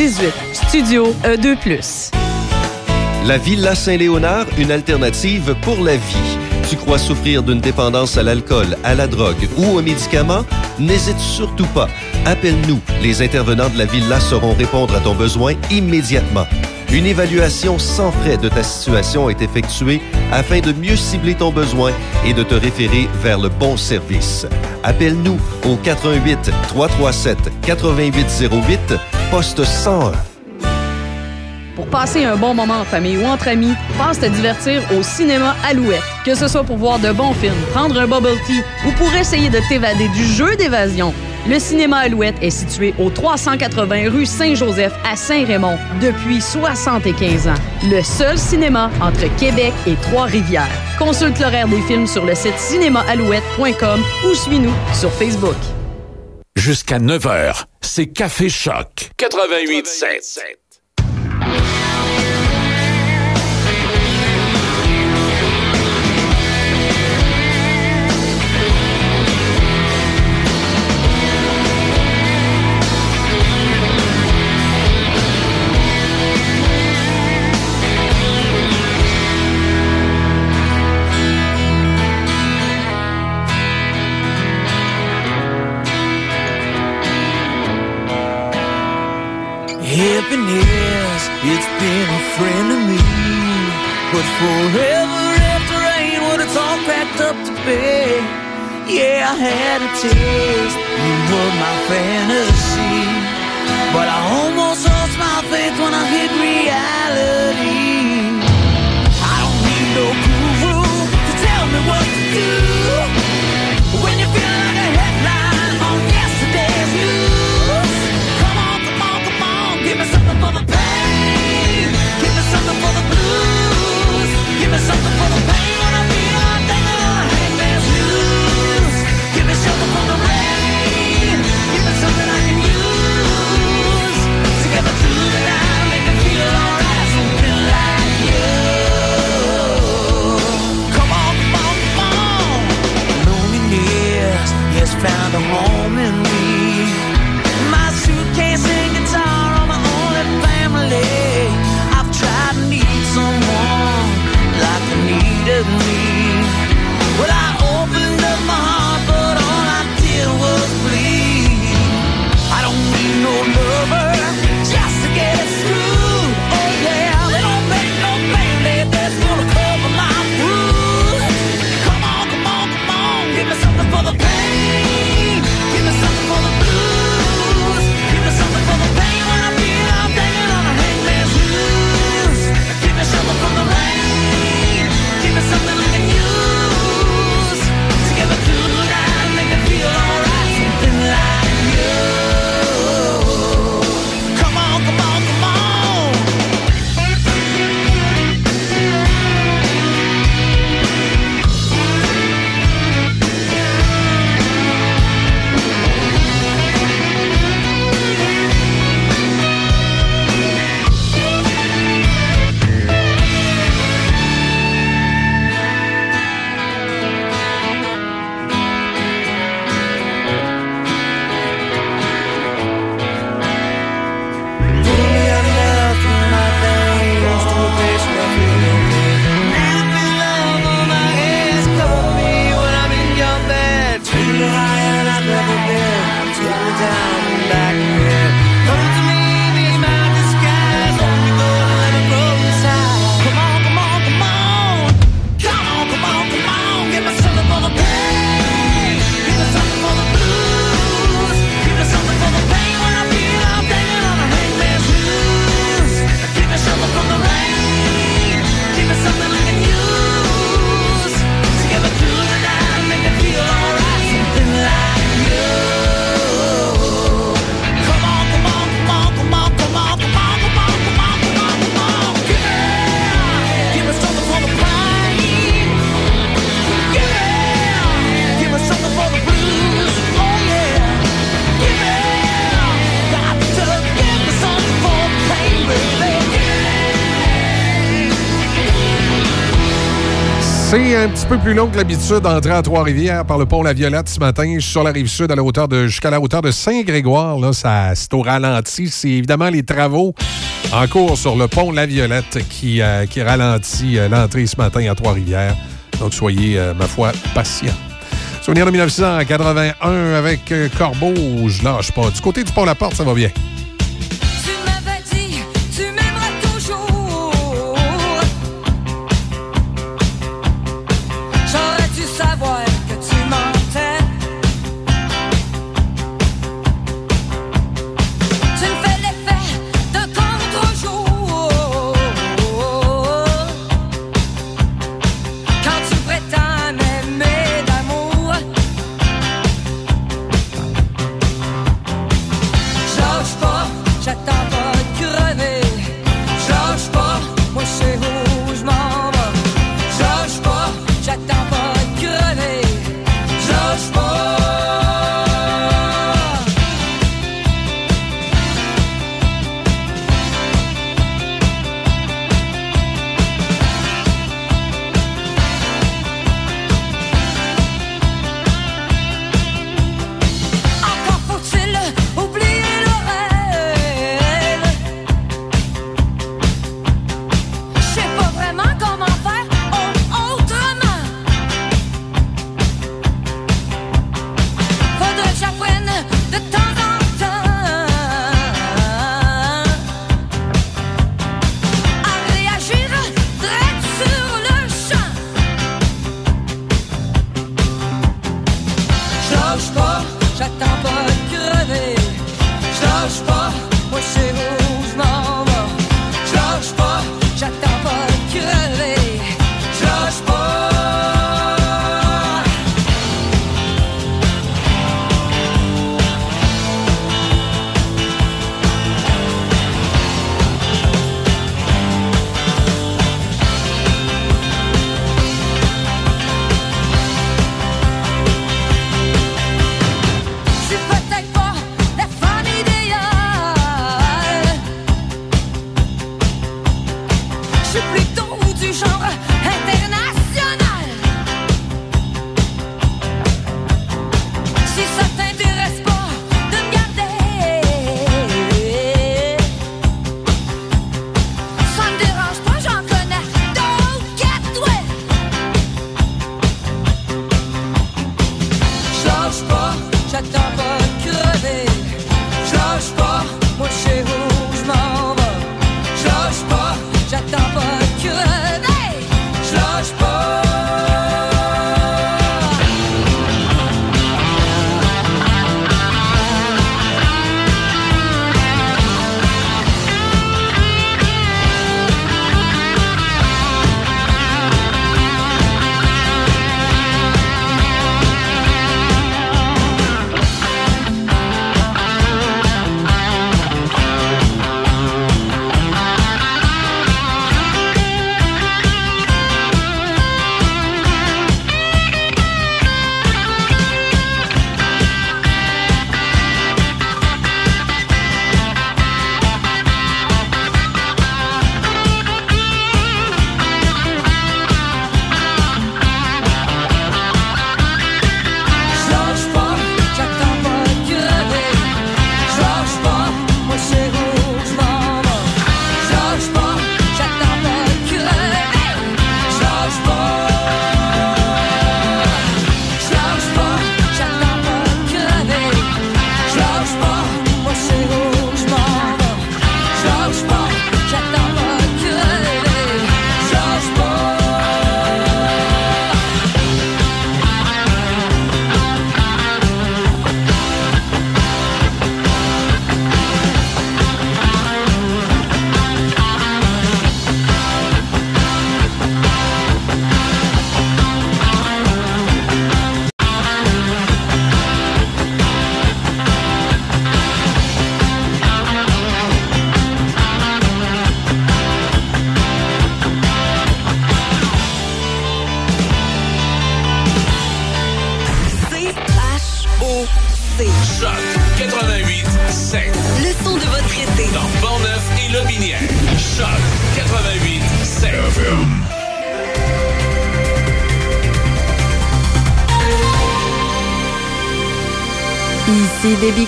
18. Studio E E2+. La Villa Saint-Léonard, une alternative pour la vie. Tu crois souffrir d'une dépendance à l'alcool, à la drogue ou aux médicaments? N'hésite surtout pas. Appelle-nous. Les intervenants de la Villa sauront répondre à ton besoin immédiatement. Une évaluation sans frais de ta situation est effectuée afin de mieux cibler ton besoin et de te référer vers le bon service. Appelle-nous au 88 337 8808 poste 101. Pour passer un bon moment en famille ou entre amis, pense te divertir au cinéma Alouette. Que ce soit pour voir de bons films, prendre un bubble tea ou pour essayer de t'évader du jeu d'évasion, le cinéma Alouette est situé au 380 rue Saint-Joseph à Saint-Raymond depuis 75 ans. Le seul cinéma entre Québec et Trois-Rivières. Consulte l'horaire des films sur le site cinémaalouette.com ou suis-nous sur Facebook. Jusqu'à 9h, c'est Café Choc. 88.7. bed. Yeah, I had a taste. You were my fantasy. But I almost lost my faith when I hit reality. I don't need no guru to tell me what to do. When you feel like a headline on yesterday's news. Come on, come on, come on. Give me something for the pain. Found a home peu plus long que l'habitude d'entrer à Trois-Rivières par le pont La Violette ce matin. Sur la rive sud à la hauteur de jusqu'à la hauteur de Saint-Grégoire. Là, ça, c'est au ralenti. C'est évidemment les travaux en cours sur le pont La Violette qui, euh, ralentit euh, l'entrée ce matin à Trois-Rivières. Donc, soyez, euh, ma foi, patients. Souvenir de 1981 avec Corbeau, je lâche pas. Du côté du pont La Porte, ça va bien?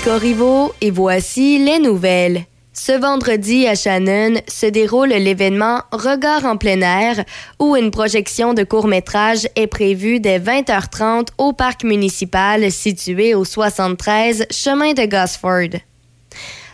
Déby Corriveau et voici les nouvelles. Ce vendredi à Shannon se déroule l'événement Regard en plein air où une projection de court-métrage est prévue dès 20h30 au parc municipal situé au 73 chemin de Gosford.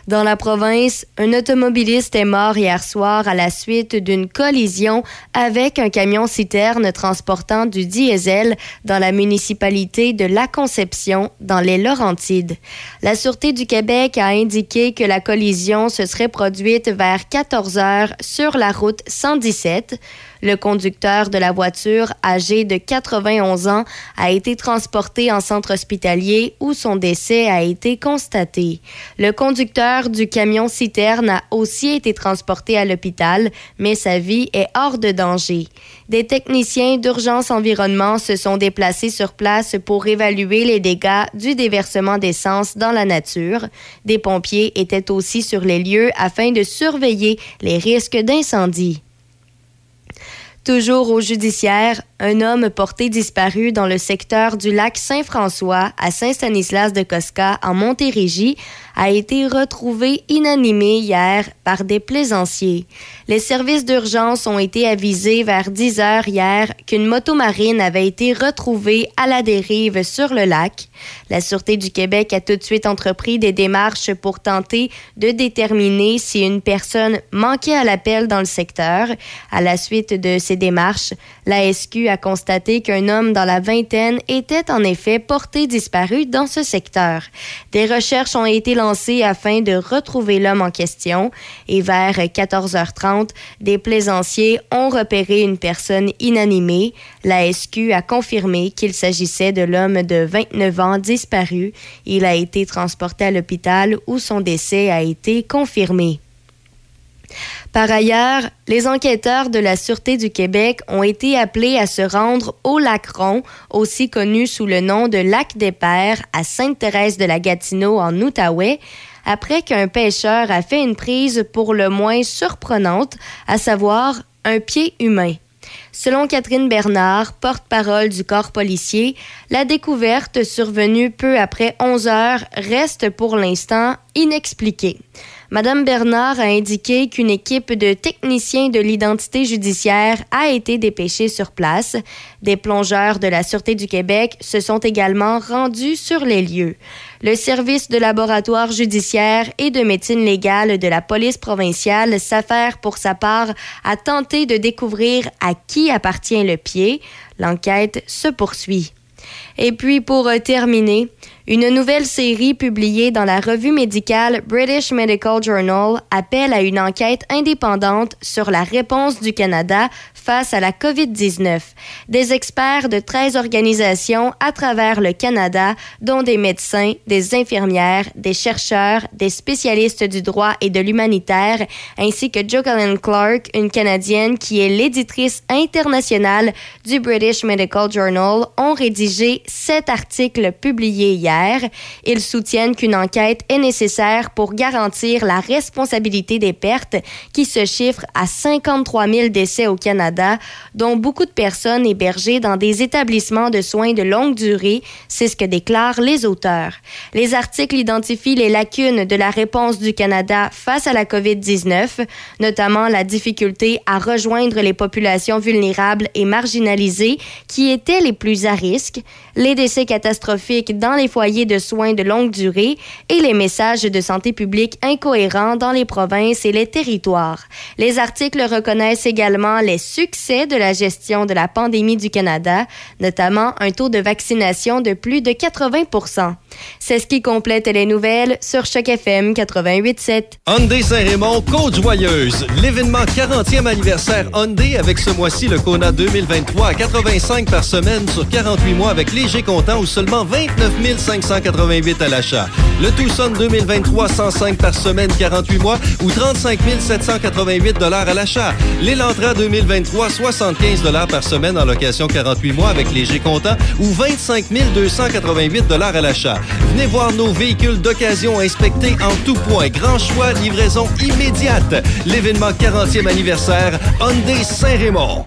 Dans la province, un automobiliste est mort hier soir à la suite d'une collision avec un camion-citerne transportant du diesel dans la municipalité de La Conception, dans les Laurentides. La Sûreté du Québec a indiqué que la collision se serait produite vers 14 heures sur la route 117. Le conducteur de la voiture, âgé de 91 ans, a été transporté en centre hospitalier où son décès a été constaté. Le conducteur du camion a aussi été transporté à l'hôpital, mais sa vie est hors de danger. Des techniciens d'urgence environnement se sont déplacés sur place pour évaluer les dégâts du déversement d'essence dans la nature. Des pompiers étaient aussi sur les lieux afin de surveiller les risques d'incendie. Toujours au judiciaire, un homme porté disparu dans le secteur du lac Saint-François à Saint-Stanislas de Cosca en Montérégie a été retrouvé inanimé hier par des plaisanciers. Les services d'urgence ont été avisés vers 10 heures hier qu'une motomarine avait été retrouvée à la dérive sur le lac. La Sûreté du Québec a tout de suite entrepris des démarches pour tenter de déterminer si une personne manquait à l'appel dans le secteur. À la suite de ces démarches, la SQ a constaté qu'un homme dans la vingtaine était en effet porté disparu dans ce secteur. Des recherches ont été lancées afin de retrouver l'homme en question et vers 14h30, des plaisanciers ont repéré une personne inanimée. La SQ a confirmé qu'il s'agissait de l'homme de 29 ans disparu. Il a été transporté à l'hôpital où son décès a été confirmé. Par ailleurs, les enquêteurs de la Sûreté du Québec ont été appelés à se rendre au lac Ron, aussi connu sous le nom de lac des Pères, à Sainte-Thérèse de la Gatineau en Outaouais, après qu'un pêcheur a fait une prise pour le moins surprenante, à savoir un pied humain. Selon Catherine Bernard, porte-parole du corps policier, la découverte survenue peu après 11 heures reste pour l'instant inexpliquée. Madame Bernard a indiqué qu'une équipe de techniciens de l'identité judiciaire a été dépêchée sur place. Des plongeurs de la Sûreté du Québec se sont également rendus sur les lieux. Le service de laboratoire judiciaire et de médecine légale de la police provinciale s'affaire pour sa part à tenter de découvrir à qui appartient le pied. L'enquête se poursuit. Et puis, pour terminer, une nouvelle série publiée dans la revue médicale British Medical Journal appelle à une enquête indépendante sur la réponse du Canada face à la COVID-19. Des experts de 13 organisations à travers le Canada, dont des médecins, des infirmières, des chercheurs, des spécialistes du droit et de l'humanitaire, ainsi que Jocelyne Clark, une Canadienne qui est l'éditrice internationale du British Medical Journal, ont rédigé sept articles publiés hier. Ils soutiennent qu'une enquête est nécessaire pour garantir la responsabilité des pertes qui se chiffrent à 53 000 décès au Canada, dont beaucoup de personnes hébergées dans des établissements de soins de longue durée. C'est ce que déclarent les auteurs. Les articles identifient les lacunes de la réponse du Canada face à la COVID-19, notamment la difficulté à rejoindre les populations vulnérables et marginalisées qui étaient les plus à risque, les décès catastrophiques dans les foyers de soins de longue durée et les messages de santé publique incohérents dans les provinces et les territoires. Les articles reconnaissent également les succès de la gestion de la pandémie du Canada, notamment un taux de vaccination de plus de 80 C'est ce qui complète les nouvelles sur Choc FM 88.7. Hyundai Saint-Raymond, Côte-Joyeuse. L'événement 40e anniversaire Hyundai avec ce mois-ci le Kona 2023 à 85 par semaine sur 48 mois avec léger comptant ou seulement 29 588 à l'achat. Le Tucson 2023 105 par semaine 48 mois ou 35 788 à l'achat. L'Elantra 2023 75 par semaine en location 48 mois avec léger comptant ou 25 288 à l'achat. Venez voir nos véhicules d'occasion inspectés en tout point. Grand choix, livraison immédiate. L'événement 40e anniversaire Hyundai Saint-Raymond.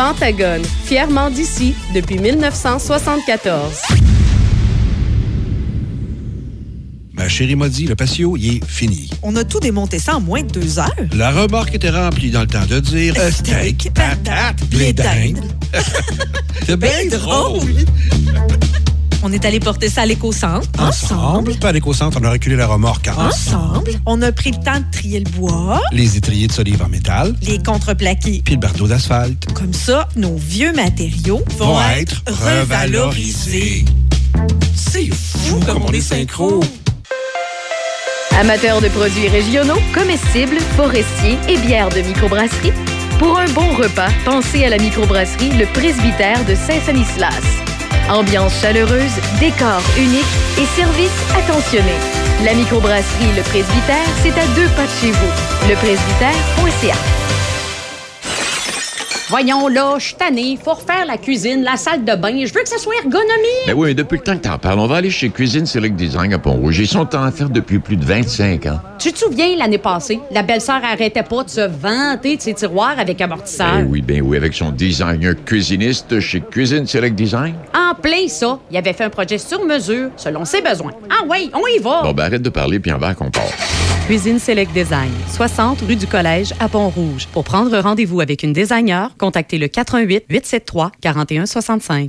Pentagone, fièrement d'ici depuis 1974. Ma chérie m'a dit, le patio, il est fini. On a tout démonté ça en moins de deux heures. La remorque était remplie dans le temps de dire euh, steak, patate, blé d'Inde. C'est bien drôle. On est allé porter ça à l'éco-centre. Ensemble. Pas à l'éco-centre, on a reculé la remorque Ensemble. On a pris le temps de trier le bois, Les étriers de solive en métal, les contreplaqués. puis le bardeau d'asphalte. Comme ça, nos vieux matériaux vont, Vont être, revalorisés. C'est fou comme on est synchro. Amateurs de produits régionaux, comestibles, forestiers et bières de microbrasserie, pour un bon repas, pensez à la microbrasserie Le Presbytère de Saint-Sanislas. Ambiance chaleureuse, décor unique et service attentionné. La microbrasserie Le Presbytère, c'est à deux pas de chez vous. Lepresbytère.ca. Voyons là, je suis tannée. Faut refaire la cuisine, la salle de bain. Je veux que ça soit ergonomique. Ben oui, mais depuis le temps que t'en parles, on va aller chez Cuisine Select Design à Pont-Rouge. Ils sont en affaires depuis plus de 25 ans. Tu te souviens, l'année passée, la belle-sœur arrêtait pas de se vanter de ses tiroirs avec amortisseur? Ben oui, ben oui, avec son designer cuisiniste chez Cuisine Select Design. En plein ça, il avait fait un projet sur mesure, selon ses besoins. Ah oui, on y va. Bon, ben arrête de parler, puis en va qu'on part. Cuisine Select Design, 60 rue du Collège à Pont-Rouge. Pour prendre rendez-vous avec une designer, contactez le 88 873 4165.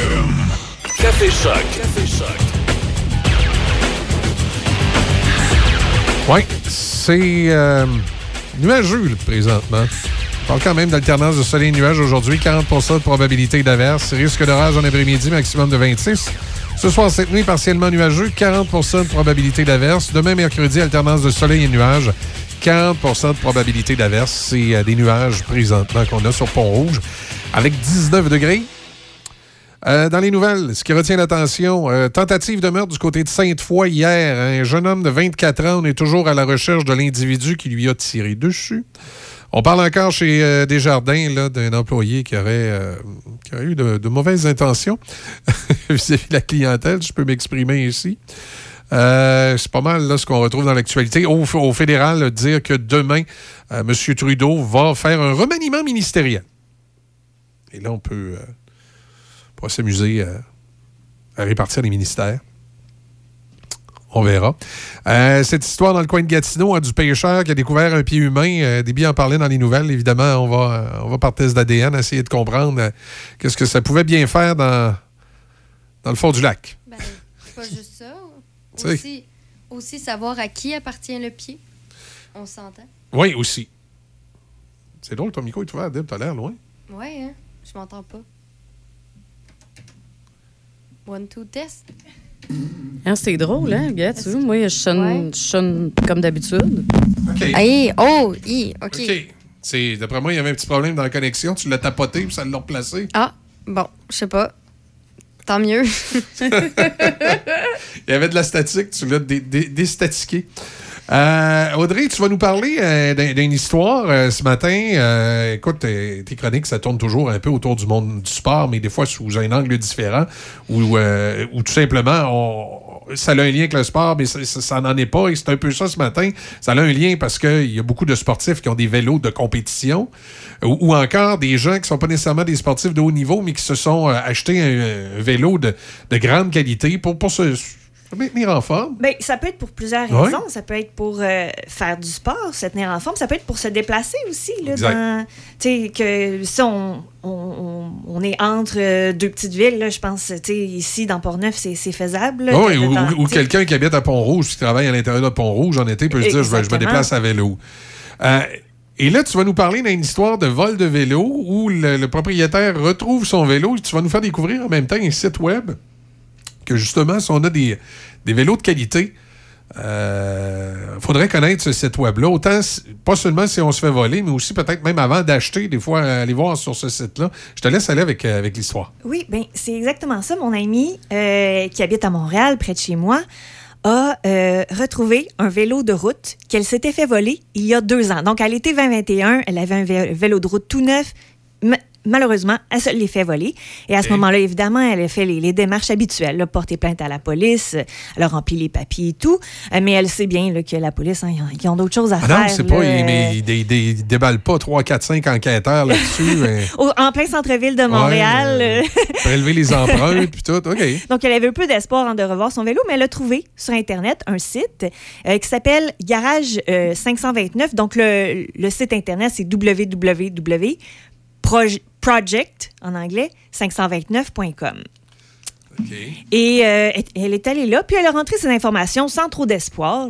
Café Choc. Café. Oui, c'est euh, nuageux présentement. On parle quand même d'alternance de soleil et nuages aujourd'hui. 40% de probabilité d'averse. Risque d'orage en après-midi, maximum de 26. Ce soir, cette nuit, partiellement nuageux. 40% de probabilité d'averse. Demain, mercredi, alternance de soleil et nuages. 40% de probabilité d'averse. C'est euh, des nuages présentement qu'on a sur Pont-Rouge. Avec 19 degrés. Euh, dans les nouvelles, ce qui retient l'attention, euh, tentative de meurtre du côté de Sainte-Foy hier. Un jeune homme de 24 ans, on est toujours à la recherche de l'individu qui lui a tiré dessus. On parle encore chez euh, Desjardins d'un employé qui aurait, qui eu de, mauvaises intentions vis-à-vis de la clientèle, je peux m'exprimer ici. C'est pas mal là, ce qu'on retrouve dans l'actualité. Au, fédéral, dire que demain, M. Trudeau va faire un remaniement ministériel. Et là, on peut, on pourra s'amuser à répartir les ministères. On verra. Euh, cette histoire dans le coin de Gatineau hein, du pêcheur qui a découvert un pied humain, euh, Déby en parlait dans les nouvelles. Évidemment, on va, on va par test d'ADN essayer de comprendre euh, qu'est-ce que ça pouvait bien faire dans, dans le fond du lac. C'est pas juste ça. Aussi, aussi savoir à qui appartient le pied. On s'entend. Oui, aussi. C'est drôle, ton micro est ouvert, Deb, t'as l'air loin. Ouais, hein? Je m'entends pas. One, two, test. Hein, c'est drôle, hein, gars, tu vois, moi, je sonne, je sonne comme d'habitude. Hey, oh, hi, OK. OK. C'est- D'après moi, il y avait un petit problème dans la connexion. Tu l'as tapoté puis ça l'a replacé. Ah, bon, je sais pas. Tant mieux. Il y avait de la statique, tu l'as dé- dé- déstatiqué. Euh, Audrey, tu vas nous parler euh, d'un- d'une histoire euh, ce matin. Euh, écoute, tes chroniques, ça tourne toujours un peu autour du monde du sport, mais des fois sous un angle différent, ou ou tout simplement, on- ça a un lien avec le sport, mais ça, n'en est pas. Et c'est un peu ça ce matin. Ça a un lien parce qu'il y a beaucoup de sportifs qui ont des vélos de compétition, ou, encore des gens qui ne sont pas nécessairement des sportifs de haut niveau, mais qui se sont achetés un, vélo de, de grande qualité pour, pour se maintenir en forme. Ben, ça peut être pour plusieurs raisons. Ça peut être pour euh, faire du sport, se tenir en forme. Ça peut être pour se déplacer aussi. Là, Exact. dans- tu sais, que si on, on, on- est entre euh, deux petites villes, là, je pense, tu sais, ici, dans Port-Neuf, c'est c'est faisable. là, oui, de- ou, dans- quelqu'un qui habite à Pont-Rouge, qui travaille à l'intérieur de Pont-Rouge en été, peut se dire je, vais- je me déplace à vélo. Euh, et là, tu vas nous parler d'une histoire de vol de vélo où le, le propriétaire retrouve son vélo. Tu vas nous faire découvrir en même temps un site web justement, si on a des, vélos de qualité, il faudrait connaître ce site web-là. Autant, pas seulement si on se fait voler, mais aussi peut-être même avant d'acheter, des fois, euh, aller voir sur ce site-là. Je te laisse aller avec, euh, avec l'histoire. Oui, ben c'est exactement ça. Mon amie euh, qui habite à Montréal, près de chez moi, a euh, retrouvé un vélo de route qu'elle s'était fait voler il y a deux ans. Donc, à l'été 2021, elle avait un vé- vélo de route tout neuf. Malheureusement, elle se l'est fait voler. Et à ce moment-là, évidemment, elle a fait les, les démarches habituelles, là, porter plainte à la police, euh, elle a rempli les papiers et tout. Euh, mais elle sait bien là, que la police, hein, ils ont- ils ont d'autres choses à Ah faire. non, c'est pas. il- mais euh, il, dé- dé- il déballe pas 3, 4, 5 enquêteurs là-dessus. mais- en plein centre-ville de Montréal. Ouais, euh, Prélever les empreintes, puis tout. OK. Donc, elle avait un peu d'espoir hein, de revoir son vélo, mais elle a trouvé sur Internet un site euh, qui s'appelle Garage euh, 529. Donc, le, le site Internet, c'est www.project, en anglais, 529.com. Et euh, elle- elle est allée là, puis elle a rentré ses informations sans trop d'espoir.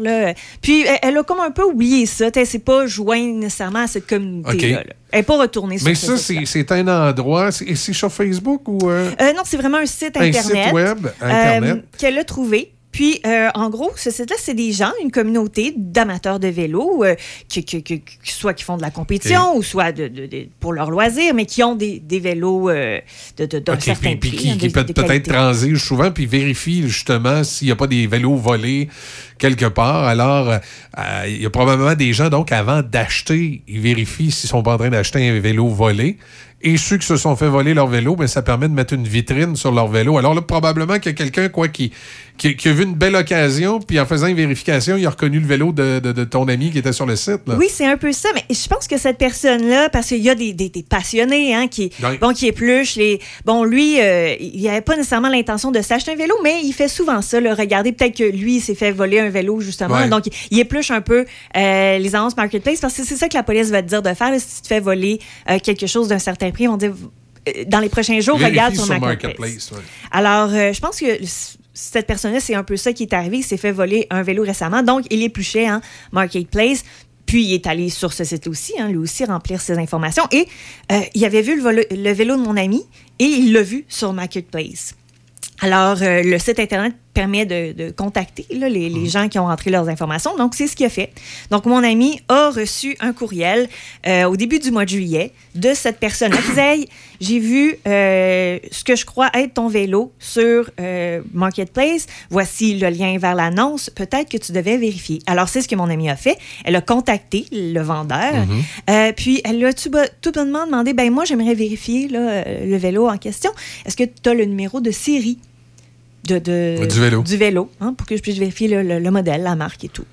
Puis elle, elle a comme un peu oublié ça. Elle s'est pas jointe nécessairement à cette communauté-là. Là. Elle n'est pas retournée sur Mais ça, c'est un endroit. C'est c'est sur Facebook ou. euh, Euh, non, c'est vraiment un site Un Internet. site web, Internet. qu'elle a trouvé. Puis, euh, en gros, ce site-là, c'est des gens, une communauté d'amateurs de vélo, euh, qui, qui- qui- qui- soit qui font de la compétition ou soit de, de- de- pour leur loisir, mais qui ont des, des vélos euh, de, de, d'un OK, certain puis, prix. qui, hein, qui peut peut-être transige souvent, puis vérifie justement s'il n'y a pas des vélos volés quelque part. Alors, euh, il y a probablement des gens, donc, avant d'acheter, ils vérifient s'ils sont pas en train d'acheter un vélo volé. Et ceux qui se sont fait voler leur vélo, ben, ça permet de mettre une vitrine sur leur vélo. Alors là, probablement qu'il y a quelqu'un quoi, qui, qui, qui a vu une belle occasion, puis en faisant une vérification, il a reconnu le vélo de, de- de ton ami qui était sur le site. là. Oui, c'est un peu ça, mais je pense que cette personne-là, parce qu'il y a des, des- des passionnés hein, qui, Oui. bon, qui épluchent. Les, bon, lui, euh, il n'avait pas nécessairement l'intention de s'acheter un vélo, mais il fait souvent ça. Là, regardez, peut-être que lui, il s'est fait voler un vélo, justement. Ouais. Donc, il épluche un peu euh, les annonces Marketplace, parce que c'est ça que la police va te dire de faire. là, si tu te fais voler euh, quelque chose d'un certain prix, ils vont dire, euh, dans les prochains jours, Vérifie regarde sur, sur Marketplace. Marketplace, ouais. Alors, euh, je pense que cette personne-là, c'est un peu ça qui est arrivé. Il s'est fait voler un vélo récemment. Donc, il épluchait hein, Marketplace. Puis, il est allé sur ce site aussi, hein, lui aussi, remplir ses informations. Et euh, il avait vu le vélo de mon ami et il l'a vu sur Marketplace. Alors, euh, le site Internet permet de, de contacter là, les, les gens qui ont rentré leurs informations. Donc, c'est ce qu'il a fait. Donc, mon ami a reçu un courriel euh, au début du mois de juillet de cette personne-là qui disait Hey, J'ai vu euh, ce que je crois être ton vélo sur euh, Marketplace. Voici le lien vers l'annonce. Peut-être que tu devais vérifier. Alors, c'est ce que mon ami a fait. Elle a contacté le vendeur. Euh, puis, elle lui a tout, tout bonnement demandé ben moi, j'aimerais vérifier là, le vélo en question. Est-ce que tu as le numéro de série de, de- Du vélo. Du vélo, hein, pour que je puisse vérifier le, le- le modèle, la marque et tout.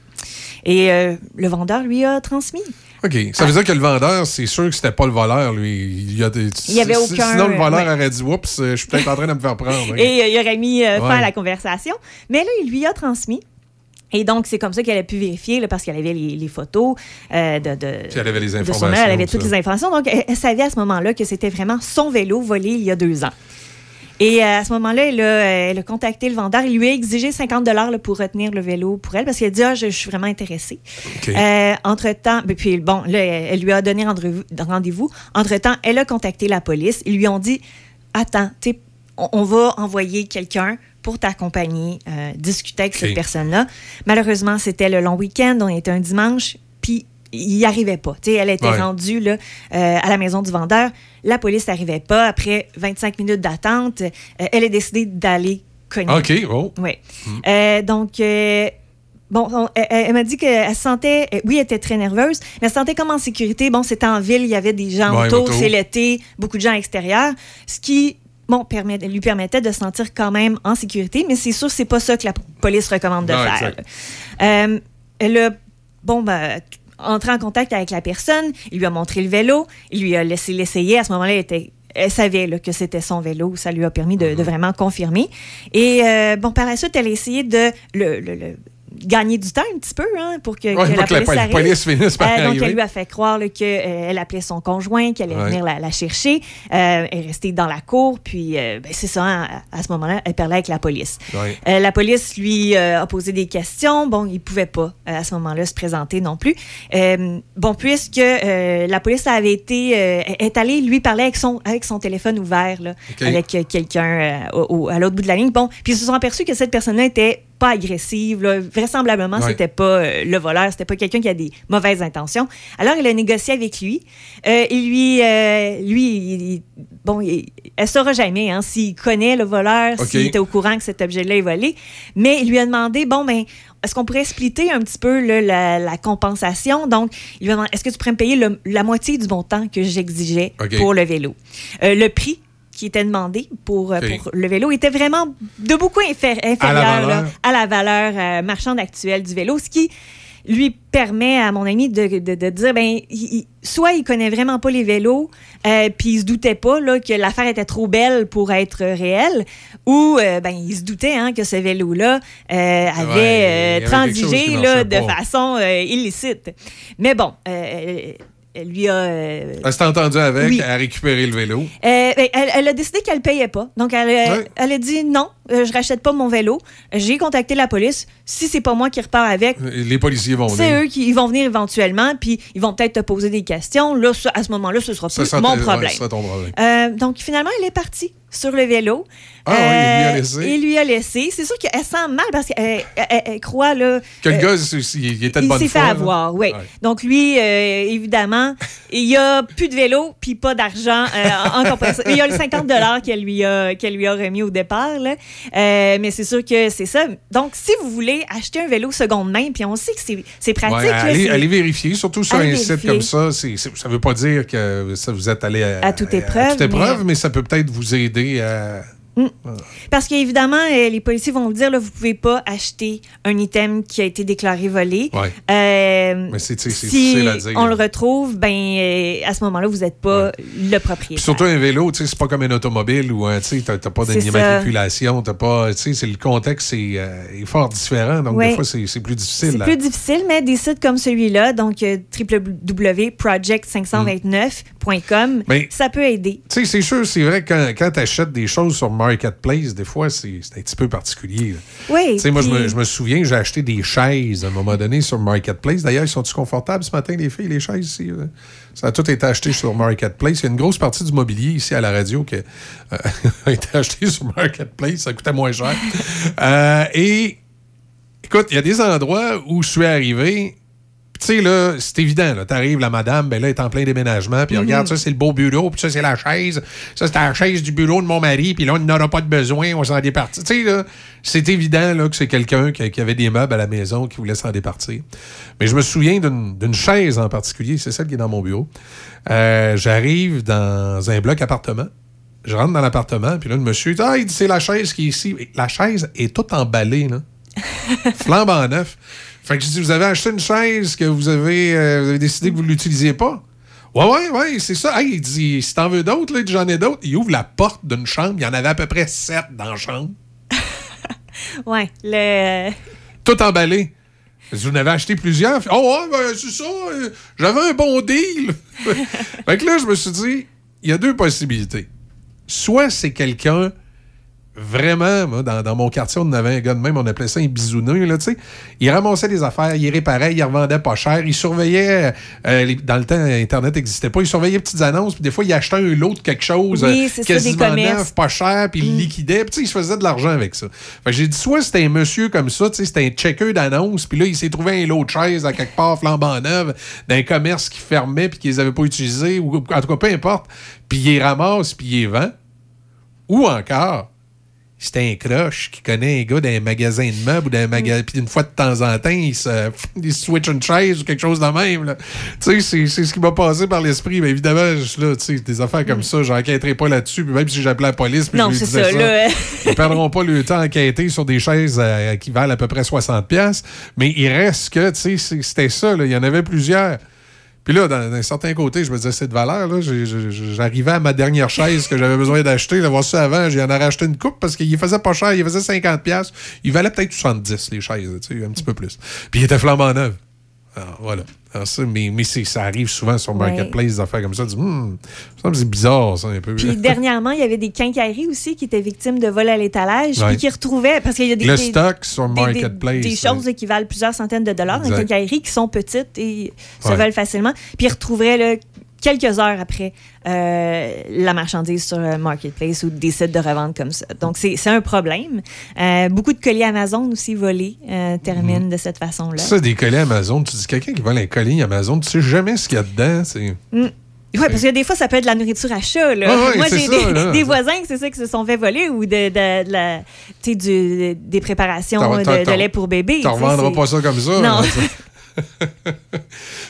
Et euh, le vendeur lui a transmis. OK. Ça veut dire que le vendeur, c'est sûr que c'était pas le voleur, lui. Il y, a des- Il y avait aucun- Sinon, le voleur ouais. aurait dit Oups, euh, je suis peut-être en train de me faire prendre. hein. Et euh, il aurait mis euh, fin à la conversation. Mais là, il lui a transmis. Et donc, c'est comme ça qu'elle a pu vérifier, là, parce qu'elle avait les, les photos euh, de, de. Puis elle avait les de son informations, nom, elle avait ça. toutes les informations. Donc, elle, elle savait à ce moment-là que c'était vraiment son vélo volé il y a deux ans. Et euh, à ce moment-là, elle, a, euh, elle a contacté le vendeur. Il lui a exigé 50 dollars pour retenir le vélo pour elle parce qu'elle a dit ah, je, je suis vraiment intéressée. Euh, entre-temps, ben, puis bon, là, elle, lui a donné rendez-vous-. Entre-temps, elle a contacté la police. Ils lui ont dit Attends, on, on va envoyer quelqu'un pour t'accompagner, euh, discuter avec cette personne-là. Malheureusement, c'était le long week-end, on était un dimanche, puis il n'y arrivait pas. Elle était Ouais. rendue là, euh, à la maison du vendeur. La police n'arrivait pas. Après 25 minutes d'attente, euh, elle a décidé d'aller cogner. OK, oh. Oui. Euh, donc, euh, bon, on- elle, elle m'a dit qu'elle se sentait, oui, elle était très nerveuse, mais elle se sentait comme en sécurité. Bon, c'était en ville, il y avait des gens Ouais, autour, c'est l'été, beaucoup de gens à l'extérieur, ce qui, bon, permet, lui permettait de se sentir quand même en sécurité, mais c'est sûr, c'est pas ça que la police recommande de Non, faire. Euh, elle a, bon, ben, entré en contact avec la personne, il lui a montré le vélo, il lui a laissé l'essayer. À ce moment-là, elle, était, elle savait là, que c'était son vélo. Ça lui a permis de, Mhm. de vraiment confirmer. Et euh, bon, par la suite, elle a essayé de le, le- le- gagner du temps un petit peu hein, pour que, Ouais, que pour la que la police police finisse par Euh, donc, elle lui a fait croire qu'elle appelait son conjoint, qu'elle allait Ouais. venir la, la chercher. Euh, elle est restée dans la cour, puis euh, ben, c'est ça, hein, à, à ce moment-là, elle parlait avec la police. Ouais. Euh, la police lui euh, a posé des questions. Bon, il pouvait pas euh, à ce moment-là se présenter non plus. Euh, bon, puisque euh, la police avait été euh, est allée lui parler avec son avec son téléphone ouvert là, avec euh, quelqu'un euh, à l'autre bout de la ligne. Bon, puis ils se sont aperçus que cette personne-là était pas agressive. là. Vraisemblablement, Ouais. c'était pas euh, le voleur, c'était pas quelqu'un qui a des mauvaises intentions. Alors, elle a négocié avec lui. Euh, et lui, euh, lui, il- il- bon, il- elle saura jamais hein, s'il connaît le voleur, s'il était au courant que cet objet-là est volé. Mais il lui a demandé, bon, ben, est-ce qu'on pourrait splitter un petit peu là, la, la compensation? Donc, il lui a demandé, est-ce que tu pourrais me payer le- la moitié du montant que j'exigeais pour le vélo? Euh, le prix qui était demandé pour, euh, pour le vélo était vraiment de beaucoup infé- inférieur valeur. là, à la valeur euh, marchande actuelle du vélo, ce qui lui permet à mon ami de, de- de dire, ben, il- soit il connaît vraiment pas les vélos, euh, puis il se doutait pas là, que l'affaire était trop belle pour être réelle, ou euh, ben, il se doutait hein, que ce vélo-là euh, avait qui transigé là, de façon illicite. Mais bon, elle lui a... euh, Elle s'est entendue avec, Oui. elle a récupéré le vélo. euh, ben, elle, elle a décidé qu'elle ne payait pas. Donc, elle, Ouais. elle a dit non, euh, je rachète pas mon vélo. J'ai contacté la police. Si c'est pas moi qui repars avec, Les policiers vont c'est venir. eux qui ils vont venir éventuellement, puis ils vont peut-être te poser des questions. Là, à ce moment-là, ce sera Ça plus sera- mon ouais, problème. ce sera ton problème. Euh, donc, finalement, elle est partie sur le vélo. Ah oui, il lui a Euh, laissé. Il lui a laissé. C'est sûr qu'elle sent mal parce qu'elle elle- elle croit là, Que le euh, gars, il était de il bonne s'est fait foi. là. avoir, oui. Ouais. Donc, lui, euh, évidemment, il y a plus de vélo puis pas d'argent en compensation. Il y a le 50 qu'elle lui, a- qu'elle lui a remis au départ. là. Mais c'est sûr que c'est ça. Donc, si vous voulez acheter un vélo seconde main, puis on sait que c'est c'est pratique. Ouais, là, allez, c'est- allez vérifier, surtout sur Allez un site comme ça. c'est- ça ne veut pas dire que ça vous êtes allé à, À toute épreuve, toute épreuve, mais- mais... ça peut peut-être vous aider à. Parce qu'évidemment, euh, les policiers vont vous dire, là, vous pouvez pas acheter un item qui a été déclaré volé. Ouais. Euh, Mais c'est c'est- c'est si difficile à dire. on le retrouve, ben euh, à ce moment-là, vous n'êtes pas le Puis propriétaire. surtout un vélo, c'est pas comme un automobile où hein, tu t'as pas d'immatriculation, t'as pas, c'est le contexte euh, est fort différent, donc Ouais. des fois c'est c'est plus difficile. C'est là. plus difficile, mais des sites comme celui-là, donc euh, www.project529.com, Mais- ça peut aider. C'est sûr, c'est vrai quand, quand tu achètes des choses sur Marketplace, des fois, c'est un petit peu particulier. là. Oui. Tu sais, moi, je me, puis- je me souviens, j'ai acheté des chaises à un moment donné sur Marketplace. D'ailleurs, ils sont-ils confortables ce matin, les filles, les chaises ici? là? Ça a tout été acheté sur Marketplace. Il y a une grosse partie du mobilier ici à la radio qui euh, a été acheté sur Marketplace. Ça coûtait moins cher. Euh, et écoute, il y a des endroits où je suis arrivé. Tu sais, là, c'est évident, là. T'arrives, la madame, ben là, elle est en plein déménagement, puis Mhm. regarde, ça, c'est le beau bureau, puis ça, c'est la chaise. Ça, c'est la chaise du bureau de mon mari, puis là, on n'aura pas de besoin, on s'en départit. Tu sais, là, c'est évident, là, que c'est quelqu'un qui, qui avait des meubles à la maison qui voulait s'en départir. Mais je me souviens d'une chaise en particulier, c'est celle qui est dans mon bureau. Euh, J'arrive dans un bloc appartement. Je rentre dans l'appartement, puis là, le monsieur, dit, ah, il dit, c'est la chaise qui est ici. La chaise est toute emballée, là. Flambant neuf. Fait que je dis, vous avez acheté une chaise que vous avez, euh, vous avez décidé que vous ne l'utilisiez pas? Ouais, ouais, ouais, c'est ça. Hey, il dit, si t'en veux d'autres, j'en ai d'autres. Il ouvre la porte d'une chambre. Il y en avait à peu près sept dans la chambre. Ouais, le... Tout emballé. Vous en avez acheté plusieurs? Oh, ouais, ben, c'est ça. euh, J'avais un bon deal. fait que là, je me suis dit, il y a deux possibilités. Soit c'est quelqu'un vraiment, moi, dans, dans mon quartier, on avait un gars de même, on appelait ça un bisouneux, là, tu sais. Il ramassait des affaires, il réparait, il revendait pas cher, il surveillait, euh, les- dans le temps, Internet n'existait pas, il surveillait petites annonces, puis des fois, il achetait un lot de quelque chose, Oui, euh, c'est ça, des quasiment neuf, pas cher, puis il Mm. liquidait, puis tu sais, il se faisait de l'argent avec ça. Fait j'ai dit, soit c'était un monsieur comme ça, tu sais, c'était un checker d'annonces, puis là, il s'est trouvé un lot de chaises à quelque part, flambant neuve, d'un commerce qui fermait, puis qu'ils les avaient pas utilisés, ou en tout cas, peu importe, puis il les ramasse, puis il les vend. Ou encore, c'était un croche qui connaît un gars d'un magasin de meubles ou d'un magasin. Puis une fois de temps en temps, il se, il switch une chaise ou quelque chose de même. là. Tu sais, c'est- c'est ce qui m'a passé par l'esprit. Mais évidemment, je- là, tu sais, des affaires comme ça, j'enquêterai pas là-dessus. Puis même si j'appelais la police, puis Non, je lui c'est disais ça, ça, ils perdront pas le temps à enquêter sur des chaises euh, qui valent à peu près 60$. piastres. Mais il reste que, tu sais, c'est- c'était ça. là. Il y en avait plusieurs. Puis là, d'un certain côté, je me disais, c'est de valeur. J'arrivais à ma dernière chaise que j'avais besoin d'acheter. D'avoir ça avant, j'en aurais acheté une coupe parce qu'il faisait pas cher. Il faisait 50$. piastres. Il valait peut-être 70$, les chaises, un petit peu plus. Puis il était flambant neuf. Alors, voilà. Alors, ça, mais mais ça arrive souvent sur Ouais. Marketplace, des affaires comme ça. Tu dis, Hmm, ça me semble bizarre, ça, un peu. Puis dernièrement, il y avait des quincailleries aussi qui étaient victimes de vol à l'étalage, Ouais. puis qui retrouvaient, parce qu'il y a des, Le des- stock sur des- des- Marketplace, des, choses qui valent plusieurs centaines de dollars, des quincailleries qui sont petites et se Ouais. volent facilement, puis ils retrouveraient là, quelques heures après euh, la marchandise sur le marketplace ou des sites de revente comme ça. Donc, c'est un problème. Euh, beaucoup de colis Amazon aussi volés euh, terminent de cette façon-là. Ça, des colis Amazon, tu dis quelqu'un qui vole un colis Amazon, tu sais jamais ce qu'il y a dedans. c'est- Mm. Oui, parce que des fois, ça peut être de la nourriture à chat. Là. Ouais, Moi, j'ai des, voisins c'est ça qui se sont fait voler ou de, de- de la, du- des préparations de, lait pour bébé. Tu sais, revendras pas ça comme ça. Non.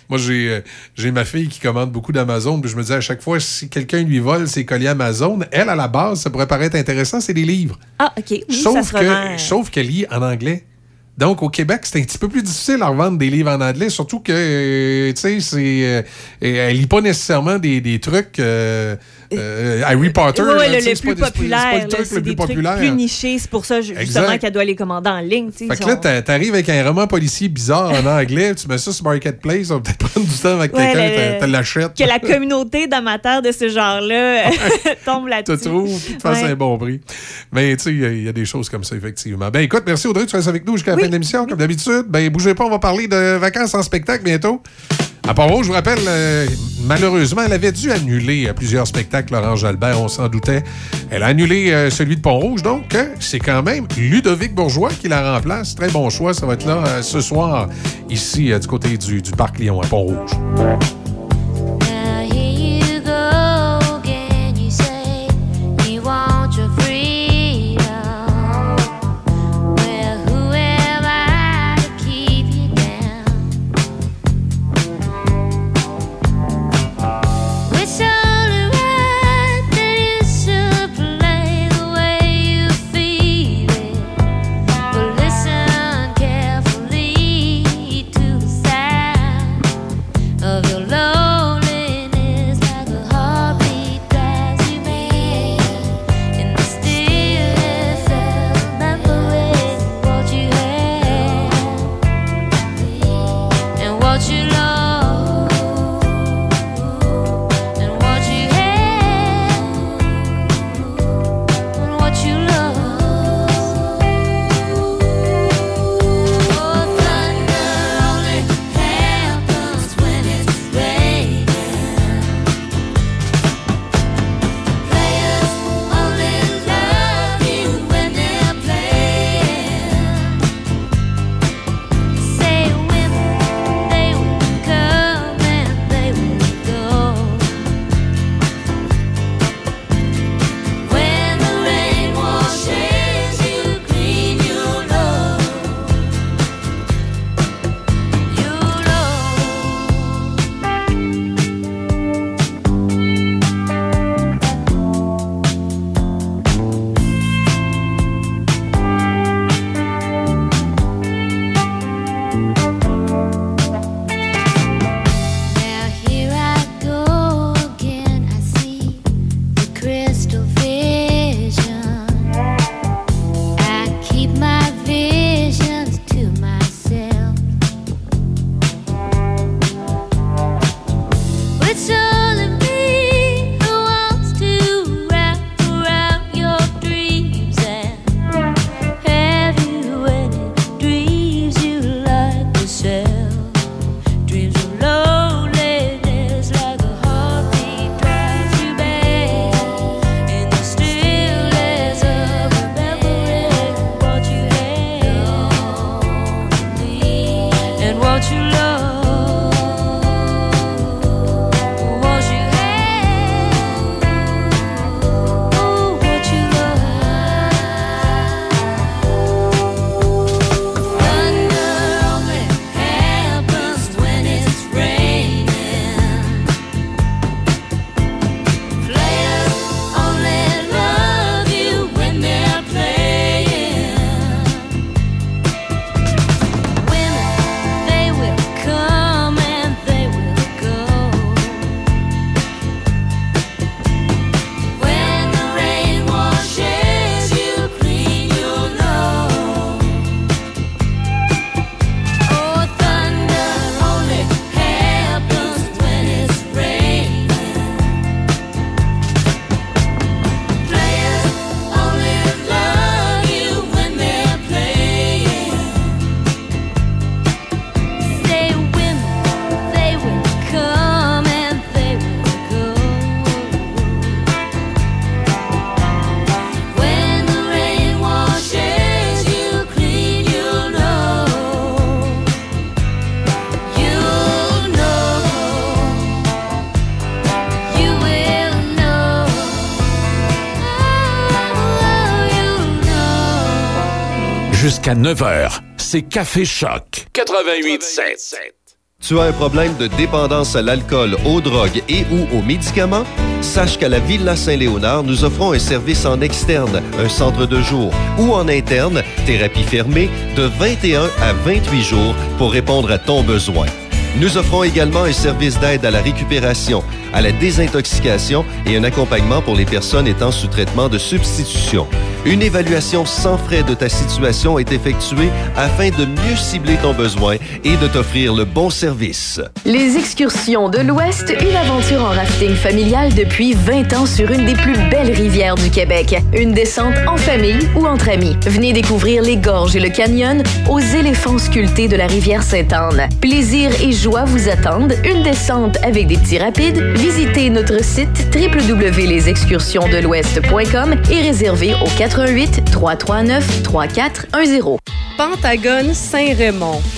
Moi, j'ai euh, j'ai ma fille qui commande beaucoup d'Amazon, puis je me dis à chaque fois, si quelqu'un lui vole ses colis Amazon, elle, à la base, ça pourrait paraître intéressant, c'est des livres. Ah, OK. Oui, sauf que, sauf qu'elle lit en anglais. Donc, au Québec, c'est un petit peu plus difficile à revendre des livres en anglais, surtout que, euh, tu sais, c'est. euh, elle lit pas nécessairement des, des trucs. euh, euh, Harry Potter. Ouais, là, le, tu le plus des- c'est pas populaire. le truc le plus populaire. plus nichés. C'est pour ça, justement, Exact. qu'elle doit les commander en ligne. tu Fait que là, sont- t'arrives avec un roman policier bizarre en anglais, tu mets ça sur Marketplace, ça va peut-être prendre du temps avec Ouais, quelqu'un, le- te- te l'achète. que la communauté d'amateurs de ce genre-là tombe là-dessus. trouve, puis te fasse Ouais. un bon prix. Mais tu sais, il y a- il y, a des choses comme ça, effectivement. Ben écoute, merci Audrey, tu restes avec nous jusqu'à la fin de l'émission, comme d'habitude. Ben bougez pas, on va parler de vacances en spectacle bientôt. À Pont-Rouge, je vous rappelle, euh, malheureusement, elle avait dû annuler euh, plusieurs spectacles, Laurent Jalbert, on s'en doutait. Elle a annulé euh, celui de Pont-Rouge, donc euh, c'est quand même Ludovic Bourgeois qui la remplace. Très bon choix, ça va être là ce soir, ici, du côté du, du Parc Lyon à Pont-Rouge. Jusqu'à 9h, c'est Café Choc. 88.7. Tu as un problème de dépendance à l'alcool, aux drogues et ou aux médicaments? Sache qu'à la Villa Saint-Léonard, nous offrons un service en externe, un centre de jour ou en interne, thérapie fermée, de 21 à 28 jours pour répondre à ton besoin. Nous offrons également un service d'aide à la récupération, à la désintoxication et un accompagnement pour les personnes étant sous traitement de substitution. Une évaluation sans frais de ta situation est effectuée afin de mieux cibler ton besoin et de t'offrir le bon service. Les excursions de l'Ouest, une aventure en rafting familial depuis 20 ans sur une des plus belles rivières du Québec. Une descente en famille ou entre amis. Venez découvrir les gorges et le canyon aux éléphants sculptés de la rivière Sainte-Anne. Plaisir et joie vous attendent. Une descente avec des petits rapides. Visitez notre site www.lesexcursionsdelouest.com et réservez au 88 339 3410. Pentagone Saint-Raymond.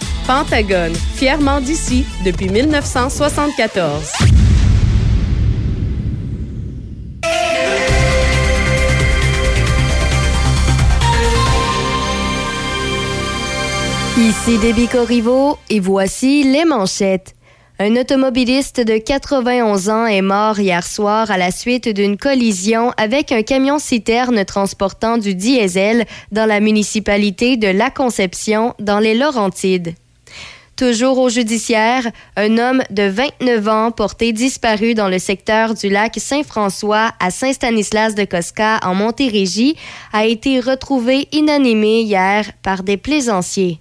Pentagone, fièrement d'ici depuis 1974. Ici Déby Corriveau et voici les manchettes. Un automobiliste de 91 ans est mort hier soir à la suite d'une collision avec un camion-citerne transportant du diesel dans la municipalité de La Conception, dans les Laurentides. Toujours au judiciaire, un homme de 29 ans porté disparu dans le secteur du lac Saint-François à Saint-Stanislas-de-Cosca en Montérégie a été retrouvé inanimé hier par des plaisanciers.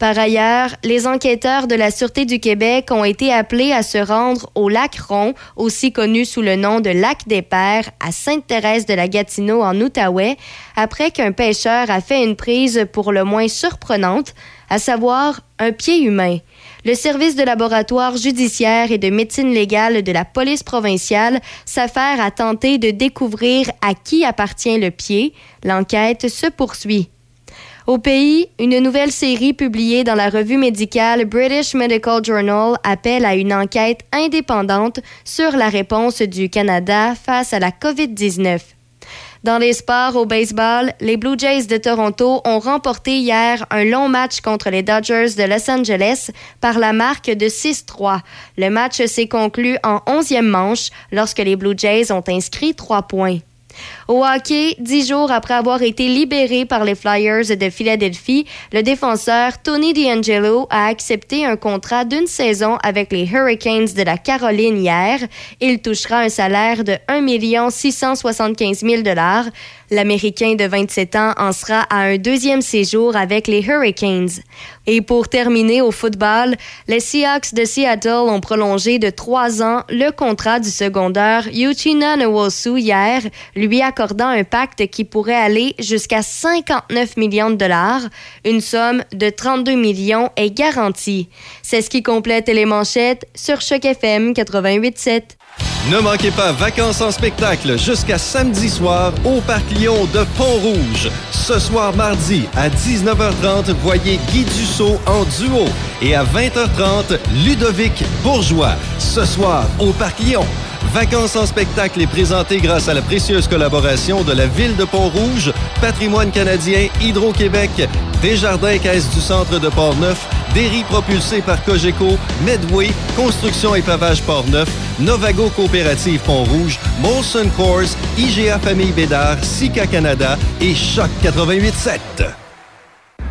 Par ailleurs, les enquêteurs de la Sûreté du Québec ont été appelés à se rendre au lac Ron, aussi connu sous le nom de lac des Pères, à Sainte-Thérèse de la Gatineau en Outaouais, après qu'un pêcheur a fait une prise pour le moins surprenante, à savoir un pied humain. Le service de laboratoire judiciaire et de médecine légale de la police provinciale s'affaire à tenter de découvrir à qui appartient le pied. L'enquête se poursuit. Au pays, une nouvelle série publiée dans la revue médicale British Medical Journal appelle à une enquête indépendante sur la réponse du Canada face à la COVID-19. Dans les sports au baseball, les Blue Jays de Toronto ont remporté hier un long match contre les Dodgers de Los Angeles par la marque de 6-3. Le match s'est conclu en 11e manche lorsque les Blue Jays ont inscrit trois points. Au hockey, dix jours après avoir été libéré par les Flyers de Philadelphie, le défenseur Tony DeAngelo a accepté un contrat d'une saison avec les Hurricanes de la Caroline hier. Il touchera un salaire de 1 675 000 L'Américain de 27 ans en sera à un deuxième séjour avec les Hurricanes. Et pour terminer au football, les Seahawks de Seattle ont prolongé de trois ans le contrat du secondaire Uchina Nwosu hier, lui accordant un pacte qui pourrait aller jusqu'à 59 millions de dollars. Une somme de 32 millions est garantie. C'est ce qui complète les manchettes sur Choc FM 88.7. Ne manquez pas Vacances en spectacle jusqu'à samedi soir au Parc Lyon de Pont-Rouge. Ce soir mardi à 19h30, voyez Guy Dussault en duo. Et à 20h30, Ludovic Bourgeois. Ce soir au Parc Lyon. Vacances en spectacle est présenté grâce à la précieuse collaboration de la Ville de Pont-Rouge, Patrimoine canadien, Hydro-Québec, Desjardins Caisse du Centre de Port-Neuf, Derry propulsé par Cogeco, Medway, Construction et Pavage Port-Neuf, Novago Coopérative Pont-Rouge, Molson Coors, IGA Famille Bédard, Sika Canada et Choc 88.7.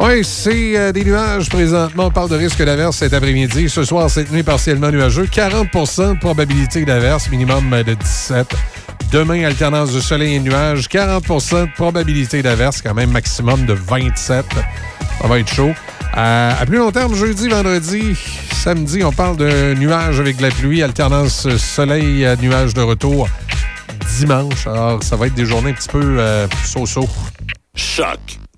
Oui, c'est euh, des nuages présentement. On parle de risque d'averse cet après-midi. Ce soir, cette nuit, partiellement nuageux. 40% de probabilité d'averse, minimum de 17. Demain, alternance de soleil et nuages. 40% de probabilité d'averse, quand même maximum de 27. Ça va être chaud. Euh, à plus long terme, jeudi, vendredi, samedi, on parle de nuages avec de la pluie, alternance soleil, euh, nuages de retour dimanche. Alors, ça va être des journées un petit peu euh, so-so. Choc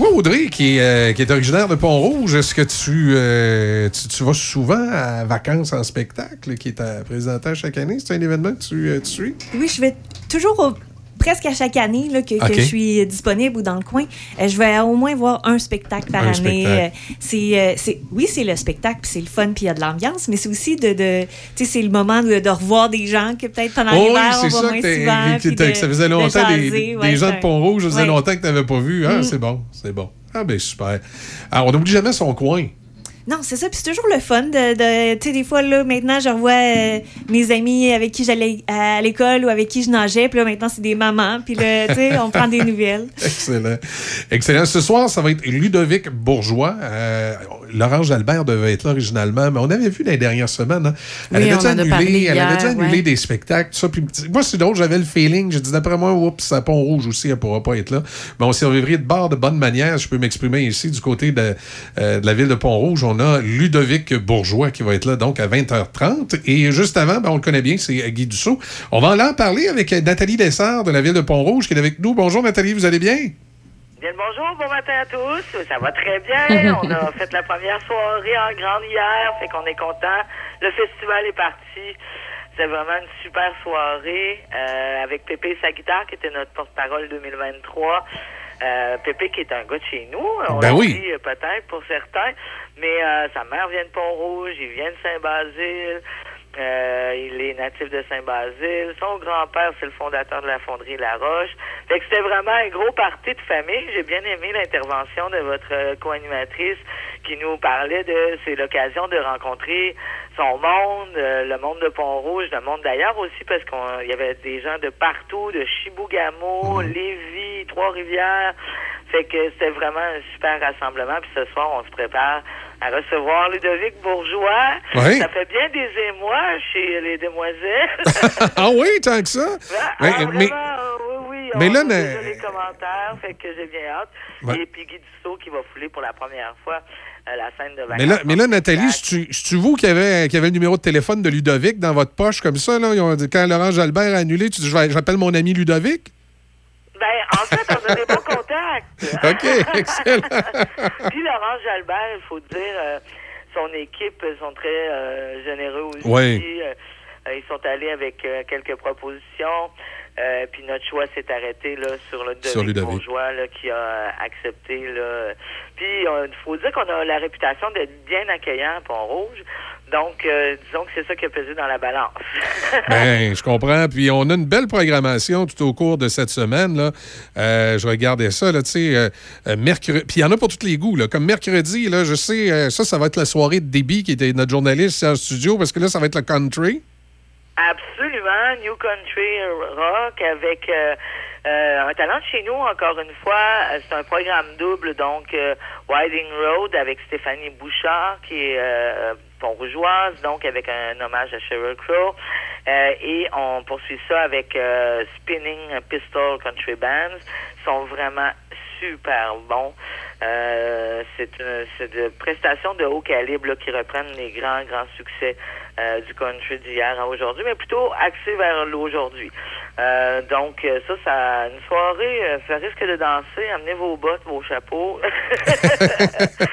toi, Audrey, qui, est, euh, qui est originaire de Pont-Rouge, est-ce que tu, euh, tu, tu vas souvent à Vacances en spectacle, qui est à présenter à chaque année? C'est un événement que tu, euh, tu suis? Oui, je vais toujours au- presque à chaque année là, que, je suis disponible ou dans le coin. euh, je vais au moins voir un spectacle par Un année. Euh, c'est, euh, c'est, oui, c'est le spectacle, puis c'est le fun, puis il y a de l'ambiance, mais c'est aussi de, de tu sais, c'est le moment de, de revoir des gens que peut-être pendant Oh l'hiver, on voit ça moins souvent. de- ça faisait de longtemps, des, jaser, ouais, des gens de Pont-Rouge, ça faisait ouais. longtemps que tu n'avais pas vu. Ah, Mm. c'est bon, c'est bon. Ah, ben super. Alors, on n'oublie jamais son coin. Non, c'est ça. Puis c'est toujours le fun de. de- tu sais, des fois, là, maintenant, je revois euh, mes amis avec qui j'allais à l'école ou avec qui je nageais. Puis là, maintenant, c'est des mamans. Puis là, tu sais, on prend des nouvelles. Excellent. Excellent. Ce soir, ça va être Ludovic Bourgeois. Euh, Laurence Albert devait être là originalement, mais on avait vu les dernières semaines. hein. Elle Oui, avait on dû en a annuler, parlé elle avait annuler ouais. des spectacles, tout ça. Puis, moi, c'est drôle, j'avais le feeling. J'ai dit, d'après moi, oups, à Pont-Rouge aussi, elle pourra pas être là. Mais on survivrait de bord de bonne manière. Je peux m'exprimer ici du côté de, euh, de la ville de Pont-Rouge. On a Ludovic Bourgeois qui va être là donc à 20h30. Et juste avant, ben, on le connaît bien, c'est Guy Dussault. On va aller en parler avec Nathalie Dessert de la ville de Pont-Rouge qui est avec nous. Bonjour Nathalie, vous allez bien? Bien le bonjour, bon matin à tous. Ça va très bien. On a fait la première soirée en grande hier, fait qu'on est content. Le festival est parti. C'est vraiment une super soirée euh, avec Pépé et sa guitare qui était notre porte-parole 2023. Euh, Pépé qui est un gars de chez nous, on Ben l'a oui. dit, euh, peut-être pour certains, mais euh, sa mère vient de Pont-Rouge, il vient de Saint-Basile, euh, il est natif de Saint-Basile, son grand-père c'est le fondateur de la fonderie La Roche. Fait que c'était vraiment un gros party de famille. J'ai bien aimé l'intervention de votre euh, co-animatrice qui nous parlait de c'est l'occasion de rencontrer son monde, euh, le monde de Pont-Rouge, le monde d'ailleurs aussi parce qu'il y avait des gens de partout, de Chibougamau, Lévis, Trois-Rivières. Fait que c'était vraiment un super rassemblement. Puis ce soir, on se prépare à recevoir Ludovic Bourgeois. Oui. Ça fait bien des émois chez les demoiselles. ah oui, tant que ça? Ah, Mais- vraiment, mais- oui, oui. mais on là, déjà les commentaires, fait que j'ai bien hâte. Ouais. Et puis Guy Dussault qui va fouler pour la première fois euh, la scène de vacances. Mais là, mais là Nathalie, c'est-tu vous qui avez, qui avez le numéro de téléphone de Ludovic dans votre poche comme ça? Là? Ils ont dit- quand Laurent Jalbert a annulé, tu dis je vais- j'appelle mon ami Ludovic? Ben, en fait, on a des bons contacts. OK, excellent. Puis Laurent Jalbert, il faut dire, euh, son équipe sont très euh, généreux aussi. Oui. Euh, ils sont allés avec quelques propositions. Puis notre choix s'est arrêté là, sur le Sur. Bourgeois là, qui a accepté. Là. Puis il faut dire qu'on a la réputation d'être bien accueillant à Pont-Rouge. Donc, euh, disons que c'est ça qui a pesé dans la balance. Ben, je comprends. Puis on a une belle programmation tout au cours de cette semaine. Là. Euh, je regardais ça, là, tu sais, euh, mercredi. Puis il y en a pour tous les goûts. Là. Comme mercredi, là, je sais, ça, ça va être la soirée de Déby, qui était notre journaliste en studio, parce que là, ça va être le country. Absolument, New Country Rock avec euh, un talent de chez nous, encore une fois. C'est un programme double, donc euh, Winding Road avec Stéphanie Bouchard, qui est euh, Pont-Rougeoise, donc avec un hommage à Sheryl Crow. Euh, et on poursuit ça avec euh, Spinning Pistol Country Bands. Ils sont vraiment super bons. Euh, c'est une c'est de prestations de haut calibre là, qui reprennent les grands, grands succès euh, du country d'hier à aujourd'hui, mais plutôt axé vers l'aujourd'hui. Euh, donc, euh, ça, ça, une soirée, ça risque de danser. Amenez vos bottes, vos chapeaux.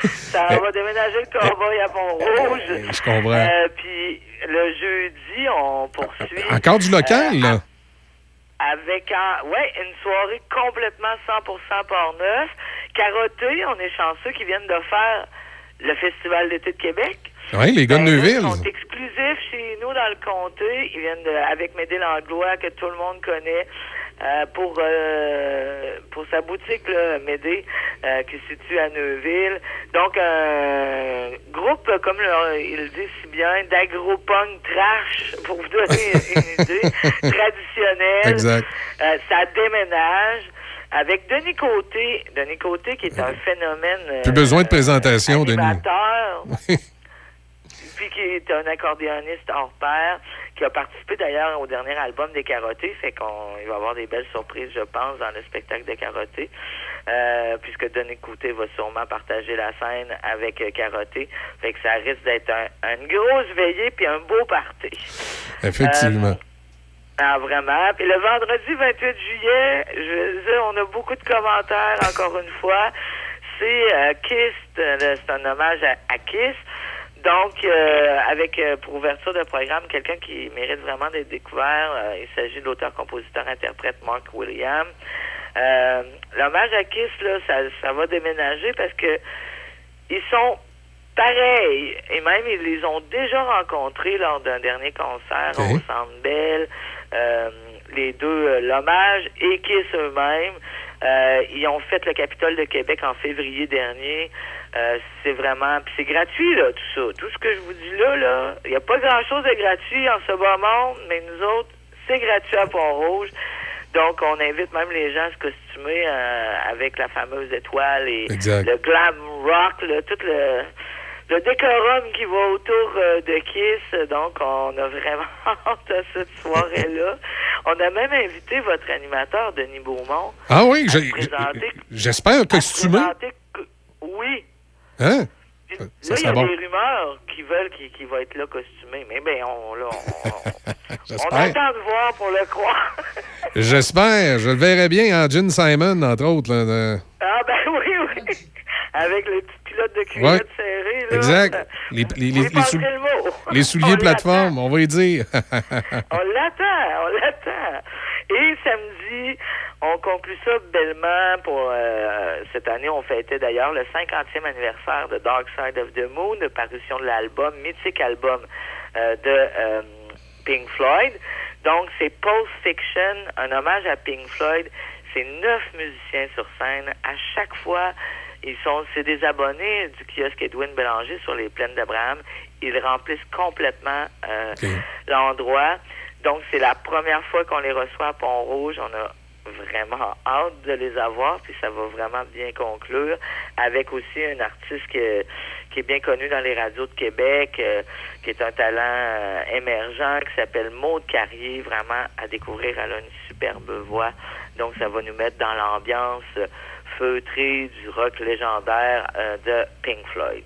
ça va déménager le cowboy à Pont-Rouge. Je comprends. Euh, puis, le jeudi, on poursuit. Encore du local, là? avec un, ouais, une soirée complètement 100% Port-Neuf. Carotté, on est chanceux qui viennent de faire le Festival d'été de Québec. Oui, les gars de Ben, Neuville. Ils sont exclusifs chez nous dans le comté. Ils viennent de, avec Médé Langlois, que tout le monde connaît, euh, pour euh, pour sa boutique, là, Médé, euh, qui se situe à Neuville. Donc, un groupe, comme le- il le dit si bien, d'agro-punk trash, pour vous donner une idée, traditionnelle. Exact. Ça déménage. Avec Denis Côté, Denis Côté qui est un phénomène Plus besoin de présentation, Denis. puis qui est un accordéoniste hors pair, qui a participé d'ailleurs au dernier album des Carottés, fait qu'on il va avoir des belles surprises, je pense, dans le spectacle des Carottés, euh, puisque Denis Côté va sûrement partager la scène avec euh, Carotté, fait que ça risque d'être un- une grosse veillée puis un beau party. Effectivement. Ah, vraiment. Puis le vendredi 28 juillet, je veux dire, on a beaucoup de commentaires, encore une fois. C'est euh, Kiss, euh, c'est un hommage à, à Kiss. Donc, euh, avec euh, pour ouverture de programme, quelqu'un qui mérite vraiment d'être découvert. Euh, il s'agit de l'auteur-compositeur-interprète Mark Williams. L'hommage à Kiss, là, ça, ça va déménager parce que ils sont pareils. Et même, ils les ont déjà rencontrés lors d'un dernier concert au Centre Bell. Les deux, l'hommage et Kiss eux-mêmes. Ils ont fait le Capitole de Québec en février dernier. Euh, c'est vraiment... Puis c'est gratuit, là, tout ça. Tout ce que je vous dis là, là, il n'y a pas grand-chose de gratuit en ce bas monde, mais nous autres, c'est gratuit à Pont-Rouge. Donc, on invite même les gens à se costumer euh, avec la fameuse étoile et Exact. le glam rock, là, tout le, le décorum qui va autour euh, de Kiss. Donc, on a vraiment hâte à cette soirée-là. On a même invité votre animateur, Denis Beaumont. Ah oui, j'espère costumé. présenter que- Oui. Hein? Là, il y a des rumeurs qui veulent qu'il va être là costumé. Mais bien, on, là, on, on attend de voir pour le croire. J'espère. Je le verrai bien en Gene Simon, entre autres. Là. Ah, ben oui, oui. Avec les petites de culottes Ouais. serrées. Là. Exact. Les, les- les- Vous les pensez sou- le mot. les souliers On plateforme, on va y dire. On l'attend, on l'attend. Et samedi, on conclut ça bellement pour euh, cette année. On fêtait d'ailleurs le 50e anniversaire de Dark Side of the Moon, de parution de l'album, mythique album euh, de euh, Pink Floyd. Donc, c'est Post Fiction, un hommage à Pink Floyd. C'est neuf musiciens sur scène. À chaque fois, ils sont, c'est des abonnés du kiosque Edwin Bélanger sur les plaines d'Abraham. Ils remplissent complètement euh, l'endroit. Donc, c'est la première fois qu'on les reçoit à Pont-Rouge. On a vraiment hâte de les avoir, puis ça va vraiment bien conclure, avec aussi un artiste qui est bien connu dans les radios de Québec, euh, qui est un talent euh, émergent, qui s'appelle Maud Carrier, vraiment à découvrir. Elle a une superbe voix, donc ça va nous mettre dans l'ambiance euh, feutrée du rock légendaire euh, de Pink Floyd.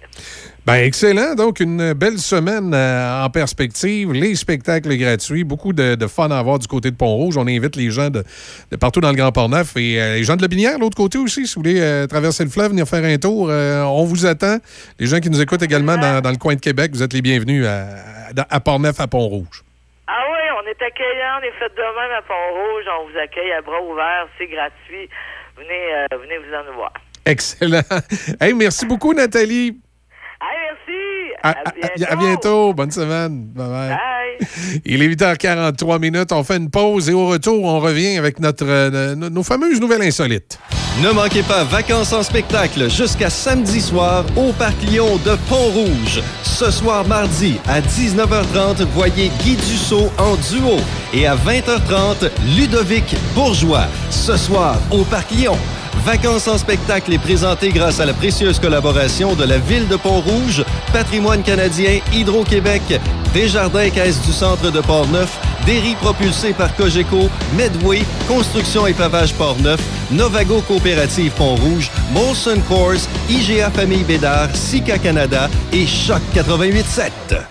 Ben, excellent. Donc, une belle semaine euh, en perspective. Les spectacles gratuits. Beaucoup de, de fun à avoir du côté de Pont-Rouge. On invite les gens de, de partout dans le Grand Port-Neuf et euh, les gens de la Binière, l'autre côté aussi. Si vous voulez euh, traverser le fleuve, venir faire un tour, euh, on vous attend. Les gens qui nous écoutent également dans, dans le coin de Québec, vous êtes les bienvenus à, à- à Port-Neuf, à Pont-Rouge. Ah oui, on est accueillants, on est fait de même à Pont-Rouge, on vous accueille à bras ouverts, c'est gratuit. Venez, euh, venez vous en voir. Excellent. Hey, merci beaucoup, Nathalie. Allez, merci! À, bientôt! à bientôt. Bonne semaine. Bye-bye. Bye! Il est 8h43 minutes. On fait une pause et au retour, on revient avec notre, euh, nos fameuses nouvelles insolites. Ne manquez pas Vacances en spectacle jusqu'à samedi soir au Parc Lyon de Pont-Rouge. Ce soir mardi à 19h30, voyez Guy Dussault en duo. Et à 20h30, Ludovic Bourgeois. Ce soir au Parc Lyon. Vacances en spectacle est présenté grâce à la précieuse collaboration de la Ville de Pont-Rouge, Patrimoine canadien, Hydro-Québec, Desjardins Caisse du Centre de Port-Neuf, Derry propulsé par Cogeco, Medway, Construction et Pavage Port-Neuf, Novago Coopérative Pont-Rouge, Molson Coors, IGA Famille Bédard, Sika Canada et Choc 88.7.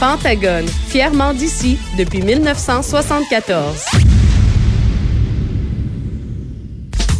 Pentagone, fièrement d'ici depuis 1974.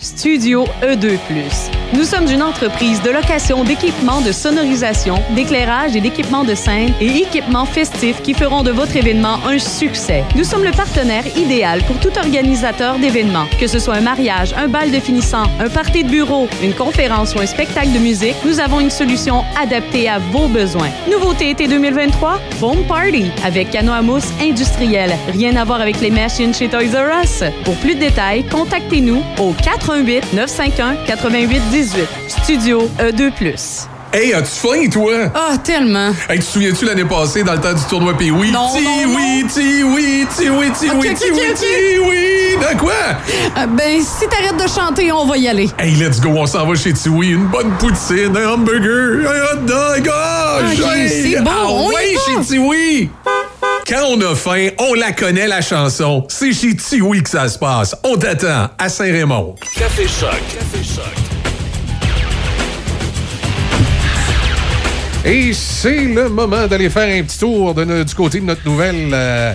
Studio E2+. Nous sommes une entreprise de location d'équipements de sonorisation, d'éclairage et d'équipements de scène et équipements festifs qui feront de votre événement un succès. Nous sommes le partenaire idéal pour tout organisateur d'événements, que ce soit un mariage, un bal de finissant, un party de bureau, une conférence ou un spectacle de musique, nous avons une solution adaptée à vos besoins. Nouveauté été 2023, Foam Party avec canot à mousse industriel. Rien à voir avec les machines chez Toys R Us. Pour plus de détails, contactez-nous au 418 951 88 18. Studio E E2+. Hey, as-tu faim, toi? Ah, tellement. Hey, tu te souviens-tu l'année passée, dans le temps du tournoi Pee oui? Non, Ti non, oui, ti oui, ti oui, ti oui, ti oui, ti oui. De quoi? Euh, ben, si t'arrêtes de chanter, on va y aller. Hey, let's go, on s'en va chez Tiwi. Une bonne poutine, un hamburger, un hot dog. Ah, Ok, j'ai- c'est bon, Ah, on y ouais, va. chez Tiwi. Quand on a faim, on la connaît, la chanson. C'est chez Tiwi que ça se passe. On t'attend à Saint-Raymond. Café Choc. Café Choc. Et c'est le moment d'aller faire un petit tour de du côté de notre nouvelle euh,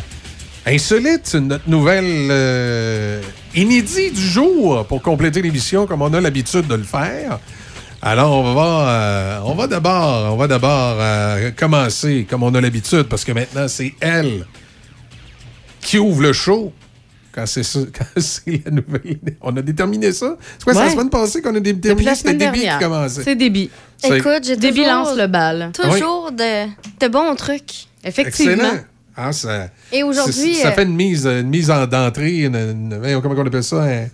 insolite, notre nouvelle euh, inédit du jour pour compléter l'émission comme on a l'habitude de le faire. Alors, on va, euh, on va d'abord, on va d'abord euh, commencer comme on a l'habitude parce que maintenant, c'est elle qui ouvre le show. quand c'est ça, quand c'est la nouvelle. On a déterminé ça. C'est quoi, c'est Ouais. la semaine passée qu'on a déterminé que c'était débit qui commençait? C'est débit. C'est- Écoute, j'ai Débit lance le bal. toujours de, de bons trucs. Effectivement. Excellent. Ah, ça, Et aujourd'hui, c'est- Ça euh, fait une mise, une mise en d'entrée. Une, une- voyons, comment on appelle ça? un-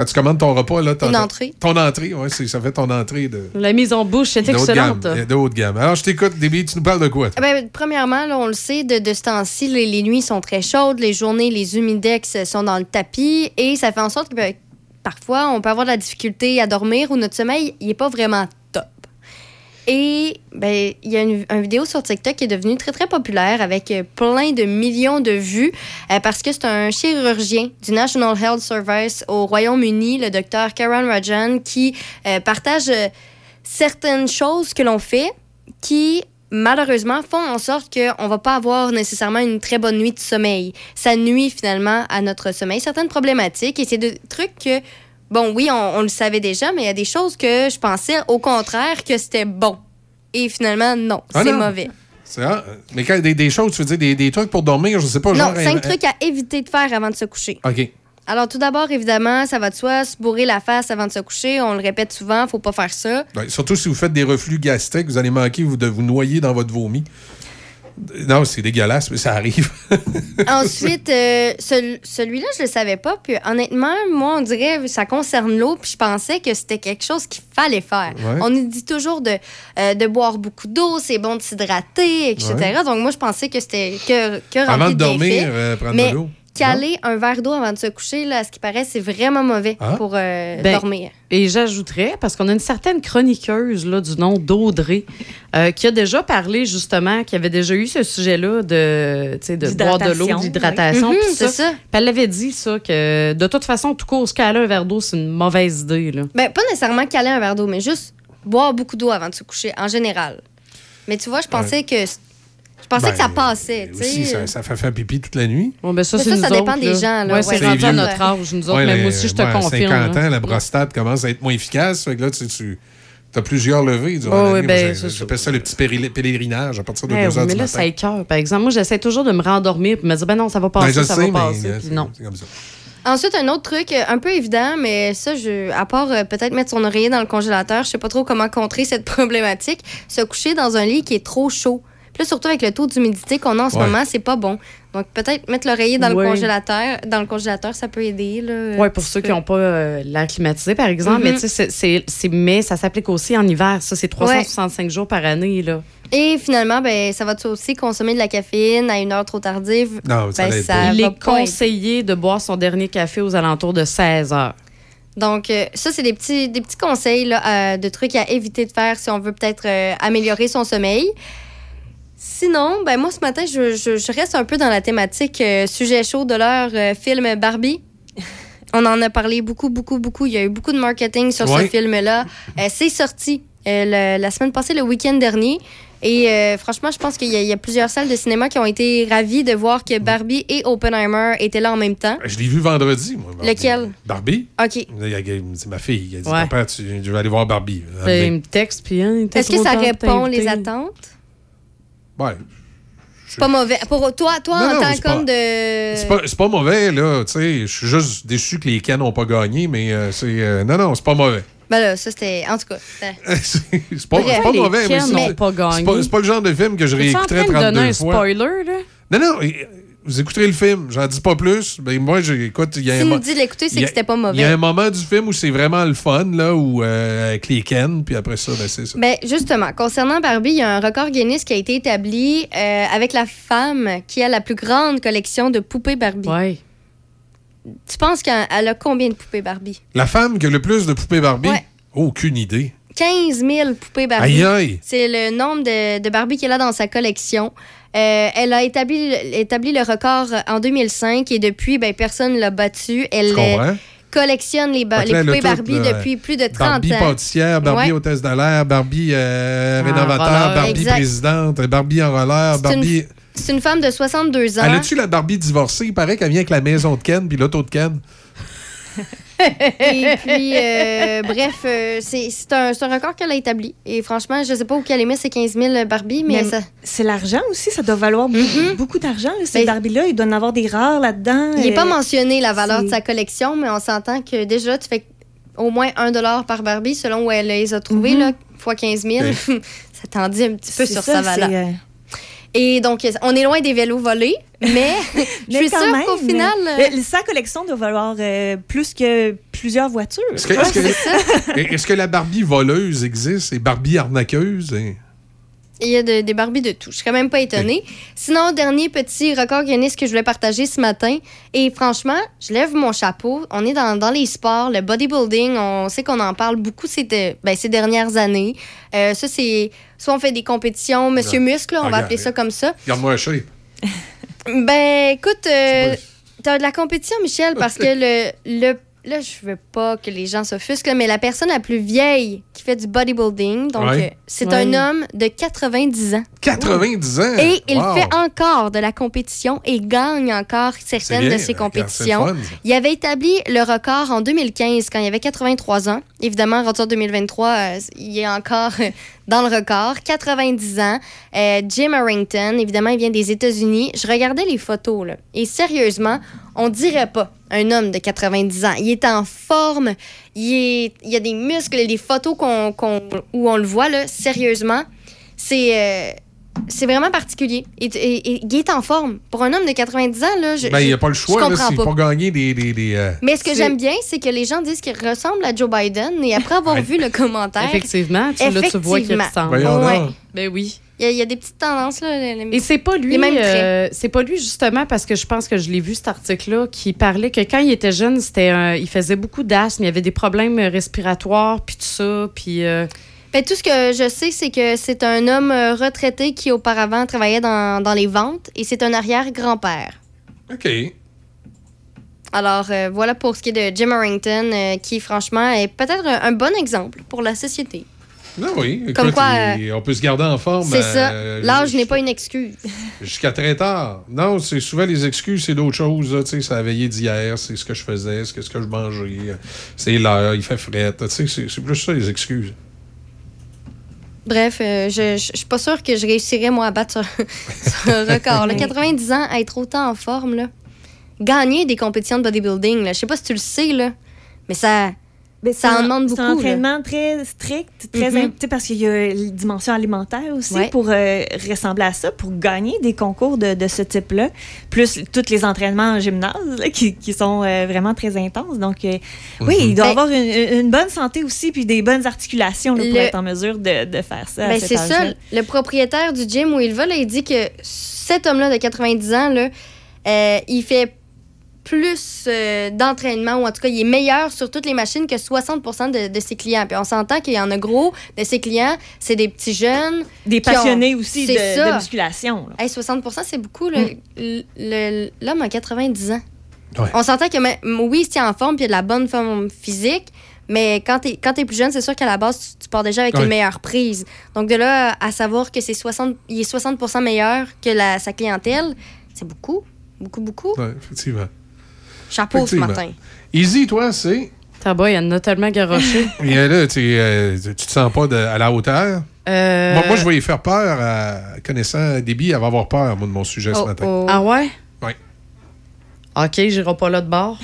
quand tu commandes ton repas, là, Une entrée. Ton entrée, oui, ça fait ton entrée de, La mise en bouche est de gamme. excellente. De haut de gamme. Alors, je t'écoute, Déby, tu nous parles de quoi? toi? Ben, premièrement, là, on le sait, de, de ce temps-ci, les, les nuits sont très chaudes, les journées, les humidex sont dans le tapis et ça fait en sorte que ben, parfois, on peut avoir de la difficulté à dormir ou notre sommeil n'est pas vraiment. Et ben, il y a une, vidéo sur TikTok qui est devenue très, très populaire avec euh, plein de millions de vues euh, parce que c'est un chirurgien du National Health Service au Royaume-Uni, le docteur Karen Rajan, qui euh, partage certaines choses que l'on fait qui malheureusement font en sorte qu'on va pas avoir nécessairement une très bonne nuit de sommeil. Ça nuit finalement à notre sommeil. Certaines problématiques et c'est des trucs que, bon, oui, on, on le savait déjà, mais il y a des choses que je pensais au contraire que c'était bon. Et finalement, non, Ah c'est mauvais. C'est ah, Mais quand, des, des choses, tu veux dire des, des trucs pour dormir, je sais pas, genre. non, cinq trucs à éviter de faire avant de se coucher. OK. Alors, tout d'abord, évidemment, ça va de soi, se bourrer la face avant de se coucher. On le répète souvent, faut pas faire ça. Ouais, surtout si vous faites des reflux gastriques, vous allez manquer vous, de vous noyer dans votre vomi. Non, c'est dégueulasse, mais ça arrive. Ensuite, euh, cel- celui-là, je le savais pas. Puis honnêtement, moi, on dirait ça concerne l'eau. Puis je pensais que c'était quelque chose qu'il fallait faire. Ouais. On nous dit toujours de, euh, de boire beaucoup d'eau, c'est bon de s'hydrater, etc. Ouais. Donc moi, je pensais que c'était que, que Avant de dormir, euh, prendre Mais de l'eau. Caler un verre d'eau avant de se coucher, là, à ce qui paraît, c'est vraiment mauvais Ah. pour euh, Ben, dormir. Et j'ajouterais, parce qu'on a une certaine chroniqueuse là, du nom d'Audrey, euh, qui a déjà parlé justement, qui avait déjà eu ce sujet-là de, tu sais, de boire de l'eau, D'hydratation, oui. Mhm, c'est ça. Puis elle l'avait dit, ça, que de toute façon, tout court, se caler un verre d'eau, c'est une mauvaise idée. Là. Ben, pas nécessairement caler un verre d'eau, mais juste boire beaucoup d'eau avant de se coucher, en général. Mais tu vois, je pensais que je pensais Ben, que ça passait. tu Aussi, sais. ça, ça fait faire pipi toute la nuit. Bon, ben ça, Mais c'est ça, nous ça dépend autres, des gens, là. Ouais, Ouais, c'est rendu à notre âge, nous autres. Ouais, mais les- moi aussi, je te ouais, à confirme. 50 là. ans, la prostate commence à être moins efficace. Fait que là, tu, tu as plusieurs levées durant Oh, la oui, nuit. ben, J'appelle ça le petit péri- pèlerinage à partir de Ouais, 2 heures mais du là, matin. ça écœure. Par exemple, moi, j'essaie toujours de me rendormir et me dire, ben non, ça va passer, Ben, je ça sais, va mais, passer. euh, non. c'est comme ça. Ensuite, un autre truc euh, un peu évident, mais ça, je, à part euh, peut-être mettre son oreiller dans le congélateur, je sais pas trop comment contrer cette problématique. Se coucher dans un lit qui est trop chaud. Puis là, surtout avec le taux d'humidité qu'on a en ce Ouais. moment, c'est pas bon. Donc peut-être mettre l'oreiller dans Ouais. le congélateur. Dans le congélateur, ça peut aider. Là, Oui, pour ceux qui n'ont pas euh, l'air climatisé, par exemple. Mhm. Mais tu sais, c'est- mais ça s'applique aussi en hiver. Ça, c'est 365 jours par année. Là. Et finalement, ben, ça va aussi consommer de la caféine à une heure trop tardive. Non, Ben, ça Il est conseillé de boire son dernier café aux alentours de 16 heures. Donc, euh, ça, c'est des petits, des petits conseils là, euh, de trucs à éviter de faire si on veut peut-être euh, améliorer son sommeil. Sinon, ben moi, ce matin, je, je- je reste un peu dans la thématique euh, sujet chaud de leur euh, film Barbie. On en a parlé beaucoup, beaucoup, beaucoup. Il y a eu beaucoup de marketing sur Ouais. ce film-là. Euh, c'est sorti euh, le- la semaine passée, le week-end dernier. Et euh, franchement, je pense qu'il y, a- y a plusieurs salles de cinéma qui ont été ravis de voir que Barbie et Oppenheimer étaient là en même temps. Je l'ai vu vendredi, moi. Barbie. Lequel? Barbie? OK. A- dit, ma fille, elle dit, Ouais. papa, tu, je vais aller voir Barbie. Ben, il me texte, puis hein, Est-ce que ça répond les attentes? Ouais. C'est pas mauvais. Pour toi, toi Non, en tant qu'homme de. C'est pas, c'est pas mauvais, là. Tu sais, je suis juste déçu que les Ken n'ont pas gagné, mais euh, c'est. euh, non, non, c'est pas mauvais. Ben là, ça c'était. En tout cas. c'était- c'est pas, c'est pas Les mauvais, mais c'est- pas gagné. c'est pas, c'est pas le genre de film que je Es-tu en train réécouterais de 32 donner un fois. spoiler, là? Non, non, et- vous écouterez le film, j'en dis pas plus. Ben, moi, j'écoute. il y a S'il un nous mo- dit de l'écouter, c'est que c'était pas mauvais. Il y a un moment du film où c'est vraiment le fun, là, où, euh, avec les Ken, puis après ça, ben, c'est ça. Ben, justement, concernant Barbie, il y a un record Guinness qui a été établi euh, avec la femme qui a la plus grande collection de poupées Barbie. Oui. Tu penses qu'elle elle a combien de poupées Barbie? La femme qui a le plus de poupées Barbie? Ouais. Aucune idée. 15 000 poupées Barbie. Aïe, aïe. C'est le nombre de, de Barbie qu'elle a dans sa collection. Euh, elle a établi, établi le record en 2005 et depuis, ben, personne ne l'a battu. Elle euh, collectionne les, ba- là, les poupées tout, Barbie là, depuis plus de 30 Barbie ans. pâtissière, Barbie Ouais. hôtesse de l'air, Barbie euh, En rénovateur. Barbie Exact. présidente, Barbie en roller, C'est une- Barbie... C'est une femme de 62 ans. Elle a-tu la Barbie divorcée? Il paraît qu'elle vient avec la maison de Ken puis l'auto de Ken. Et puis, euh, bref, euh, c'est c'est un, c'est un record qu'elle a établi. Et franchement, je sais pas où qu'elle émet ces 15 000 Barbie, mais, Mais ça. C'est l'argent aussi, ça doit valoir beaucoup, beaucoup d'argent. Ces Ben, Barbie-là, il doit en avoir des rares là-dedans. Il n'est pas euh, mentionné la valeur de sa collection, mais on s'entend que déjà, tu fais au moins 1 par Barbie, selon où elle les a trouvés, là, fois 15 000. ça t'en dit un petit peu sur ça, sa valeur. Et donc, on est loin des vélos volés, mais je mais suis sûre qu'au final. euh, sa collection doit valoir euh, plus que plusieurs voitures. Est-ce que, est-ce que- est-ce que la Barbie voleuse existe et Barbie arnaqueuse? hein? Il y a de- des Barbies de tout. Je serais même pas étonnée. Sinon, dernier petit record Guinness que je voulais partager ce matin. Et franchement, je lève mon chapeau. On est dans, dans les sports, le bodybuilding. On sait qu'on en parle beaucoup ces, de- ben, ces dernières années. Euh, ça, c'est. Soit on fait des compétitions, Monsieur Ouais. Muscle, on Ah, va appeler ça comme ça. Regarde-moi un shape. Ben, écoute, euh, t'as de la compétition, Michel, parce que le, le. Là, je veux pas que les gens s'offusquent, mais la personne la plus vieille qui fait du bodybuilding, donc Ouais. euh, c'est Ouais. un homme de 90 ans. 90 ans? Et il Wow. fait encore de la compétition et gagne encore certaines bien, de ses compétitions. fun, il avait établi le record en 2015 quand il avait 83 ans. Évidemment, en 2023, euh, il est encore euh, dans le record. 90 ans. Euh, Jim Harrington, évidemment, il vient des États-Unis. Je regardais les photos, là, et sérieusement, on dirait pas un homme de 90 ans. Il est en forme, il, est, il y a des muscles, les photos qu'on, qu'on- où on le voit, là, sérieusement, c'est... euh, c'est vraiment particulier. Et, et- et il est en forme. Pour un homme de 90 ans, là, je, Ben, il n'y a pas le choix, là, c'est pas. pas gagner des. des, des, euh, Mais ce que c'est- j'aime bien, c'est que les gens disent qu'il ressemble à Joe Biden. Et après avoir vu le commentaire. Effectivement, tu, là, tu vois qu'il Effectivement. ressemble. Ouais. Ben oui. Il y, a, y des petites tendances. Là, les- les- Et c'est pas lui, Les mêmes traits. euh, c'est pas lui justement parce que je pense que je l'ai vu cet article-là qui parlait que quand il était jeune, c'était, il faisait beaucoup d'asthme, il avait des problèmes respiratoires puis tout ça, puis euh, Ben, tout ce que je sais, c'est que c'est un homme euh, retraité qui auparavant travaillait dans, dans les ventes et c'est un arrière-grand-père. OK. Alors euh, voilà pour ce qui est de Jim Harrington, euh, qui franchement est peut-être un, un bon exemple pour la société. Ah oui, écoute, Comme quoi, il- on peut se garder en forme. C'est ça. euh, L'âge n'est pas une excuse. Jusqu'à très tard. Non, c'est souvent les excuses, c'est d'autres choses. Tu sais, c'est la veillée d'hier, c'est ce que je faisais, c'est ce que je mangeais, c'est l'heure, il fait fret. Tu sais, c'est plus ça les excuses. Bref, euh, je, je, je suis pas sûre que je réussirais, moi, à battre ce, ce record. là. 90 ans, à être autant en forme, là. Gagner des compétitions de bodybuilding, là. Je sais pas si tu le sais, là. Mais ça, ça en demande beaucoup. C'est un là. entraînement très strict, très tu sais, parce qu'il y a la dimension alimentaire aussi Ouais. pour euh, ressembler à ça, pour gagner des concours de, de ce type-là, plus tous les entraînements en gymnase là, qui, qui sont euh, vraiment très intenses. Donc, euh, oui, Mhm. il doit Ben- avoir une, une bonne santé aussi, puis des bonnes articulations là, pour Le- être en mesure de, de faire ça. Ben, c'est ça. Le propriétaire du gym où il va, là, il dit que cet homme-là de 90 ans, là, euh, il fait plus euh, d'entraînement, ou en tout cas, il est meilleur sur toutes les machines que 60 de, de ses clients. Puis on s'entend qu'il y en a gros de ses clients, c'est des petits jeunes. Des ont- passionnés aussi de, C'est ça. de musculation. là. Hey, 60% c'est beaucoup. le- L'homme a 90 ans. Ouais. On s'entend que, mais- oui, il tient en forme, puis il a de la bonne forme physique, mais quand t'es quand t'es plus jeune, c'est sûr qu'à la base, tu, tu pars déjà avec Ouais. une meilleure prise. Donc de là à savoir que c'est 60, il est 60% meilleur que la, sa clientèle, c'est beaucoup. Beaucoup, beaucoup. Ouais, effectivement. Chapeau ce matin. Easy, toi, c'est? Tabac, il en a tellement garoché. Et là, tu euh, tu te sens pas de- à la hauteur? Euh, Moi, moi, je vais y faire peur, à, connaissant Déby, elle va avoir peur, moi, de mon sujet ce Oh, matin. oh. Ah ouais? Oui. OK, j'irai pas là de bord.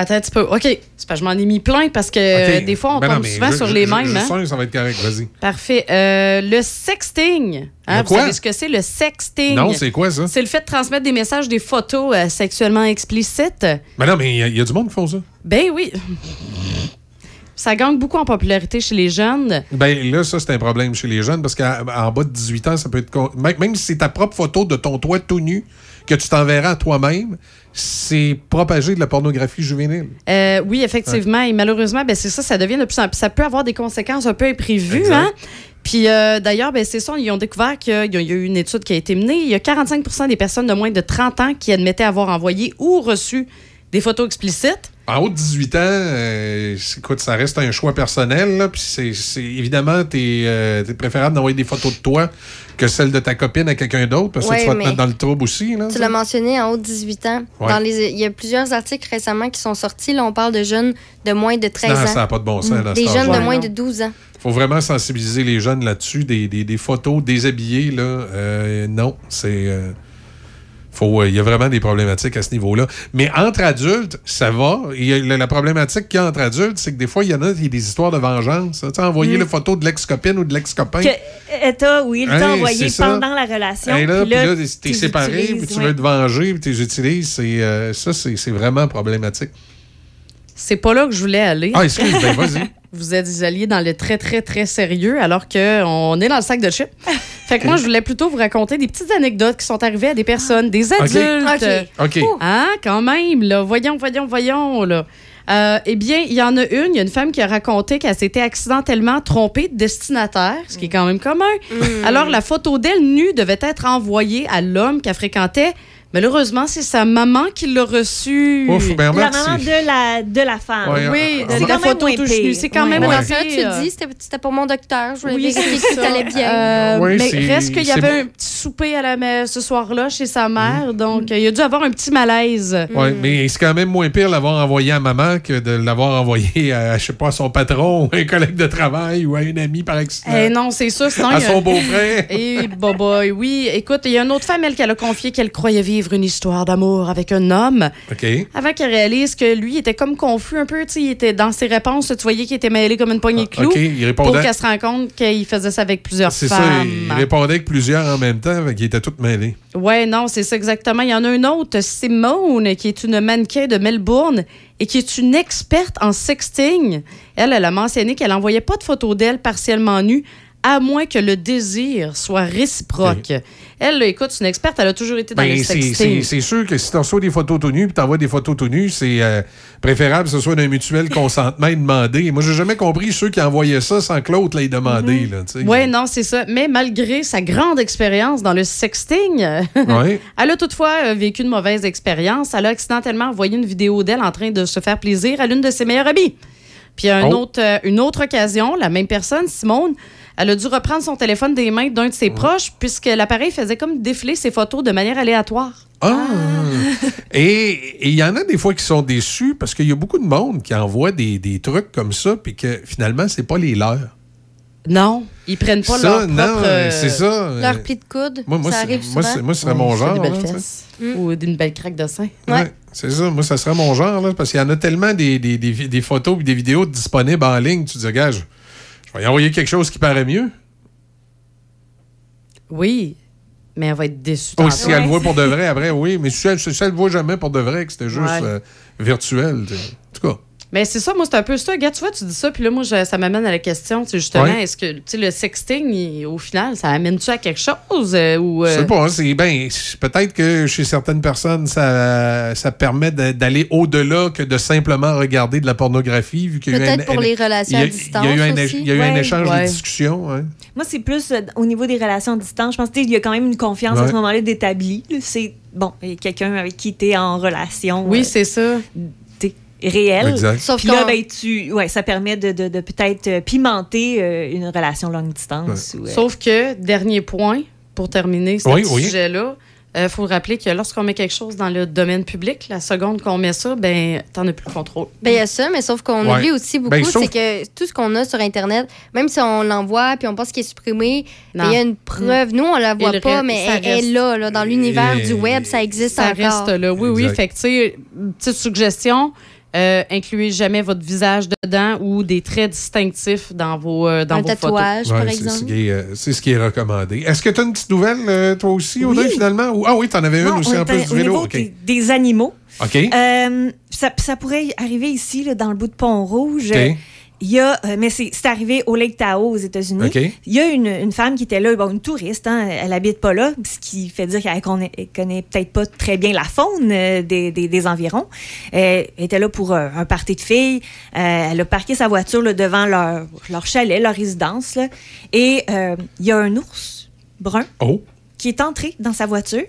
Attends un petit peu. OK, c'est parce que je m'en ai mis plein parce que euh, des fois, on Ben tombe souvent je- sur je- les je- mêmes. hein? sens ça va être correct, vas-y. Parfait. Euh, le sexting. Hein, Le vous quoi? savez ce que c'est, le sexting? Non, c'est quoi ça? C'est le fait de transmettre des messages, des photos euh, sexuellement explicites. Ben non, mais il y, y a du monde qui font ça. Ben oui. Ça gagne beaucoup en popularité chez les jeunes. Ben là, ça, c'est un problème chez les jeunes parce qu'en bas de 18 ans, ça peut être. même si c'est ta propre photo de ton toit tout nu que tu t'enverras à toi-même, c'est propager de la pornographie juvénile. Euh, oui, effectivement. Et malheureusement, ben, c'est ça, ça devient de plus en plus. Ça peut avoir des conséquences un peu imprévues. Hein? Puis euh, d'ailleurs, ben, c'est ça, ils ont découvert qu'il y a il y a eu une étude qui a été menée. Il y a 45% des personnes de moins de 30 ans qui admettaient avoir envoyé ou reçu des photos explicites. En haut de 18 ans, euh, écoute, ça reste un choix personnel. là, Puis c'est, évidemment, t'es, euh, préférable d'envoyer des photos de toi que celle de ta copine à quelqu'un d'autre, parce que Ouais, tu vas te mettre dans le trouble aussi. Là, Tu l'as mentionné en haut de 18 ans. Ouais. Dans les, il y a plusieurs articles récemment qui sont sortis. Là, on parle de jeunes de moins de 13 Non, ans. ça n'a pas de bon sens. Des jeunes de moins de 12 ans. faut vraiment sensibiliser les jeunes là-dessus. Des, des- des photos déshabillées, là, euh, non, c'est. euh, faut, euh, il y a vraiment des problématiques à ce niveau-là. Mais entre adultes, ça va. Il y a- la, la problématique qu'il y a entre adultes, c'est que des fois, il y en a, y a des histoires de vengeance. hein. Tu sais, envoyer Mm. la photo de l'ex-copine ou de l'ex-copain. Que t'a, oui, il t'a Hey, envoyé pendant la relation. Hey, là, puis là, là, t'es- séparé, puis tu ouais. veux te venger, puis tu les utilises. C'est, euh, ça, c'est c'est vraiment problématique. C'est pas là que je voulais aller. Ah, excuse, ben, vas-y. Vous êtes alliés dans le très, très, très sérieux alors qu'on est dans le sac de chips. Fait que moi, je voulais plutôt vous raconter des petites anecdotes qui sont arrivées à des personnes, des OK. adultes. OK. OK. Hein, quand même, là. Voyons, voyons, voyons, là. Euh, eh bien, il y en a une, il y a une femme qui a raconté qu'elle s'était accidentellement trompée de destinataire, ce qui est quand même commun. Alors, la photo d'elle nue devait être envoyée à l'homme qu'elle fréquentait. Malheureusement, c'est sa maman qui l'a reçue. Ouf, ben, La maman c'est- de la, de la femme. Ouais, Oui, Ah, c'est la quand même photo. C'est quand même moins tu dis, c'était pour mon docteur. Je voulais Oui, vérifier tout ça. allait bien. Euh, Oui, mais reste qu'il y avait un petit souper à la ce soir-là chez sa mère, donc euh, il a dû avoir un petit malaise. Ouais, mais c'est quand même moins pire l'avoir envoyé à maman que de l'avoir envoyé à, je sais pas, à son patron, ou à un collègue de travail ou à un ami par accident. Eh non, c'est. Sinon, à son beau-frère. Et boy, oui. Écoute, il y a une autre femme, elle, qu'elle a confié qu'elle croyait vivre une histoire d'amour avec un homme. OK. Avant qu'elle réalise que lui était comme confus un peu, tu sais, il était dans ses réponses, tu voyais qu'il était mêlé comme une poignée de clous. OK, il répondait- Pour qu'elle se rende compte qu'il faisait ça avec plusieurs C'est ça, femmes. il répondait avec plusieurs en même temps, qu'il était tout mêlé. Ouais, non, c'est ça exactement. Il y en a une autre, Simone, qui est une mannequin de Melbourne et qui est une experte en sexting. Elle, elle a mentionné qu'elle n'envoyait pas de photos d'elle partiellement nue, à moins que le désir soit réciproque. Elle, là, écoute, c'est une experte, elle a toujours été dans Ben, le c'est- sexting. c'est sûr que si tu reçois des photos tout nues puis t'envoies des photos tout nues, c'est euh, préférable que ce soit d'un mutuel consentement et demandé. Moi, j'ai jamais compris ceux qui envoyaient ça sans que l'autre l'ait demandé. sais. Oui, non, c'est ça. Mais malgré sa grande expérience dans le sexting, Ouais. elle a toutefois euh, vécu une mauvaise expérience. Elle a accidentellement envoyé une vidéo d'elle en train de se faire plaisir à l'une de ses meilleures amies. Puis à un Oh. autre, euh, une autre occasion, la même personne, Simone, elle a dû reprendre son téléphone des mains d'un de ses proches puisque l'appareil faisait comme défiler ses photos de manière aléatoire. Ah! Et et il y en a des fois qui sont déçus parce qu'il y a beaucoup de monde qui envoie des, des trucs comme ça puis que finalement, c'est pas les leurs. Non, ils prennent pas Ça, leur non, propre... euh, c'est ça. Leur pli de coude, Moi, moi, ça c'est- arrive moi, souvent. c'est- moi, ce serait mon genre. Des belles là, tu sais. fesses. Ou d'une belle craque de sein. Ouais. C'est ça, moi, ça serait mon genre, là, parce qu'il y en a tellement des, des, des, des photos et des vidéos disponibles en ligne. Tu te dis, gars, je, vais y envoyer quelque chose qui paraît mieux. Oui, mais elle va être déçue. Tantôt. si elle le voit pour de vrai, après, oui. Mais si elle ne le voit jamais pour de vrai, que c'était juste Ouais. euh, virtuel. tu Mais c'est ça, moi, c'est un peu ça. Gars, tu vois, tu dis ça, puis là, moi, je- ça m'amène à la question, tu sais, justement, Ouais. est-ce que, tu sais, le sexting, il- au final, ça amène-tu à quelque chose? euh, ou, Je euh, sais pas, hein, c'est ben, peut-être que chez certaines personnes, ça, ça permet d'aller au-delà que de simplement regarder de la pornographie, vu qu'il y a eu Peut-être pour un- les relations il y a- à Il y a eu distance un, aussi. y a eu un échange Ouais. de discussion. hein. Moi, c'est plus euh, au niveau des relations à distance. Je pense qu'il y a quand même une confiance à ce moment-là d'établi. C'est, bon, il y a quelqu'un avec qui tu es en relation. Oui, euh, c'est ça. Exact. Sauf Puis là, ben, tu, ouais, ça permet de, de- de peut-être euh, pimenter euh, une relation longue distance. ou, euh, Sauf que, dernier point, pour terminer ce Oui, petit oui. sujet-là, il faut rappeler que lorsqu'on met quelque chose dans le domaine public, la seconde qu'on met ça, ben, t'en as plus le contrôle. Ben, il y a ça, mais sauf qu'on Ouais. oublie aussi beaucoup, Ben, sauf- c'est que tout ce qu'on a sur Internet, même si on l'envoie puis on pense qu'il est supprimé, ben, il y a une preuve. Nous, on la voit pas, reste- mais ça elle, est là, là, dans l'univers Et- du web, ça existe Ça encore. reste là. Oui, oui. Fait que, tu sais, petite suggestion, euh, incluez jamais votre visage dedans ou des traits distinctifs dans vos, euh, dans Un vos photos. tatouage, par Ouais, c'est ce exemple. qui est, euh, c'est ce qui est recommandé. Est-ce que tu as une petite nouvelle, euh, toi aussi, Audrey, Oui. finalement? Ou- ah oui, tu en avais non, une aussi en plus du au vélo. niveau OK. des, des animaux. OK. Euh, ça, ça pourrait arriver ici, là, dans le bout de Pont-Rouge. OK. Il y a, euh, mais c'est arrivé au Lake Tahoe aux États-Unis. Il y a une, une femme qui était là, bon, une touriste, hein, elle habite pas là, ce qui fait dire qu'elle connaît, connaît peut-être pas très bien la faune euh, des, des, des environs. Euh, Elle était là pour euh, un party de filles. Elle a parqué sa voiture là, devant leur, leur chalet, leur résidence. là. et il y a un ours brun Oh. qui est entré dans sa voiture.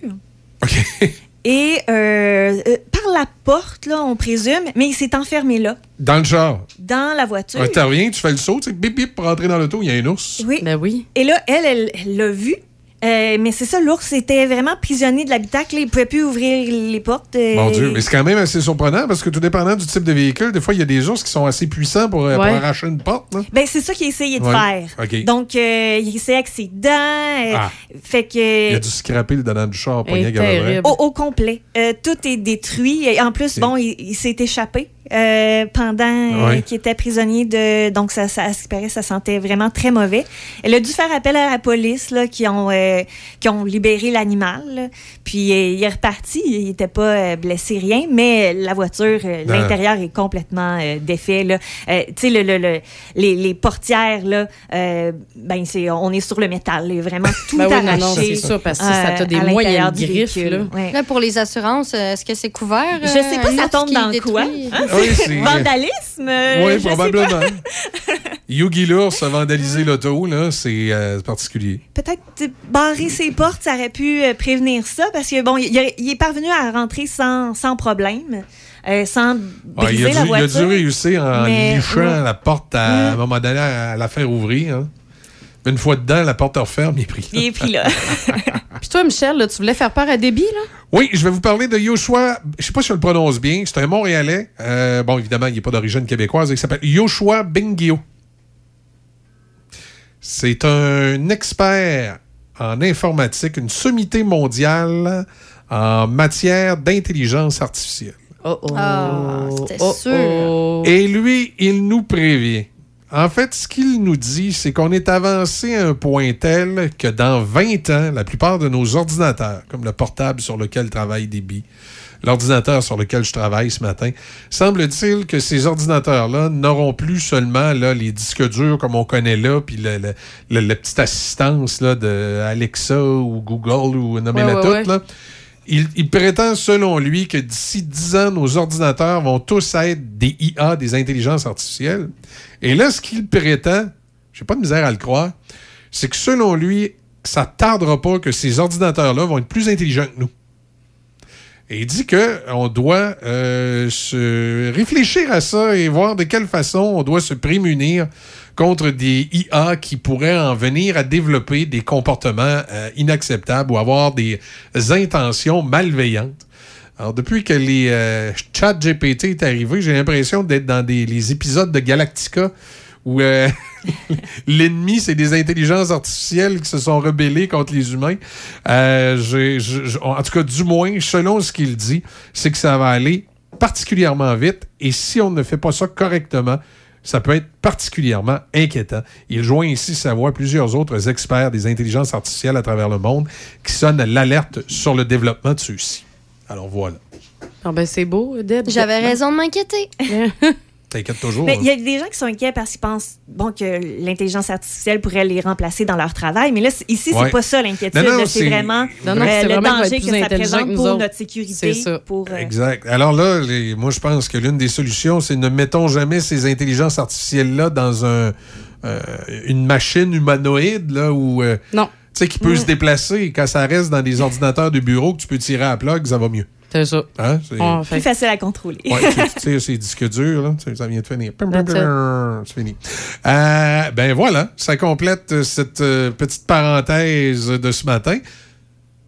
Et euh, euh, par la porte, là, on présume, mais il s'est enfermé là, Dans le char. dans la voiture. Tu reviens, tu fais le saut, tu sais, bip bip pour rentrer dans l'auto, il y a un ours. Oui. Ben oui. Et là, elle elle l'a vu, Euh, mais c'est ça, l'ours était vraiment prisonnier de l'habitacle. là. Il pouvait plus ouvrir les portes. euh, Mon Dieu, mais c'est quand même assez surprenant parce que tout dépendant du type de véhicule, des fois, il y a des ours qui sont assez puissants pour, euh, pour arracher une porte. là. Ben, c'est ça qu'il a essayé de Ouais. faire. Donc, euh, il essayait avec ses dents. euh, Ah. Fait que. Il a dû scraper le dedans du char pour rien Au, au complet. Euh, tout est détruit. Et en plus, bon, il, il s'est échappé euh, pendant euh, Ouais. qu'il était prisonnier de. Donc, ça, ça, paraît, ça sentait vraiment très mauvais. Elle a dû faire appel à la police là, qui, ont, euh, qui ont libéré l'animal. là. Puis, euh, il est reparti. Il n'était pas euh, blessé, rien. Mais la voiture, euh, Non. l'intérieur est complètement euh, défait. là. Euh, tu sais, le, le- le- les, les portières, là, euh, ben, c'est, on est sur le métal. là. Vraiment tout Ben oui, arraché. non, non, c'est ça, parce que ça t'a des l'intérieur du griffes, là. Ouais. Là, pour les assurances, est-ce que c'est couvert? Je sais pas, ça tombe dans détruit? quoi. Oui, c'est- Vandalisme? euh, Oui, probablement. Yugi l'ours a vandalisé l'auto, là, c'est euh, particulier. Peut-être barrer ses portes, ça aurait pu euh, prévenir ça, parce que bon, il, est parvenu à rentrer sans, sans problème, euh, sans Ah, briser il, a dû, la il a voiture. dû réussir en lichant ouais. la porte à, à un Mm. moment donné à, la faire ouvrir. hein. Une fois dedans, la porte referme, il est pris. Il est pris là. Puis toi, Michel, là, tu voulais faire peur à Déby, là? Oui, je vais vous parler de Yoshua. Je sais pas si je le prononce bien. C'est un Montréalais. Euh, bon, évidemment, il n'est pas d'origine québécoise. Il s'appelle Yoshua Bengio. C'est un expert en informatique, une sommité mondiale en matière d'intelligence artificielle. Oh, oh. Ah, c'était Oh, sûr. oh. Et lui, il nous prévient. En fait, ce qu'il nous dit, c'est qu'on est avancé à un point tel que dans 20 ans, la plupart de nos ordinateurs, comme le portable sur lequel travaille Déby, l'ordinateur sur lequel je travaille ce matin, semble-t-il que ces ordinateurs-là n'auront plus seulement là, les disques durs comme on connaît là, puis la petite assistance là, de Alexa ou Google ou nommez-la Ouais, ouais, toute. ouais. là. Il, prétend, selon lui, que d'ici 10 ans, nos ordinateurs vont tous être des IA, des intelligences artificielles. Et là, ce qu'il prétend, j'ai pas de misère à le croire, c'est que selon lui, ça tardera pas que ces ordinateurs-là vont être plus intelligents que nous. Et il dit qu'on doit euh, se réfléchir à ça et voir de quelle façon on doit se prémunir contre des IA qui pourraient en venir à développer des comportements euh, inacceptables ou avoir des intentions malveillantes. Alors, depuis que les euh, GPT est arrivé, j'ai l'impression d'être dans des, les épisodes de Galactica où euh, l'ennemi, c'est des intelligences artificielles qui se sont rebellées contre les humains. Euh, en tout cas, du moins, selon ce qu'il dit, c'est que ça va aller particulièrement vite et si on ne fait pas ça correctement, ça peut être particulièrement inquiétant. Il joint ici sa voix à plusieurs autres experts des intelligences artificielles à travers le monde qui sonnent l'alerte sur le développement de ceux-ci. Alors voilà. Ah ben, c'est beau, Deb. J'avais raison de m'inquiéter. T'inquiète toujours. Mais il y a des gens qui sont inquiets parce qu'ils pensent bon, que l'intelligence artificielle pourrait les remplacer dans leur travail. Mais là, ici, Ouais. c'est pas ça l'inquiétude. C'est vraiment Non, non, euh, le vraiment danger que ça présente que pour autres. notre sécurité. Ça. Pour, euh, Exact. Alors là, les- moi, je pense que l'une des solutions, c'est ne mettons jamais ces intelligences artificielles-là dans un, euh, une machine humanoïde, là, où, euh, Non. tu sais, qui peut se déplacer. Quand ça reste dans des ordinateurs de bureau que tu peux tirer à la plug, ça va mieux. C'est ça. Hein? C'est- On plus facile à contrôler. Ouais, tu tu sais, ces disques durs, là, ça vient de finir. C'est fini. Euh, ben voilà, ça complète euh, cette euh, petite parenthèse de ce matin.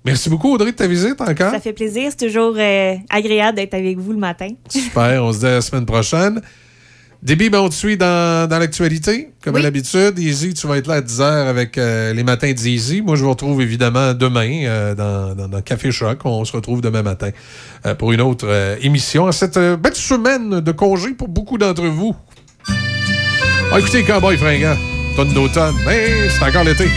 Merci beaucoup, Audrey, de ta visite encore. Ça fait plaisir. C'est toujours euh, agréable d'être avec vous le matin. Super, on se dit à la semaine prochaine. Déby, ben, on te suit dans, dans l'actualité, comme à l'habitude. Easy, tu vas être là à 10h avec euh, les matins d'Easy. Moi, je vous retrouve évidemment demain euh, dans, dans, dans Café Choc. On se retrouve demain matin euh, pour une autre émission. Cette belle semaine de congé pour beaucoup d'entre vous. Ah, écoutez, Cowboy fringant, tonne d'automne, mais c'est encore l'été.